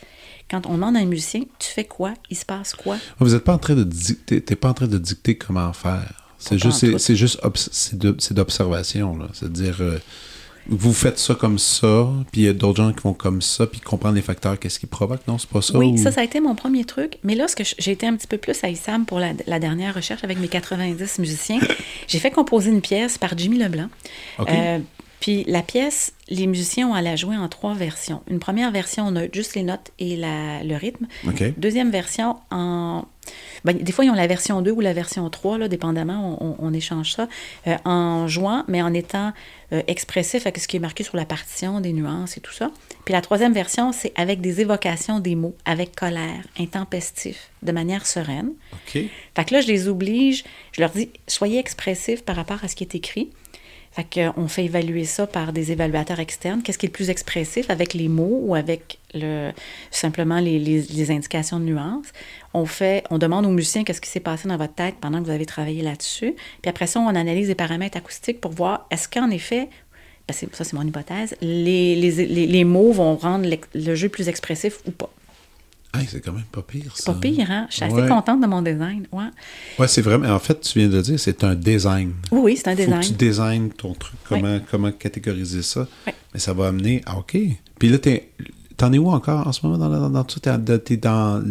Quand on demande à un musicien, tu fais quoi? Il se passe quoi? Vous n'êtes pas en train de dicter, pas en train de dicter comment faire. C'est juste, c'est juste, c'est d'observation, là. C'est-à-dire, euh, vous faites ça comme ça, puis il y a d'autres gens qui vont comme ça, puis comprendre les facteurs, qu'est-ce qui provoque, non? C'est pas ça? Oui, ça, ça a été mon premier truc. Mais là, ce que j'ai été un petit peu plus à ISAM pour la, dernière recherche avec mes 90 musiciens, j'ai fait composer une pièce par Jimmy Leblanc. Euh, puis la pièce, les musiciens ont à la jouer en trois versions. Une première version, on a juste les notes et la, le rythme. Deuxième version, en ben, des fois, ils ont la version 2 ou la version 3, là, dépendamment, on, échange ça, euh, en jouant, mais en étant euh, expressif avec ce qui est marqué sur la partition, des nuances et tout ça. Puis la troisième version, c'est avec des évocations des mots, avec colère, intempestif, de manière sereine. OK. Fait que là, je les oblige, je leur dis, soyez expressifs par rapport à ce qui est écrit. Fait qu'on fait évaluer ça par des évaluateurs externes. Qu'est-ce qui est le plus expressif avec les mots ou avec le, simplement les, indications de nuances? On fait, demande aux musiciens qu'est-ce qui s'est passé dans votre tête pendant que vous avez travaillé là-dessus. Puis après ça, on analyse les paramètres acoustiques pour voir est-ce qu'en effet, ça c'est mon hypothèse, les, les, mots vont rendre le jeu plus expressif ou pas c'est quand même pas pire, ça. Pas pire, hein? Je suis assez contente de mon design, ouais. Ouais, c'est vraiment... En fait, tu viens de le dire, c'est un design. Oui, oui, c'est un design. Faut que tu designes ton truc, comment, comment catégoriser ça. Mais ça va amener... Ah, OK. Puis là, T'en es où encore en ce moment dans, dans, tout? T'es dans,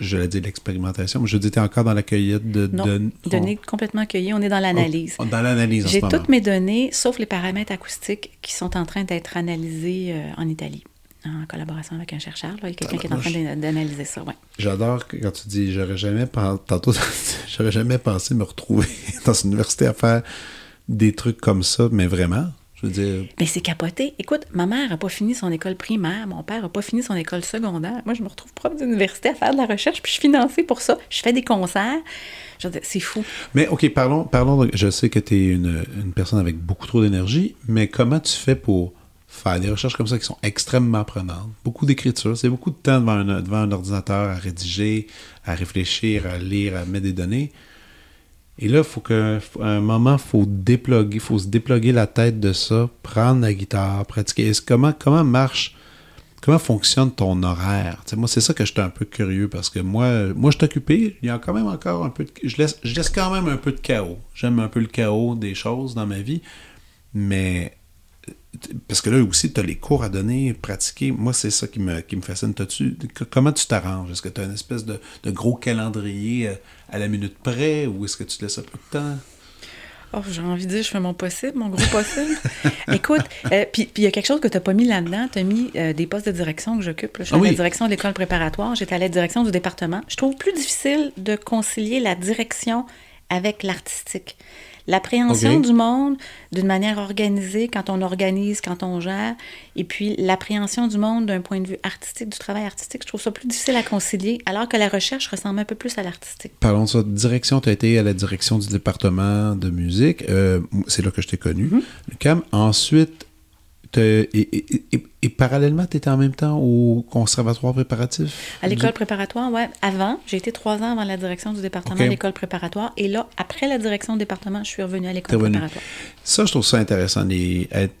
je l'ai dit l'expérimentation, mais je dis, t'es encore dans la cueillette de... Non, données complètement accueillies. On est dans l'analyse. Oh, dans l'analyse J'ai toutes mes données, sauf les paramètres acoustiques qui sont en train d'être analysés euh, en Italie en collaboration avec un chercheur. Il y a quelqu'un qui est en train d'analyser ça. Ouais. J'adore quand tu dis j'aurais jamais pensé, tantôt, j'aurais jamais pensé me retrouver dans une université à faire des trucs comme ça, mais vraiment. Je veux dire. Mais c'est capoté. Écoute, ma mère n'a pas fini son école primaire, mon père n'a pas fini son école secondaire. Moi, je me retrouve prof d'université à faire de la recherche, puis je suis financée pour ça. Je fais des concerts. C'est fou. Mais OK, parlons, parlons je sais que tu es une, une, personne avec beaucoup trop d'énergie, mais comment tu fais pour faire des recherches comme ça qui sont extrêmement prenantes. Beaucoup d'écriture, c'est beaucoup de temps devant un, devant un ordinateur à rédiger, à réfléchir, à lire, à mettre des données. Et là, il faut qu'à un moment, faut déploguer, faut se déploguer la tête de ça, prendre la guitare, pratiquer. Comment, comment marche, comment fonctionne ton horaire? moi, c'est ça que j'étais un peu curieux parce que moi, moi je suis occupé, il y a quand même encore un peu de. Je laisse, je laisse quand même un peu de chaos. J'aime un peu le chaos des choses dans ma vie, mais parce que là aussi, tu as les cours à donner, pratiquer. Moi, c'est ça qui me, qui me fascine. -tu, comment tu t'arranges? Est-ce que tu as une espèce de, gros calendrier euh, à la minute près ou est-ce que tu te laisses un peu de temps? Oh, j'ai envie de dire, je fais mon possible, mon gros possible. Écoute, euh, puis il y a quelque chose que tu n'as pas mis là-dedans. Tu as mis euh, des postes de direction que j'occupe. Je suis ah à la direction de l'école préparatoire, j'étais à la direction du département. Je trouve plus difficile de concilier la direction avec l'artistique. L'appréhension du monde d'une manière organisée, quand on organise, quand on gère, et puis l'appréhension du monde d'un point de vue artistique, du travail artistique, je trouve ça plus difficile à concilier, alors que la recherche ressemble un peu plus à l'artistique. Parlons de ça. Direction, tu as été à la direction du département de musique. Euh, c'est là que je t'ai connu. Cam, ensuite, et, parallèlement, tu étais en même temps au conservatoire préparatif? À l'école préparatoire, oui. Avant, j'ai été trois ans avant la direction du département de l'école préparatoire. Et là, après la direction du département, je suis revenue à l'école préparatoire. Ça, je trouve ça intéressant. être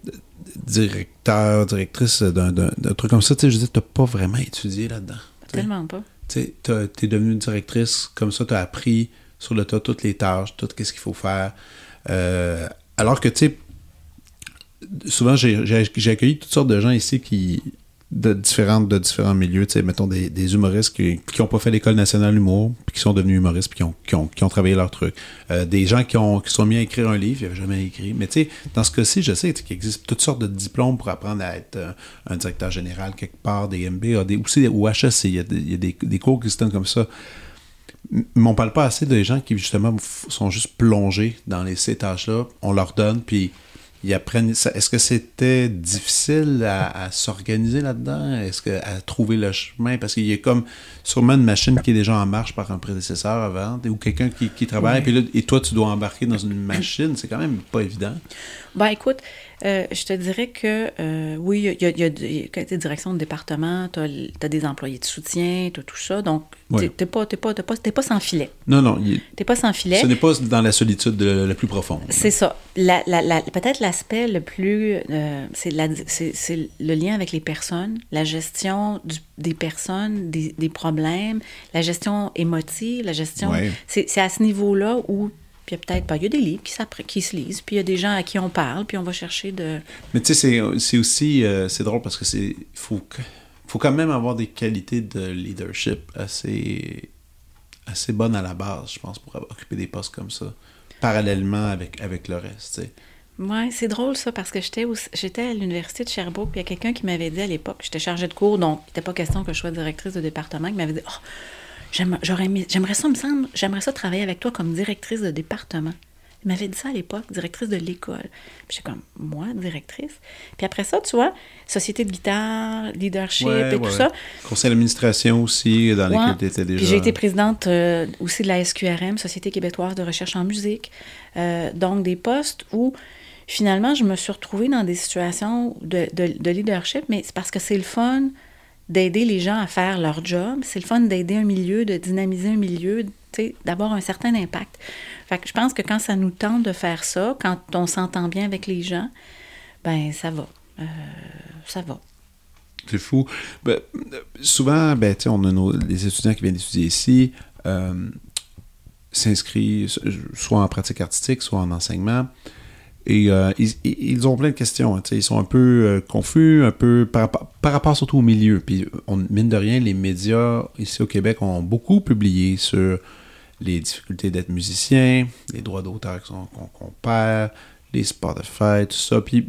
directeur, directrice d'un truc comme ça, tu sais, je dis, tu n'as pas vraiment étudié là-dedans. Tellement pas. Tu es devenue directrice, comme ça, tu as appris sur le tas toutes les tâches, tout ce qu'il faut faire. Euh, alors que, tu sais, souvent, j'ai accueilli toutes sortes de gens ici qui, de, différentes, de différents milieux. Tu sais, mettons des, humoristes qui n'ont pas fait l'école nationale d'humour, puis qui sont devenus humoristes, puis qui ont, travaillé leur truc. Euh, des gens qui, ont, sont mis à écrire un livre, ils n'avaient jamais écrit. Mais tu sais, dans ce cas-ci, je sais qu'il existe toutes sortes de diplômes pour apprendre à être euh, un directeur général quelque part, des MBA, des, aussi au HSC, il y a, des, cours qui se comme ça. Mais on parle pas assez des gens qui, justement, sont juste plongés dans les, ces tâches-là. On leur donne, puis ils apprennent. Est-ce que c'était difficile à, à s'organiser là-dedans? Est-ce que à trouver le chemin? Parce qu'il y a comme sûrement une machine qui est déjà en marche par un prédécesseur avant, ou quelqu'un qui, qui travaille, puis là, et toi, tu dois embarquer dans une machine. C'est quand même pas évident. Ben écoute, euh, je te dirais que euh, oui, il y a, y a- y tu direction de département, tu as, des employés de soutien, tu as tout ça. Donc, Ouais. tu n'es pas, pas, pas, pas sans filet. Non, non. Tu pas sans filet. ce n'est pas dans la solitude de- la plus profonde. C'est ça. La- la- la- Peut-être l'aspect le plus, euh, c'est le lien avec les personnes, la gestion du- des personnes, des, des problèmes, la gestion émotive, la gestion. Ouais. C'est à ce niveau-là où, puis il y a peut-être pas, il y a des livres qui, qui se lisent, puis il y a des gens à qui on parle, puis on va chercher de. Mais tu sais, c'est- aussi euh, c'est drôle parce que c'est faut faut quand même avoir des qualités de leadership assez assez bonnes à la base, je pense, pour occuper des postes comme ça, parallèlement avec avec le reste. tu sais. Oui, c'est drôle ça, parce que j'étais j'étais à l'université de Sherbrooke, puis il y a quelqu'un qui m'avait dit à l'époque, j'étais chargée de cours, donc il n'était pas question que je sois directrice de département, qui m'avait dit oh, J'aimerais ça, me semble, j'aimerais ça travailler avec toi comme directrice de département. Il m'avait dit ça à l'époque, directrice de l'école. Puis j'étais comme, moi, directrice? Puis après ça, tu vois, société de guitare, leadership Ouais, et tout ça. Conseil d'administration aussi, dans Ouais. lequel tu étais déjà. Puis j'ai été présidente euh, aussi de la SQRM, Société québécoise de recherche en musique. Euh, donc, des postes où finalement, je me suis retrouvée dans des situations de, de- de leadership, mais c'est parce que c'est le fun d'aider les gens à faire leur job. C'est le fun d'aider un milieu, de dynamiser un milieu, d'avoir un certain impact. Fait je pense que quand ça nous tente de faire ça, quand on s'entend bien avec les gens, ben ça va. Euh, ça va. C'est fou. Ben, souvent, ben, on a nos, les étudiants qui viennent étudier ici, euh, s'inscrivent soit en pratique artistique, soit en enseignement. Et euh, ils, ils ont plein de questions. hein, ils sont un peu euh, confus, un peu par, rapport- par rapport surtout aux milieux. Puis, on, mine de rien, les médias ici au Québec ont beaucoup publié sur les difficultés d'être musicien, les droits d'auteur qu'on perd, les Spotify, tout ça. Puis,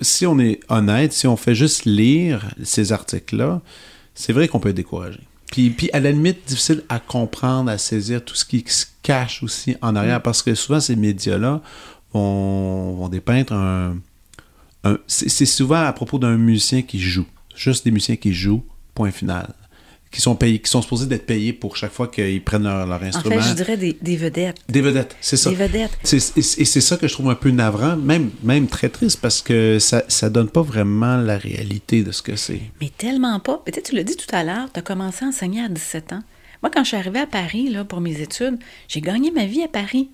si on est honnête, si on fait juste lire ces articles-là, c'est vrai qu'on peut être découragé. Puis, puis, à la limite, difficile à comprendre, à saisir tout ce qui se cache aussi en arrière, parce que souvent, ces médias-là vont, vont dépeindre un... un- c'est souvent à propos d'un musicien qui joue. Juste des musiciens qui jouent, point final. Qui sont payés, qui sont supposés d'être payés pour chaque fois qu'ils prennent leur, leur En instrument. fait, je dirais des, des vedettes. Des vedettes, c'est ça. Des vedettes. Et c'est ça que je trouve un peu navrant, même, même très triste, parce que ça, ça donne pas vraiment la réalité de ce que c'est. Mais tellement pas. Mais tu sais, tu l'as dit tout à l'heure, tu as commencé à enseigner à 17 ans. Moi, quand je suis arrivée à Paris là, pour mes études, j'ai gagné ma vie à Paris.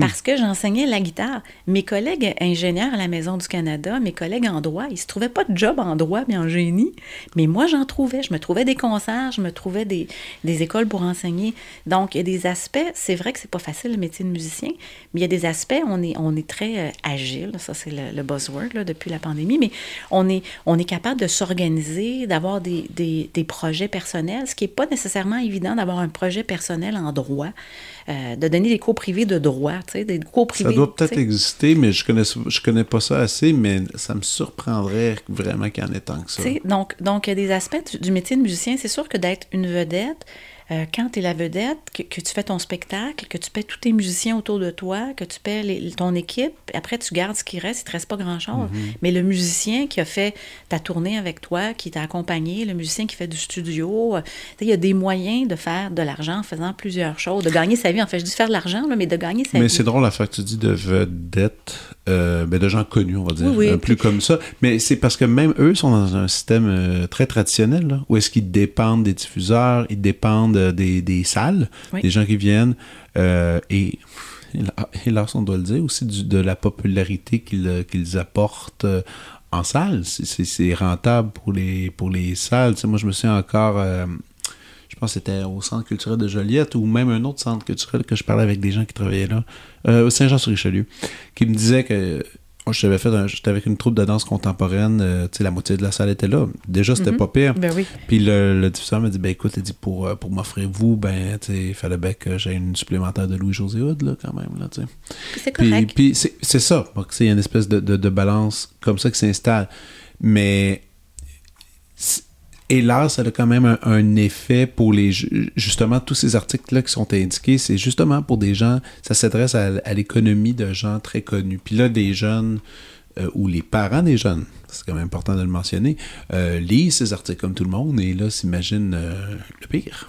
Parce que j'enseignais la guitare. Mes collègues ingénieurs à la Maison du Canada, mes collègues en droit, ils se trouvaient pas de job en droit mais en génie. Mais moi, j'en trouvais. Je me trouvais des concerts, je me trouvais des, des écoles pour enseigner. Donc, il y a des aspects, c'est vrai que c'est pas facile le métier de musicien, mais il y a des aspects, on est, on est très euh, agile, ça c'est le, le buzzword là, depuis la pandémie, mais on est, on est capable de s'organiser, d'avoir des, des, des projets personnels, ce qui n'est pas nécessairement évident d'avoir un projet personnel en droit, euh, de donner des cours privés de droit, tu sais, des cours privés. Ça doit peut-être exister, mais je connais, je connais pas ça assez, mais ça me surprendrait vraiment qu'il y en ait tant que ça. Donc, donc, il y a des aspects du, du métier de musicien. C'est sûr que d'être une vedette, euh, quand tu es la vedette, que, que tu fais ton spectacle, que tu paies tous tes musiciens autour de toi, que tu paies les- ton équipe, après tu gardes ce qui reste, il te reste pas grand-chose. Mais le musicien qui a fait ta tournée avec toi, qui t'a accompagné, le musicien qui fait du studio, euh, il y a des moyens de faire de l'argent en faisant plusieurs choses, de gagner sa vie. En fait, je dis faire de l'argent, là, mais de gagner sa Mais vie. c'est drôle l'affaire que tu dis de vedettes, euh, ben de gens connus, on va dire, Oui, oui. plus comme ça. Mais c'est parce que même eux sont dans un système très traditionnel, là, où est-ce qu'ils dépendent des diffuseurs, ils dépendent des, des salles, Oui. des gens qui viennent, euh, et, hélas, on doit le dire, aussi du- de la popularité qu'ils apportent euh, en salle. C'est- rentable pour les, pour les salles. Tu sais, moi, je me souviens encore... euh, je pense que c'était au centre culturel de Joliette ou même un autre centre culturel que je parlais avec des gens qui travaillaient là, euh, Saint-Jean-sur-Richelieu, qui me disaient que Moi, j'avais fait, un- j'étais avec une troupe de danse contemporaine, euh, tu sais, la moitié de la salle était là. Déjà, c'était Mhm. pas pire. Ben oui. Puis le, le diffuseur m'a dit, ben écoute, il dit, pour, euh, pour m'offrir vous, ben, tu sais, il fallait bien que j'aie une supplémentaire de Louis-José Hood, là, quand même, là, tu sais. C'est Puis, correct. puis c'est c'est ça. Il y a une espèce de, de- de balance comme ça qui s'installe. Mais hélas, ça a quand même un, un effet pour les. ju- Justement, tous ces articles-là qui sont indiqués, c'est justement pour des gens. Ça s'adresse à, à l'économie de gens très connus. Puis là, des jeunes. euh, ou les parents des jeunes, c'est quand même important de le mentionner, euh, lisent ces articles comme tout le monde et là s'imaginent euh, le pire.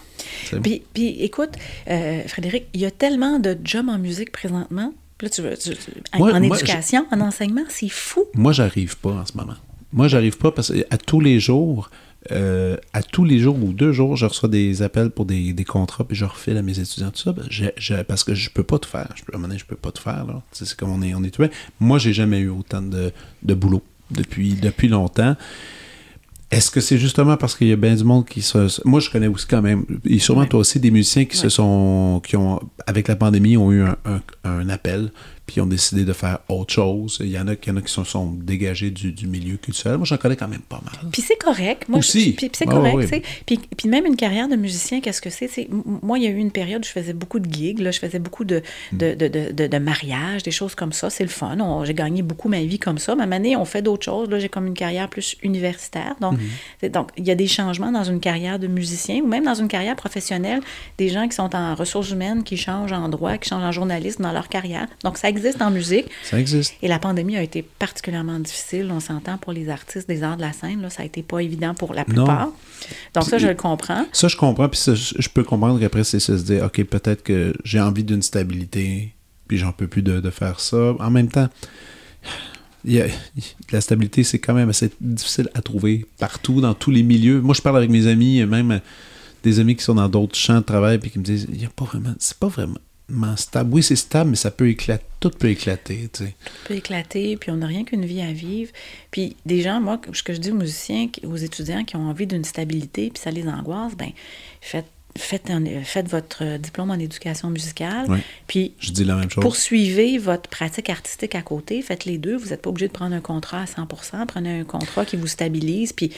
Puis, puis écoute, euh, Frédéric, il y a tellement de jobs en musique présentement. Là, tu, veux- tu- tu- en- Moi- en moi, éducation, en enseignement, c'est fou. Moi, j'arrive pas en ce moment. Moi, j'arrive pas parce qu'à tous les jours, euh, à tous les jours ou deux jours, je reçois des appels pour des, des contrats, puis je refile à mes étudiants tout ça, ben, parce que je peux pas tout faire. Je à un moment donné, je peux pas tout faire. C'est comme on est, on est tout Moi, j'ai jamais eu autant de, de boulot depuis, depuis longtemps. Est-ce que c'est justement parce qu'il y a bien du monde qui se... Moi, je connais aussi quand même, et sûrement toi aussi, des musiciens qui se sont... qui ont, avec la pandémie, ont eu un, un- un appel, puis ont décidé de faire autre chose. Il y en a, il y en a qui se sont dégagés du, du milieu culturel. Moi, j'en connais quand même pas mal. Puis c'est correct. Moi, Aussi. puis, c'est Ah, correct, oui. Puis, puis même une carrière de musicien, qu'est-ce que c'est? Moi, il y a eu une période où je faisais beaucoup de gigs, là, je faisais beaucoup de, Hmm. de, de, de, de- mariages, des choses comme ça. C'est le fun. On- J'ai gagné beaucoup ma vie comme ça. Moment donné, on fait d'autres choses. Là, j'ai comme une carrière plus universitaire. Donc, Hmm. c'est- donc, il y a des changements dans une carrière de musicien ou même dans une carrière professionnelle. Des gens qui sont en ressources humaines, qui changent en droit, qui changent en journalisme dans leur carrière. Donc, ça existe en musique. Ça existe. Et la pandémie a été particulièrement difficile, on s'entend, pour les artistes des arts de la scène. Là, ça a été pas évident pour la Non. plupart. Donc ça, je le comprends. Ça, je comprends, puis ça, je peux comprendre qu'après, c'est se dire, OK, peut-être que j'ai envie d'une stabilité, puis j'en peux plus de, de faire ça. En même temps, il y a- la stabilité, c'est quand même assez difficile à trouver partout, dans tous les milieux. Moi, je parle avec mes amis, même des amis qui sont dans d'autres champs de travail, puis qui me disent, il y a pas vraiment, c'est pas vraiment stable. Oui, c'est stable, mais ça peut éclater, tout peut éclater, tu sais. On peut éclater, puis on n'a rien qu'une vie à vivre. Puis des gens, moi, ce que je dis aux musiciens, aux étudiants qui ont envie d'une stabilité, puis ça les angoisse, ben faites, faites, un- faites votre diplôme en éducation musicale, Oui. puis Je dis la même chose. poursuivez votre pratique artistique à côté, faites les deux. Vous n'êtes pas obligé de prendre un contrat à 100% Prenez un contrat qui vous stabilise, puis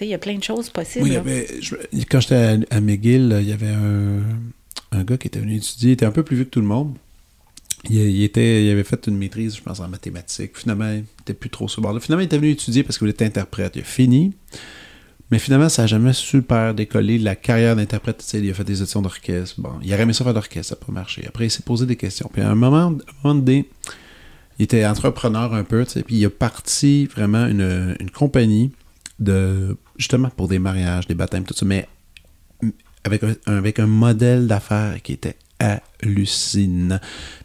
il y a plein de choses possibles. Oui, il y là. avait- je- quand j'étais à, à McGill, il y avait un, un gars qui était venu étudier. Il était un peu plus vieux que tout le monde. Il, était, il avait fait une maîtrise, je pense, en mathématiques. Finalement, il n'était plus trop sur ce bord-là. Finalement, il était venu étudier parce qu'il voulait être interprète. Il a fini. Mais finalement, ça n'a jamais super décollé. La carrière d'interprète, il a fait des auditions d'orchestre. Bon, il a aimé ça faire d'orchestre, ça n'a pas marché. Après, il s'est posé des questions. Puis à un moment, à un moment donné, il était entrepreneur un peu, puis il a parti vraiment une, une compagnie de justement pour des mariages, des baptêmes, tout ça, mais avec un, avec un modèle d'affaires qui était hallucinant.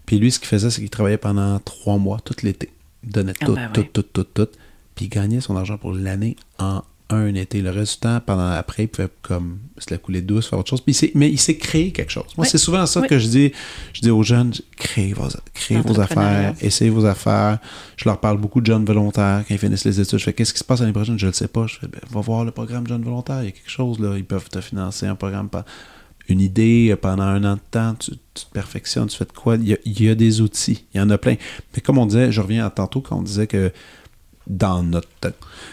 Puis lui, ce qu'il faisait, c'est qu'il travaillait pendant trois mois, tout l'été. Il donnait Ah tout, ben tout, tout, tout, tout. Puis il gagnait son argent pour l'année en un été. Le reste du temps, pendant après, il pouvait comme se la couler douce, faire autre chose. Puis il mais il s'est créé quelque chose. Moi, Oui. c'est souvent ça Oui. que je dis. Je dis aux jeunes, créez vos, créez vos affaires, essayez vos affaires. Je leur parle beaucoup de jeunes volontaires quand ils finissent les études. Je fais qu'est-ce qui se passe l'année prochaine? Je ne le sais pas. Je fais, ben, va voir le programme jeunes volontaires. Il y a quelque chose là. Ils peuvent te financer un programme par une idée euh, pendant un an de temps, tu, tu te perfectionnes, tu fais de quoi? Il y, a, il y a des outils, il y en a plein. Mais comme on disait, je reviens à tantôt quand on disait que dans notre temps,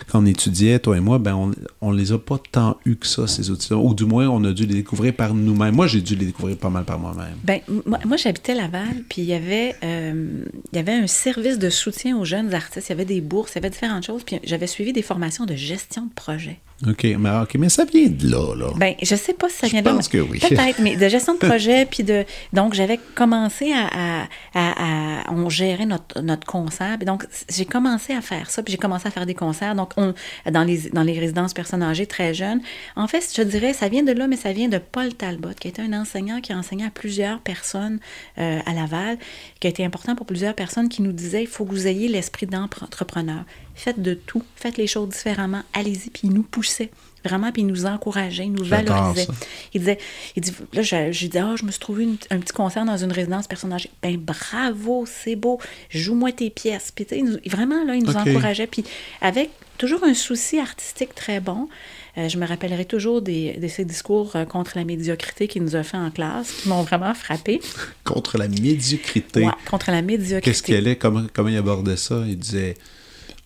quand on étudiait, toi et moi, ben on, on les a pas tant eu que ça, ces outils-là. Ou du moins, on a dû les découvrir par nous-mêmes. Moi, j'ai dû les découvrir pas mal par moi-même. Ben, moi, j'habitais Laval, puis il y avait euh, il y avait un service de soutien aux jeunes artistes. Il y avait des bourses, il y avait différentes choses. Puis j'avais suivi des formations de gestion de projet. OK, mais, ok, mais ça vient de là, là. Ben, je sais pas si ça Je vient de là, pense mais que oui. Peut-être, mais de gestion de projet, puis de. Donc, j'avais commencé à, à, à- à- On gérait notre, notre concert. Puis donc, j'ai commencé à faire ça, puis j'ai commencé à faire des concerts. Donc, on, dans, les, dans les résidences personnes âgées très jeunes. En fait, je dirais, ça vient de là, mais ça vient de Paul Talbot, qui était un enseignant qui a enseigné à plusieurs personnes euh, à Laval, qui a été important pour plusieurs personnes, qui nous disait il faut que vous ayez l'esprit d'entrepreneur. Faites de tout, faites les choses différemment, allez-y. Puis il nous poussait vraiment, puis il nous encourageait, il nous valorisait. ça. Il disait, il dit, là, je, je disais, ah, je me suis trouvé une- un petit concert dans une résidence personne âgée. Ben, bravo, c'est beau, joue-moi tes pièces. Puis, tu sais, il nous- vraiment, là, il nous encourageait. Puis, avec toujours un souci artistique très bon. Euh, je me rappellerai toujours des, de ces discours euh, contre la médiocrité qu'il nous a fait en classe, qui m'ont vraiment frappé. contre la médiocrité. Ouais, contre la médiocrité. Qu'est-ce qu'elle est? Comment, comment il abordait ça? Il disait...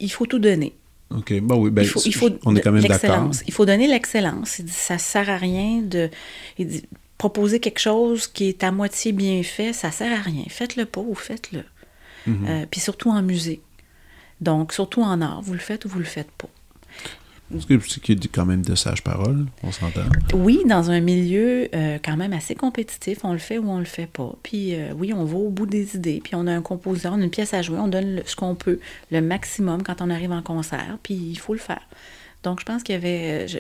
Il faut tout donner. OK. Bon, oui, ben, il faut, il faut on est quand même d'accord. Il faut donner l'excellence. Il dit, ça sert à rien de... Il dit, proposer quelque chose qui est à moitié bien fait, ça sert à rien. Faites-le pas ou faites-le. Mhm. Euh, puis surtout en musique. Donc, surtout en art, vous le faites ou vous le faites pas. Qu'il y a quand même de sages paroles, on s'entend. Oui, dans un milieu euh, quand même assez compétitif, on le fait ou on le fait pas. Puis euh, oui, on va au bout des idées, puis on a un compositeur, on a une pièce à jouer, on donne ce qu'on peut, le maximum quand on arrive en concert, puis il faut le faire. Donc, je pense qu'il y avait. euh, je-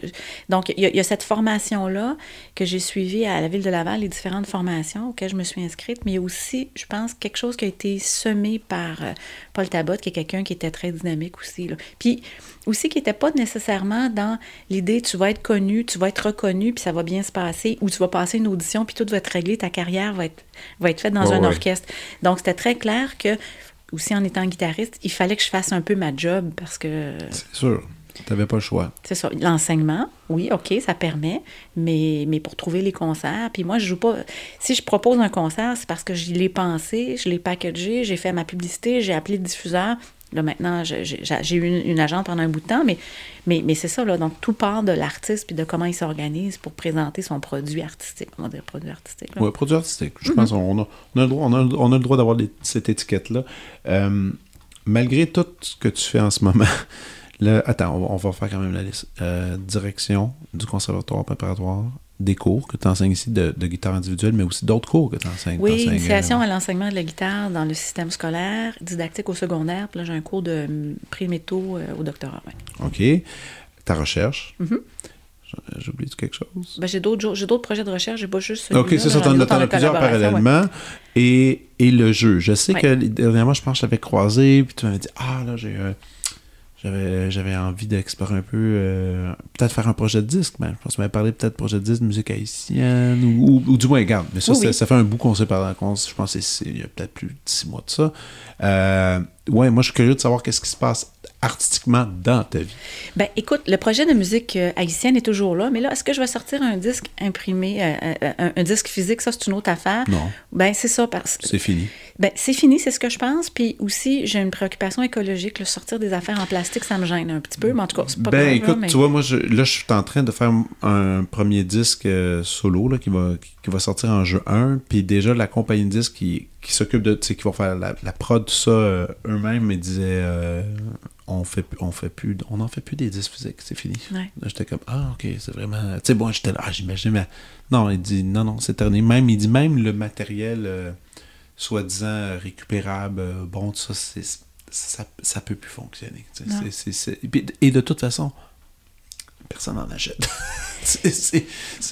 donc, il y, a, il y a cette formation-là que j'ai suivie à la Ville de Laval, les différentes formations auxquelles je me suis inscrite, mais il y a aussi, je pense, quelque chose qui a été semé par euh, Paul Tabot, qui est quelqu'un qui était très dynamique aussi. là. Puis, aussi, qui n'était pas nécessairement dans l'idée tu vas être connu, tu vas être reconnu, puis ça va bien se passer, ou tu vas passer une audition, puis tout va être réglé, ta carrière va être, va être faite dans un ouais. orchestre. Donc, c'était très clair que, aussi en étant guitariste, il fallait que je fasse un peu ma job parce que C'est sûr. T'avais pas le choix. c'est ça, l'enseignement, oui, OK, ça permet, mais, mais pour trouver les concerts, puis moi, je joue pas... Si je propose un concert, c'est parce que je l'ai pensé, je l'ai packagé, j'ai fait ma publicité, j'ai appelé le diffuseur. Là, maintenant, j'ai eu une, une agente pendant un bout de temps, mais, mais, mais c'est ça, là, donc tout part de l'artiste puis de comment il s'organise pour présenter son produit artistique, on va dire produit artistique. Ouais, produit artistique. Je pense qu'on a, on a le droit, on a, on a le droit d'avoir cette étiquette-là. Euh, malgré tout ce que tu fais en ce moment, attends, on va, on va faire quand même la liste. Euh, direction du conservatoire préparatoire, des cours que tu enseignes ici de, de guitare individuelle, mais aussi d'autres cours que tu enseignes. Oui, initiation euh, à l'enseignement de la guitare dans le système scolaire, didactique au secondaire, puis là, j'ai un cours de hum, pré-métaux euh, au doctorat. ouais. OK. Ta recherche? Mhm. J- J'oublie quelque chose? Ben, j'ai d'autres projets de recherche, j'ai pas juste celui-là. Ok, c'est ça, t'en as plusieurs ouais. parallèlement. Et, et le jeu. Je sais Ouais. que dernièrement, je pense que je croisé, puis tu m'avais dit Ah, là, j'ai. euh, j'avais, j'avais envie d'explorer un peu, euh, peut-être faire un projet de disque. Ben, je pense que tu m'avais parlé peut-être de projet de disque de musique haïtienne, ou, ou- ou du moins, regarde. Mais ça, Oui, c'est- oui. ça fait un bout qu'on s'est parlé. qu'on je pense que c'est, il y a peut-être plus de six mois de ça. Euh, ouais, moi, je suis curieux de savoir qu'est-ce qui se passe artistiquement dans ta vie? Ben, écoute, le projet de musique euh, haïtienne est toujours là, mais là, est-ce que je vais sortir un disque imprimé, euh, euh, un, un disque physique? Ça, c'est une autre affaire. Non. Ben, c'est ça, parce que C'est fini. ben, c'est fini, c'est ce que je pense. Puis aussi, j'ai une préoccupation écologique. Le sortir des affaires en plastique, ça me gêne un petit peu, mais en tout cas, c'est pas ben, grave. là, écoute, mais- tu vois, moi, je, là, je suis en train de faire un premier disque solo là, qui, va, qui, va sortir en jeu 1. Puis déjà, la compagnie de disques qui, qui s'occupe de, tu sais, qui va faire la, la prod, tout ça eux-mêmes, me disait euh, on fait, on fait plus, on n'en fait plus des disques physiques, c'est fini. Ouais. Là, j'étais comme, ah, ok, c'est vraiment. Tu sais, bon, j'étais là, ah, j'imagine, mais. Non, il dit, non, non, c'est terminé. Même, il dit, même le matériel euh, soi-disant récupérable, euh, bon, tout ça, c'est, ça, ça peut plus fonctionner. C'est- c'est- c'est- Et de toute façon, personne n'en achète. c'est,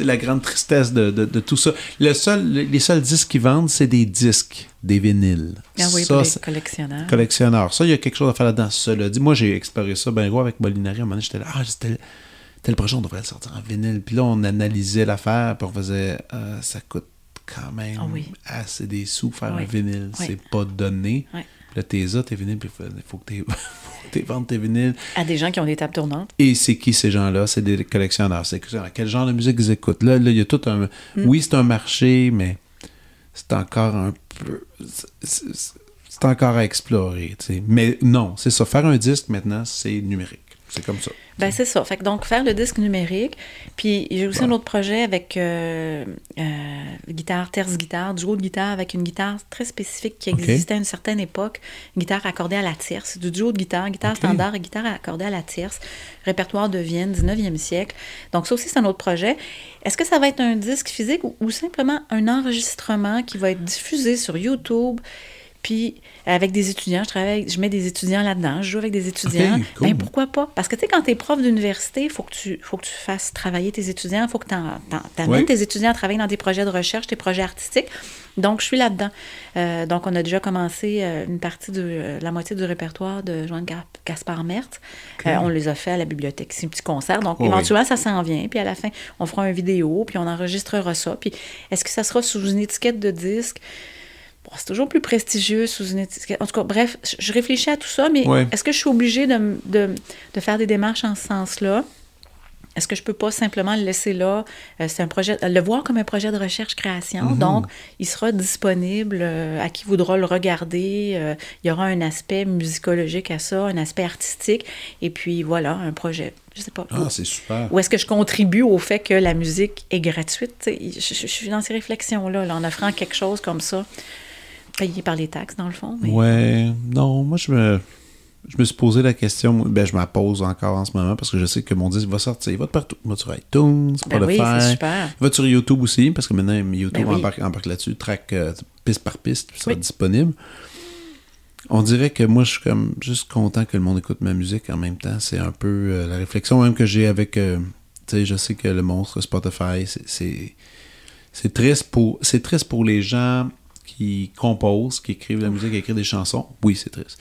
la grande tristesse de, de- de tout ça. Le seul, les seuls disques qui vendent, c'est des disques, des vinyles. Ah oui, Ça, les collectionneurs. collectionneur. Ça, il y a quelque chose à faire là-dedans. Cela dit, moi, j'ai exploré ça ben gros avec Molinari. À un moment donné, j'étais là, ah, c'était tel projet, on devrait le sortir en vinyle. Puis là, on analysait l'affaire, puis on faisait, euh, ça coûte quand même Ah oui. assez des sous faire Oui. un vinyle. Oui. C'est pas donné. Puis là, t'es là, tes vinyles, puis il faut que t'es- faut que t'es vendes tes vinyles. À des gens qui ont des tables tournantes. Et c'est qui ces gens-là? C'est des collectionneurs. C'est quel genre de musique ils écoutent? Là, là, il y a tout un... Mm. Oui, c'est un marché, mais c'est encore un peu... C'est encore à explorer, tu sais. Mais non, c'est ça. Faire un disque, maintenant, c'est numérique. C'est comme ça. Ben c'est ça. Fait que donc faire le disque numérique. Puis j'ai aussi un autre projet avec euh, euh, guitare, terce guitare, duo de guitare avec une guitare très spécifique qui existait à une certaine époque, une guitare accordée à la tierce, du duo de guitare, guitare standard et guitare accordée à la tierce, répertoire de Vienne, 19e siècle. Donc ça aussi c'est un autre projet. Est-ce que ça va être un disque physique ou, ou simplement un enregistrement qui va être diffusé sur YouTube? Puis avec des étudiants, je travaille, je mets des étudiants là-dedans, je joue avec des étudiants. Ok, cool. Ben, pourquoi pas? Parce que tu sais, quand tu es prof d'université, il faut que tu faut que tu fasses travailler tes étudiants, il faut que tu amènes Ouais. tes étudiants à travailler dans tes projets de recherche, tes projets artistiques. Donc, je suis là-dedans. Euh, donc, on a déjà commencé euh, une partie de euh, la moitié du répertoire de Joanne Ga- Gaspard Mertz. On les a fait à la bibliothèque. C'est un petit concert. Donc, Oh, éventuellement, ça s'en vient. Puis à la fin, on fera une vidéo, puis on enregistrera ça. Puis est-ce que ça sera sous une étiquette de disque? Bon, c'est toujours plus prestigieux sous une étiquette. En tout cas, bref, je- réfléchis à tout ça, mais Ouais. est-ce que je suis obligée de, de, de faire des démarches en ce sens-là? Est-ce que je peux pas simplement le laisser là? Euh, c'est un projet, le voir comme un projet de recherche-création. Mhm. Donc, il sera disponible euh, à qui voudra le regarder. Euh, il y aura un aspect musicologique à ça, un aspect artistique. Et puis, voilà, un projet. Je sais pas. Ah, c'est super. Ou est-ce que je contribue au fait que la musique est gratuite? Je, je- je suis dans ces réflexions-là, là, en offrant quelque chose comme ça, payé par les taxes, dans le fond. mais- Ouais, non, moi je me, je me suis posé la question, ben je me la pose encore en ce moment parce que je sais que mon disque va sortir, il va de partout, il va sur iTunes, Ben oui, Spotify, c'est super. il va sur YouTube aussi parce que maintenant YouTube Ben oui. embarque, embarque là-dessus, track euh, piste par piste, puis ça sera disponible. On dirait que moi je suis comme juste content que le monde écoute ma musique en même temps, c'est un peu euh, la réflexion même que j'ai avec, euh, tu sais, je sais que le monstre Spotify, c'est- c'est c'est triste pour c'est triste pour les gens qui composent, qui écrivent la musique, qui écrivent des chansons. Oui, c'est triste.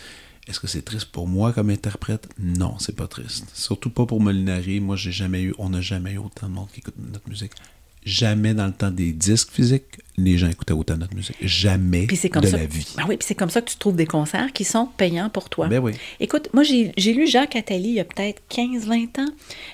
Est-ce que c'est triste pour moi comme interprète? Non, c'est pas triste. Surtout pas pour Molinari. Moi, j'ai jamais eu, on n'a jamais eu autant de monde qui écoute notre musique. Jamais dans le temps des disques physiques, les gens écoutaient autant notre musique. Jamais comme de ça. la vie. Ah oui, puis c'est comme ça que tu trouves des concerts qui sont payants pour toi. Ben oui. Écoute, moi, j'ai lu Jacques Attali il y a peut-être 15-20 ans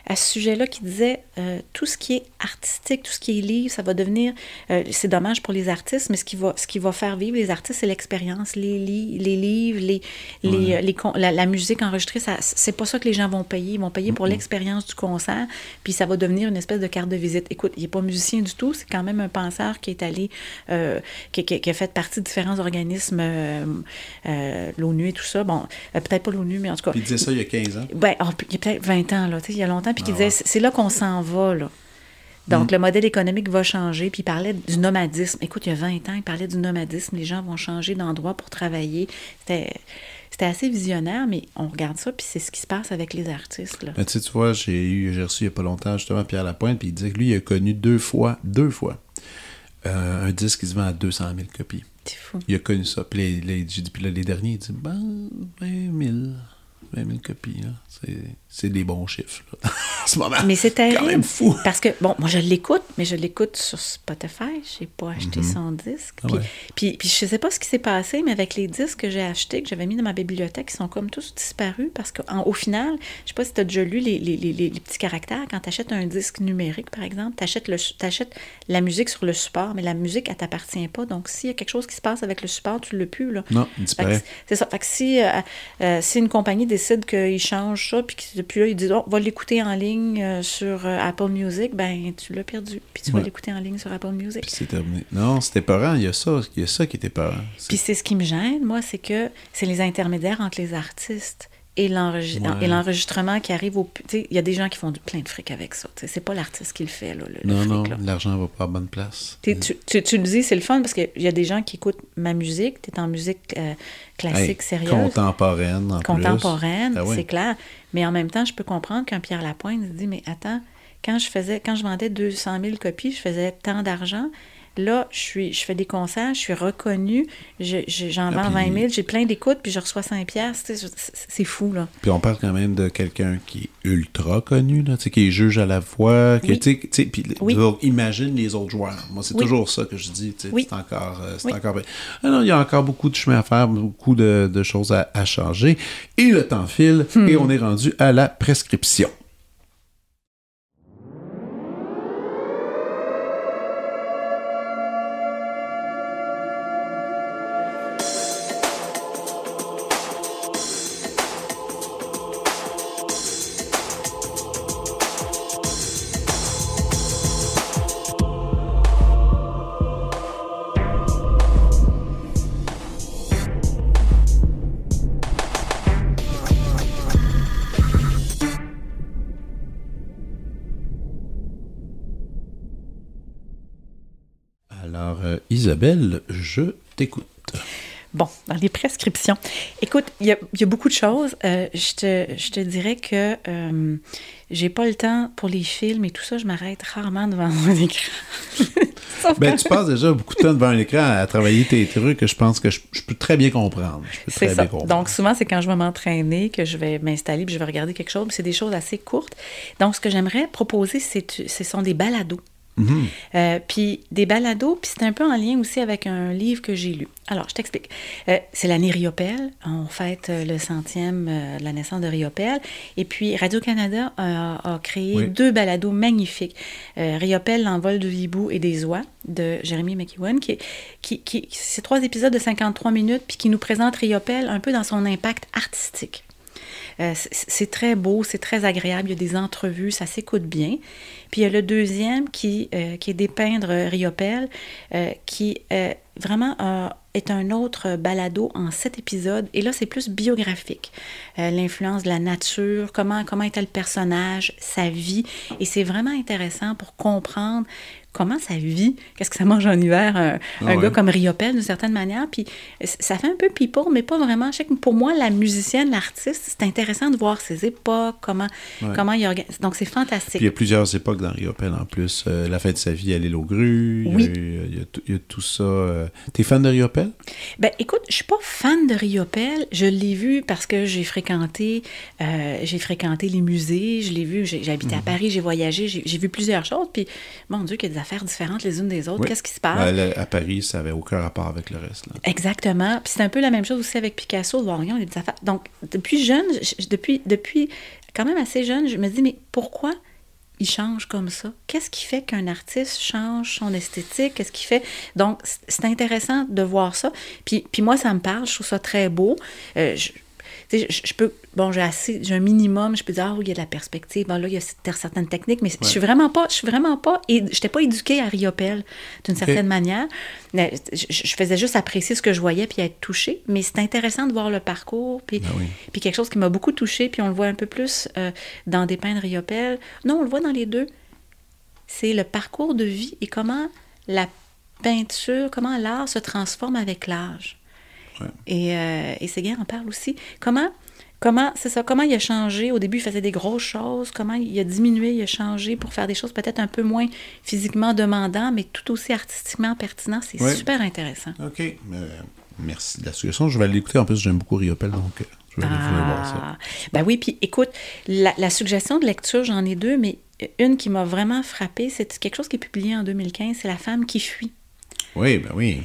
à ce sujet-là qui disait euh, tout ce qui est artistique, tout ce qui est livre, ça va devenir. euh, c'est dommage pour les artistes, mais ce qui va, ce qui va faire vivre les artistes, c'est l'expérience. Les, li- les livres, les, les, euh, les la, la musique enregistrée, c'est pas ça que les gens vont payer. Ils vont payer pour l'expérience du concert, puis ça va devenir une espèce de carte de visite. Écoute, il n'est pas musicien du tout, c'est quand même un penseur qui est allé, euh, qui, qui- qui a fait partie de différents organismes, euh, euh, l'ONU et tout ça. Bon, euh, peut-être pas l'ONU, mais en tout cas. Puis il disait ça il y a 15 ans. Ben, oh, il y a peut-être 20 ans, là, il y a longtemps, puis qui Ah disait, ouais. c'est là qu'on s'en va, là. Donc, le modèle économique va changer, puis il parlait du nomadisme. Écoute, il y a 20 ans, il parlait du nomadisme. Les gens vont changer d'endroit pour travailler. C'était c'était assez visionnaire, mais on regarde ça, puis c'est ce qui se passe avec les artistes, là. Mais tu vois, j'ai eu, j'ai reçu il n'y a pas longtemps justement Pierre Lapointe, puis il disait que lui, il a connu deux fois, deux fois, euh, un disque qui se vend à 200 000 copies. C'est fou. Il a connu ça. Puis les, les- puis là, les derniers, il dit, ben, 20 000. 20 000 copies, là. C'est, des bons chiffres, là. en ce moment. Mais c'est terrible. quand même fou. Parce que, bon, moi, je l'écoute, mais je l'écoute sur Spotify. Je n'ai pas acheté son disque. Ah Puis, ouais. puis, puis je sais pas ce qui s'est passé, mais avec les disques que j'ai achetés, que j'avais mis dans ma bibliothèque, ils sont comme tous disparus. Parce qu'au final, je sais pas si tu as déjà lu les, les- les- les- petits caractères. Quand tu achètes un disque numérique, par exemple, tu achètes, la musique sur le support, mais la musique, elle t'appartient pas. Donc, s'il y a quelque chose qui se passe avec le support, tu l'as plus, là. Non, il disparaît. C'est ça. Fait que si, euh, euh, si une compagnie décide qu'ils changent ça, puis que depuis là, ils disent, oh, va l'écouter en ligne euh, sur euh, Apple Music, ben tu l'as perdu. Puis tu vas l'écouter en ligne sur Apple Music. Puis c'est terminé. Non, c'était peurant. Il y a ça, il y a ça qui était peurant. Puis c'est ce qui me gêne, moi, c'est que c'est les intermédiaires entre les artistes et Ouais. l'enregistrement qui arrive au... Il y a des gens qui font du, plein de fric avec ça. C'est pas l'artiste qui le fait, là, le, le non, fric, non, l'argent va pas à bonne place. Tu, tu, tu- le dis, c'est le fun parce qu'il y a des gens qui écoutent ma musique. Tu es en musique euh, classique, Hey, sérieuse. Contemporaine, en plus. contemporaine, Ah oui. c'est clair. Mais en même temps, je peux comprendre qu'un Pierre Lapointe se dit, mais attends, quand je faisais, quand je vendais 200 000 copies, je faisais tant d'argent. Là, je, suis, je fais des concerts, je suis reconnue, je- je- j'en Ah, vends puis- 20 000, j'ai plein d'écoutes, puis je reçois 5 piastres. C'est fou, là. Puis on parle quand même de quelqu'un qui est ultra connu, là, qui est juge à la voix. Oui. sais, puis Oui. imagine les autres joueurs. Moi, c'est Oui. toujours ça que je dis. C'est encore. euh, encore... Ah non, il y a encore beaucoup de chemin à faire, beaucoup de, de choses à, à changer. Et le temps file, Hmm. et on est rendu à la prescription. Isabelle, je t'écoute. Bon, dans les prescriptions. Écoute, il y a, il y a beaucoup de choses. Euh, je, te, je te dirais que euh, j'ai pas le temps pour les films et tout ça. Je m'arrête rarement devant mon écran. Ben, tu passes déjà beaucoup de temps devant un écran à travailler tes trucs que je pense que je, je peux très bien comprendre. C'est ça. comprendre. Donc, souvent, c'est quand je vais m'entraîner que je vais m'installer puis je vais regarder quelque chose. C'est des choses assez courtes. Donc, ce que j'aimerais proposer, c'est, ce sont des balados. Euh, puis des balados, puis c'est un peu en lien aussi avec un livre que j'ai lu. Alors, je t'explique. Euh, c'est l'année Riopelle. On fête euh, le centième euh, de la naissance de Riopelle. Et puis, Radio-Canada a, a créé Oui. deux balados magnifiques. Riopelle, l'envol du hibou et des oies de Jeremy McEwen, qui, qui, qui c'est trois épisodes de 53 minutes, puis qui nous présente Riopelle un peu dans son impact artistique. Euh, c'est- très beau, c'est très agréable. Il y a des entrevues, ça s'écoute bien. Puis il y a le deuxième qui, euh, qui est dépeindre euh, qui euh, vraiment euh, est un autre balado en sept épisodes. Et là, c'est plus biographique. L'influence de la nature, comment, comment était le personnage, sa vie. Et c'est vraiment intéressant pour comprendre comment ça vit, qu'est-ce que ça mange en hiver, un, un Ah ouais. gars comme Riopelle, d'une certaine manière? Puis euh, ça fait un peu people, mais pas vraiment. Je sais que pour moi, la musicienne, l'artiste, c'est intéressant de voir ses époques, comment, Ouais. comment il organise. Donc, c'est fantastique. Puis il y a plusieurs époques dans Riopelle en plus. Euh, la fin de sa vie à l'île aux grues. Il y a Oui. il y, a tout- il y a tout ça. euh. T'es fan de Riopelle? Ben, écoute, je suis pas fan de Riopelle. Je l'ai vu parce que j'ai fréquenté, euh, j'ai fréquenté les musées. Je l'ai vu. Habité à Paris, j'ai voyagé, j'ai j'ai vu plusieurs choses. Puis, mon Dieu, qu'il y a des affaires différentes les unes des autres. Oui. Qu'est-ce qui se passe? Ben, à Paris, ça avait aucun rapport avec le reste. là. Exactement. Puis c'est un peu la même chose aussi avec Picasso, a des affaires. Donc, depuis jeune, je- je- depuis, depuis quand même assez jeune, je me dis, mais pourquoi il change comme ça? Qu'est-ce qui fait qu'un artiste change son esthétique? Qu'est-ce qui fait... Donc, c'est- intéressant de voir ça. Puis, puis moi, ça me parle, je trouve ça très beau. Euh, je, je, je peux... Bon, j'ai assez... J'ai un minimum, je peux dire, ah oui, il y a de la perspective. Bon, là, il y a cer- certaines techniques, mais je suis vraiment pas... Je suis vraiment pas... Et j'étais pas éduquée à Riopelle, d'une certaine manière. Mais Je, je faisais juste apprécier ce que je voyais puis être touchée. Mais c'est intéressant de voir le parcours. Puis, Ben oui. puis quelque chose qui m'a beaucoup touchée, puis on le voit un peu plus euh, dans Des peintres Riopelle. Non, on le voit dans les deux. C'est le parcours de vie et comment la peinture, comment l'art se transforme avec l'âge. Ouais. Et, euh, et Séguin en parle aussi. Comment, comment c'est ça, comment il a changé? Au début, il faisait des grosses choses. Comment il a diminué, il a changé pour faire des choses peut-être un peu moins physiquement demandantes, mais tout aussi artistiquement pertinent. C'est Ouais. super intéressant. OK. Euh, merci de la suggestion. Je vais aller l'écouter. En plus, j'aime beaucoup Riopelle, donc euh, je vais aller voir ça. Ah, ben oui, puis écoute, la, la suggestion de lecture, j'en ai deux, mais une qui m'a vraiment frappée, c'est quelque chose qui est publié en 2015, c'est La femme qui fuit. Oui, ben oui.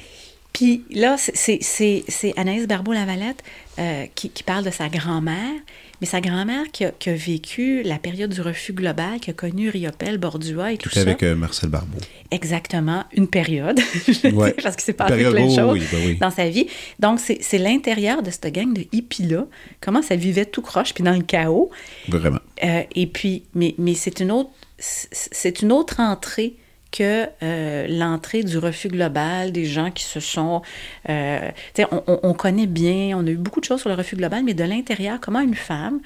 Puis là, c'est- Anaïs Barbeau-Lavalette euh, qui, qui parle de sa grand-mère, mais sa grand-mère qui a, qui a vécu la période du refus global, qui a connu Riopelle, Bordua et tout Tout ça. avec euh, Marcel Barbeau. Exactement, une période, Ouais. parce qu'il s'est passé Période- plein de oh, choses oui, ben oui. dans sa vie. Donc, c'est c'est l'intérieur de cette gang de hippies-là, comment ça vivait tout croche, puis dans le chaos. Vraiment. Euh, et puis, mais, mais c'est une autre, c'est une autre entrée que euh, l'entrée du refus global, des gens qui se sont... euh, on- on connaît bien, on a eu beaucoup de choses sur le refus global, mais de l'intérieur, comment une femme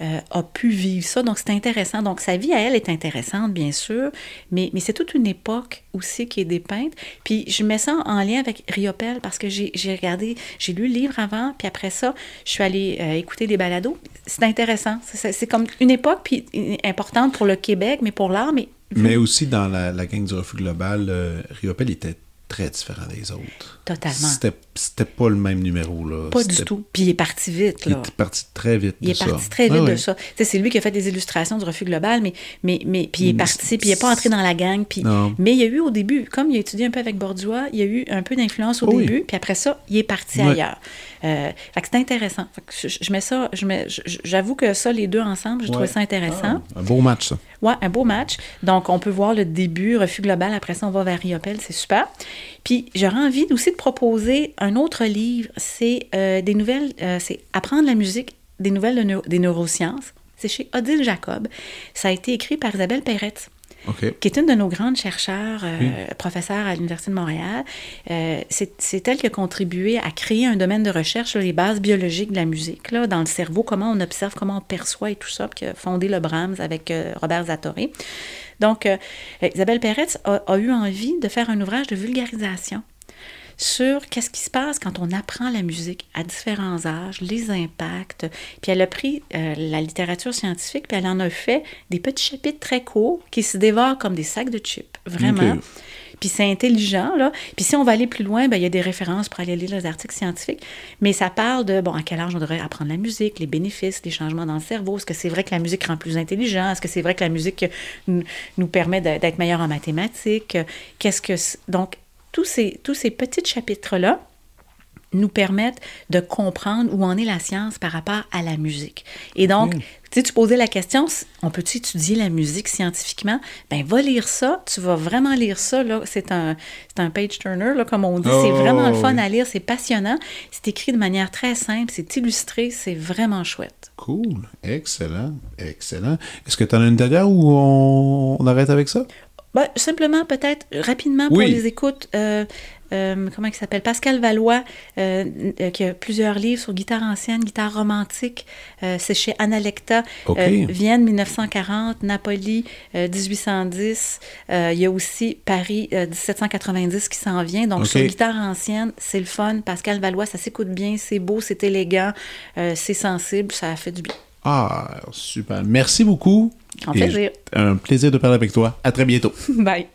euh, a pu vivre ça. Donc, c'est intéressant. Donc, sa vie à elle est intéressante, bien sûr, mais, mais c'est toute une époque aussi qui est dépeinte. Puis, je mets ça en lien avec Riopelle parce que j'ai regardé, j'ai lu le livre avant, puis après ça, je suis allée euh, écouter des balados. C'est intéressant. C'est- comme une époque puis euh, importante pour le Québec, mais pour l'art, mais Mais aussi, dans la, gang du refus global, euh, Riopelle était très différent des autres. Totalement. C'était, pas le même numéro, là. pas du tout. Puis, il est parti vite, Il là. est parti très vite Il de est ça. parti très vite Ah de ça. C'est lui qui a fait des illustrations du refus global, mais, mais, mais puis il est Mais parti, puis il n'est pas entré dans la gang. Puis, Non. mais il y a eu au début, comme il a étudié un peu avec Bordua, il y a eu un peu d'influence au oui. début, puis après ça, il est parti ailleurs. Euh, fait que c'est intéressant. Fait que je, je mets ça, je mets, je- j'avoue que ça, les deux ensemble, trouvé Ouais. ça intéressant. Ah, un beau match, ça. Ouais, un beau match. Donc, on peut voir le début, refus global. Après ça, on va vers Riopelle, c'est super. Puis, j'aurais envie aussi de proposer un autre livre. C'est euh, des nouvelles, euh, c'est Apprendre la musique, des nouvelles de des neurosciences. C'est chez Odile Jacob. Ça a été écrit par Isabelle Perrette Qui est une de nos grandes chercheurs, euh, Oui. professeure à l'Université de Montréal. Euh, c'est elle qui a contribué à créer un domaine de recherche sur les bases biologiques de la musique, là, dans le cerveau, comment on observe, comment on perçoit et tout ça, qui a fondé le Brahms avec euh, Robert Zatoré. Donc, euh, Isabelle Peretz a, a eu envie de faire un ouvrage de vulgarisation sur qu'est-ce qui se passe quand on apprend la musique à différents âges, les impacts. Puis elle a pris euh, la littérature scientifique, puis elle en a fait des petits chapitres très courts qui se dévorent comme des sacs de chips, vraiment. Puis c'est intelligent, là. Puis si on va aller plus loin, ben, il y a des références pour aller lire les articles scientifiques. Mais ça parle de, bon, à quel âge on devrait apprendre la musique, les bénéfices, les changements dans le cerveau. Est-ce que c'est vrai que la musique rend plus intelligent? Est-ce que c'est vrai que la musique nous permet d'être meilleur en mathématiques? Qu'est-ce que... Donc, tous ces, tous ces petits chapitres-là, nous permettent de comprendre où en est la science par rapport à la musique. Et donc, tu sais, tu posais la question, on peut-tu étudier la musique scientifiquement? Ben, va lire ça, tu vas vraiment lire ça, là. C'est un, un page-turner, là, comme on dit. c'est vraiment le fun oh, à lire, c'est passionnant. C'est écrit de manière très simple, c'est illustré, c'est vraiment chouette. Cool, excellent, excellent. Est-ce que tu en as une dernière ou on, arrête avec ça? Ben, simplement, peut-être, rapidement, pour les écoutes, euh, euh, comment il s'appelle? Pascal Valois, euh, qui a plusieurs livres sur guitare ancienne, guitare romantique. c'est chez Analecta, Vienne 1940, Napoli 1810. il y a aussi Paris 1790 qui s'en vient. Donc sur guitare ancienne, c'est le fun. Pascal Valois, ça s'écoute bien, c'est beau, c'est élégant, c'est sensible, ça a fait du bien. Ah, super. Merci beaucoup. Un plaisir. Un plaisir de parler avec toi. À très bientôt. Bye.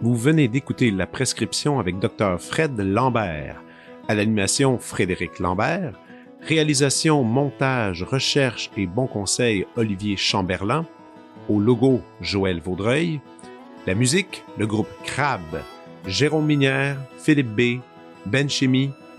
Vous venez d'écouter La prescription avec Dr Fred Lambert. À l'animation, Frédéric Lambert. Réalisation, montage, recherche et bon conseil, Olivier Chamberlain. Au logo, Joël Vaudreuil. La musique, le groupe Crab. Jérôme Minière, Philippe B., Ben Chimie,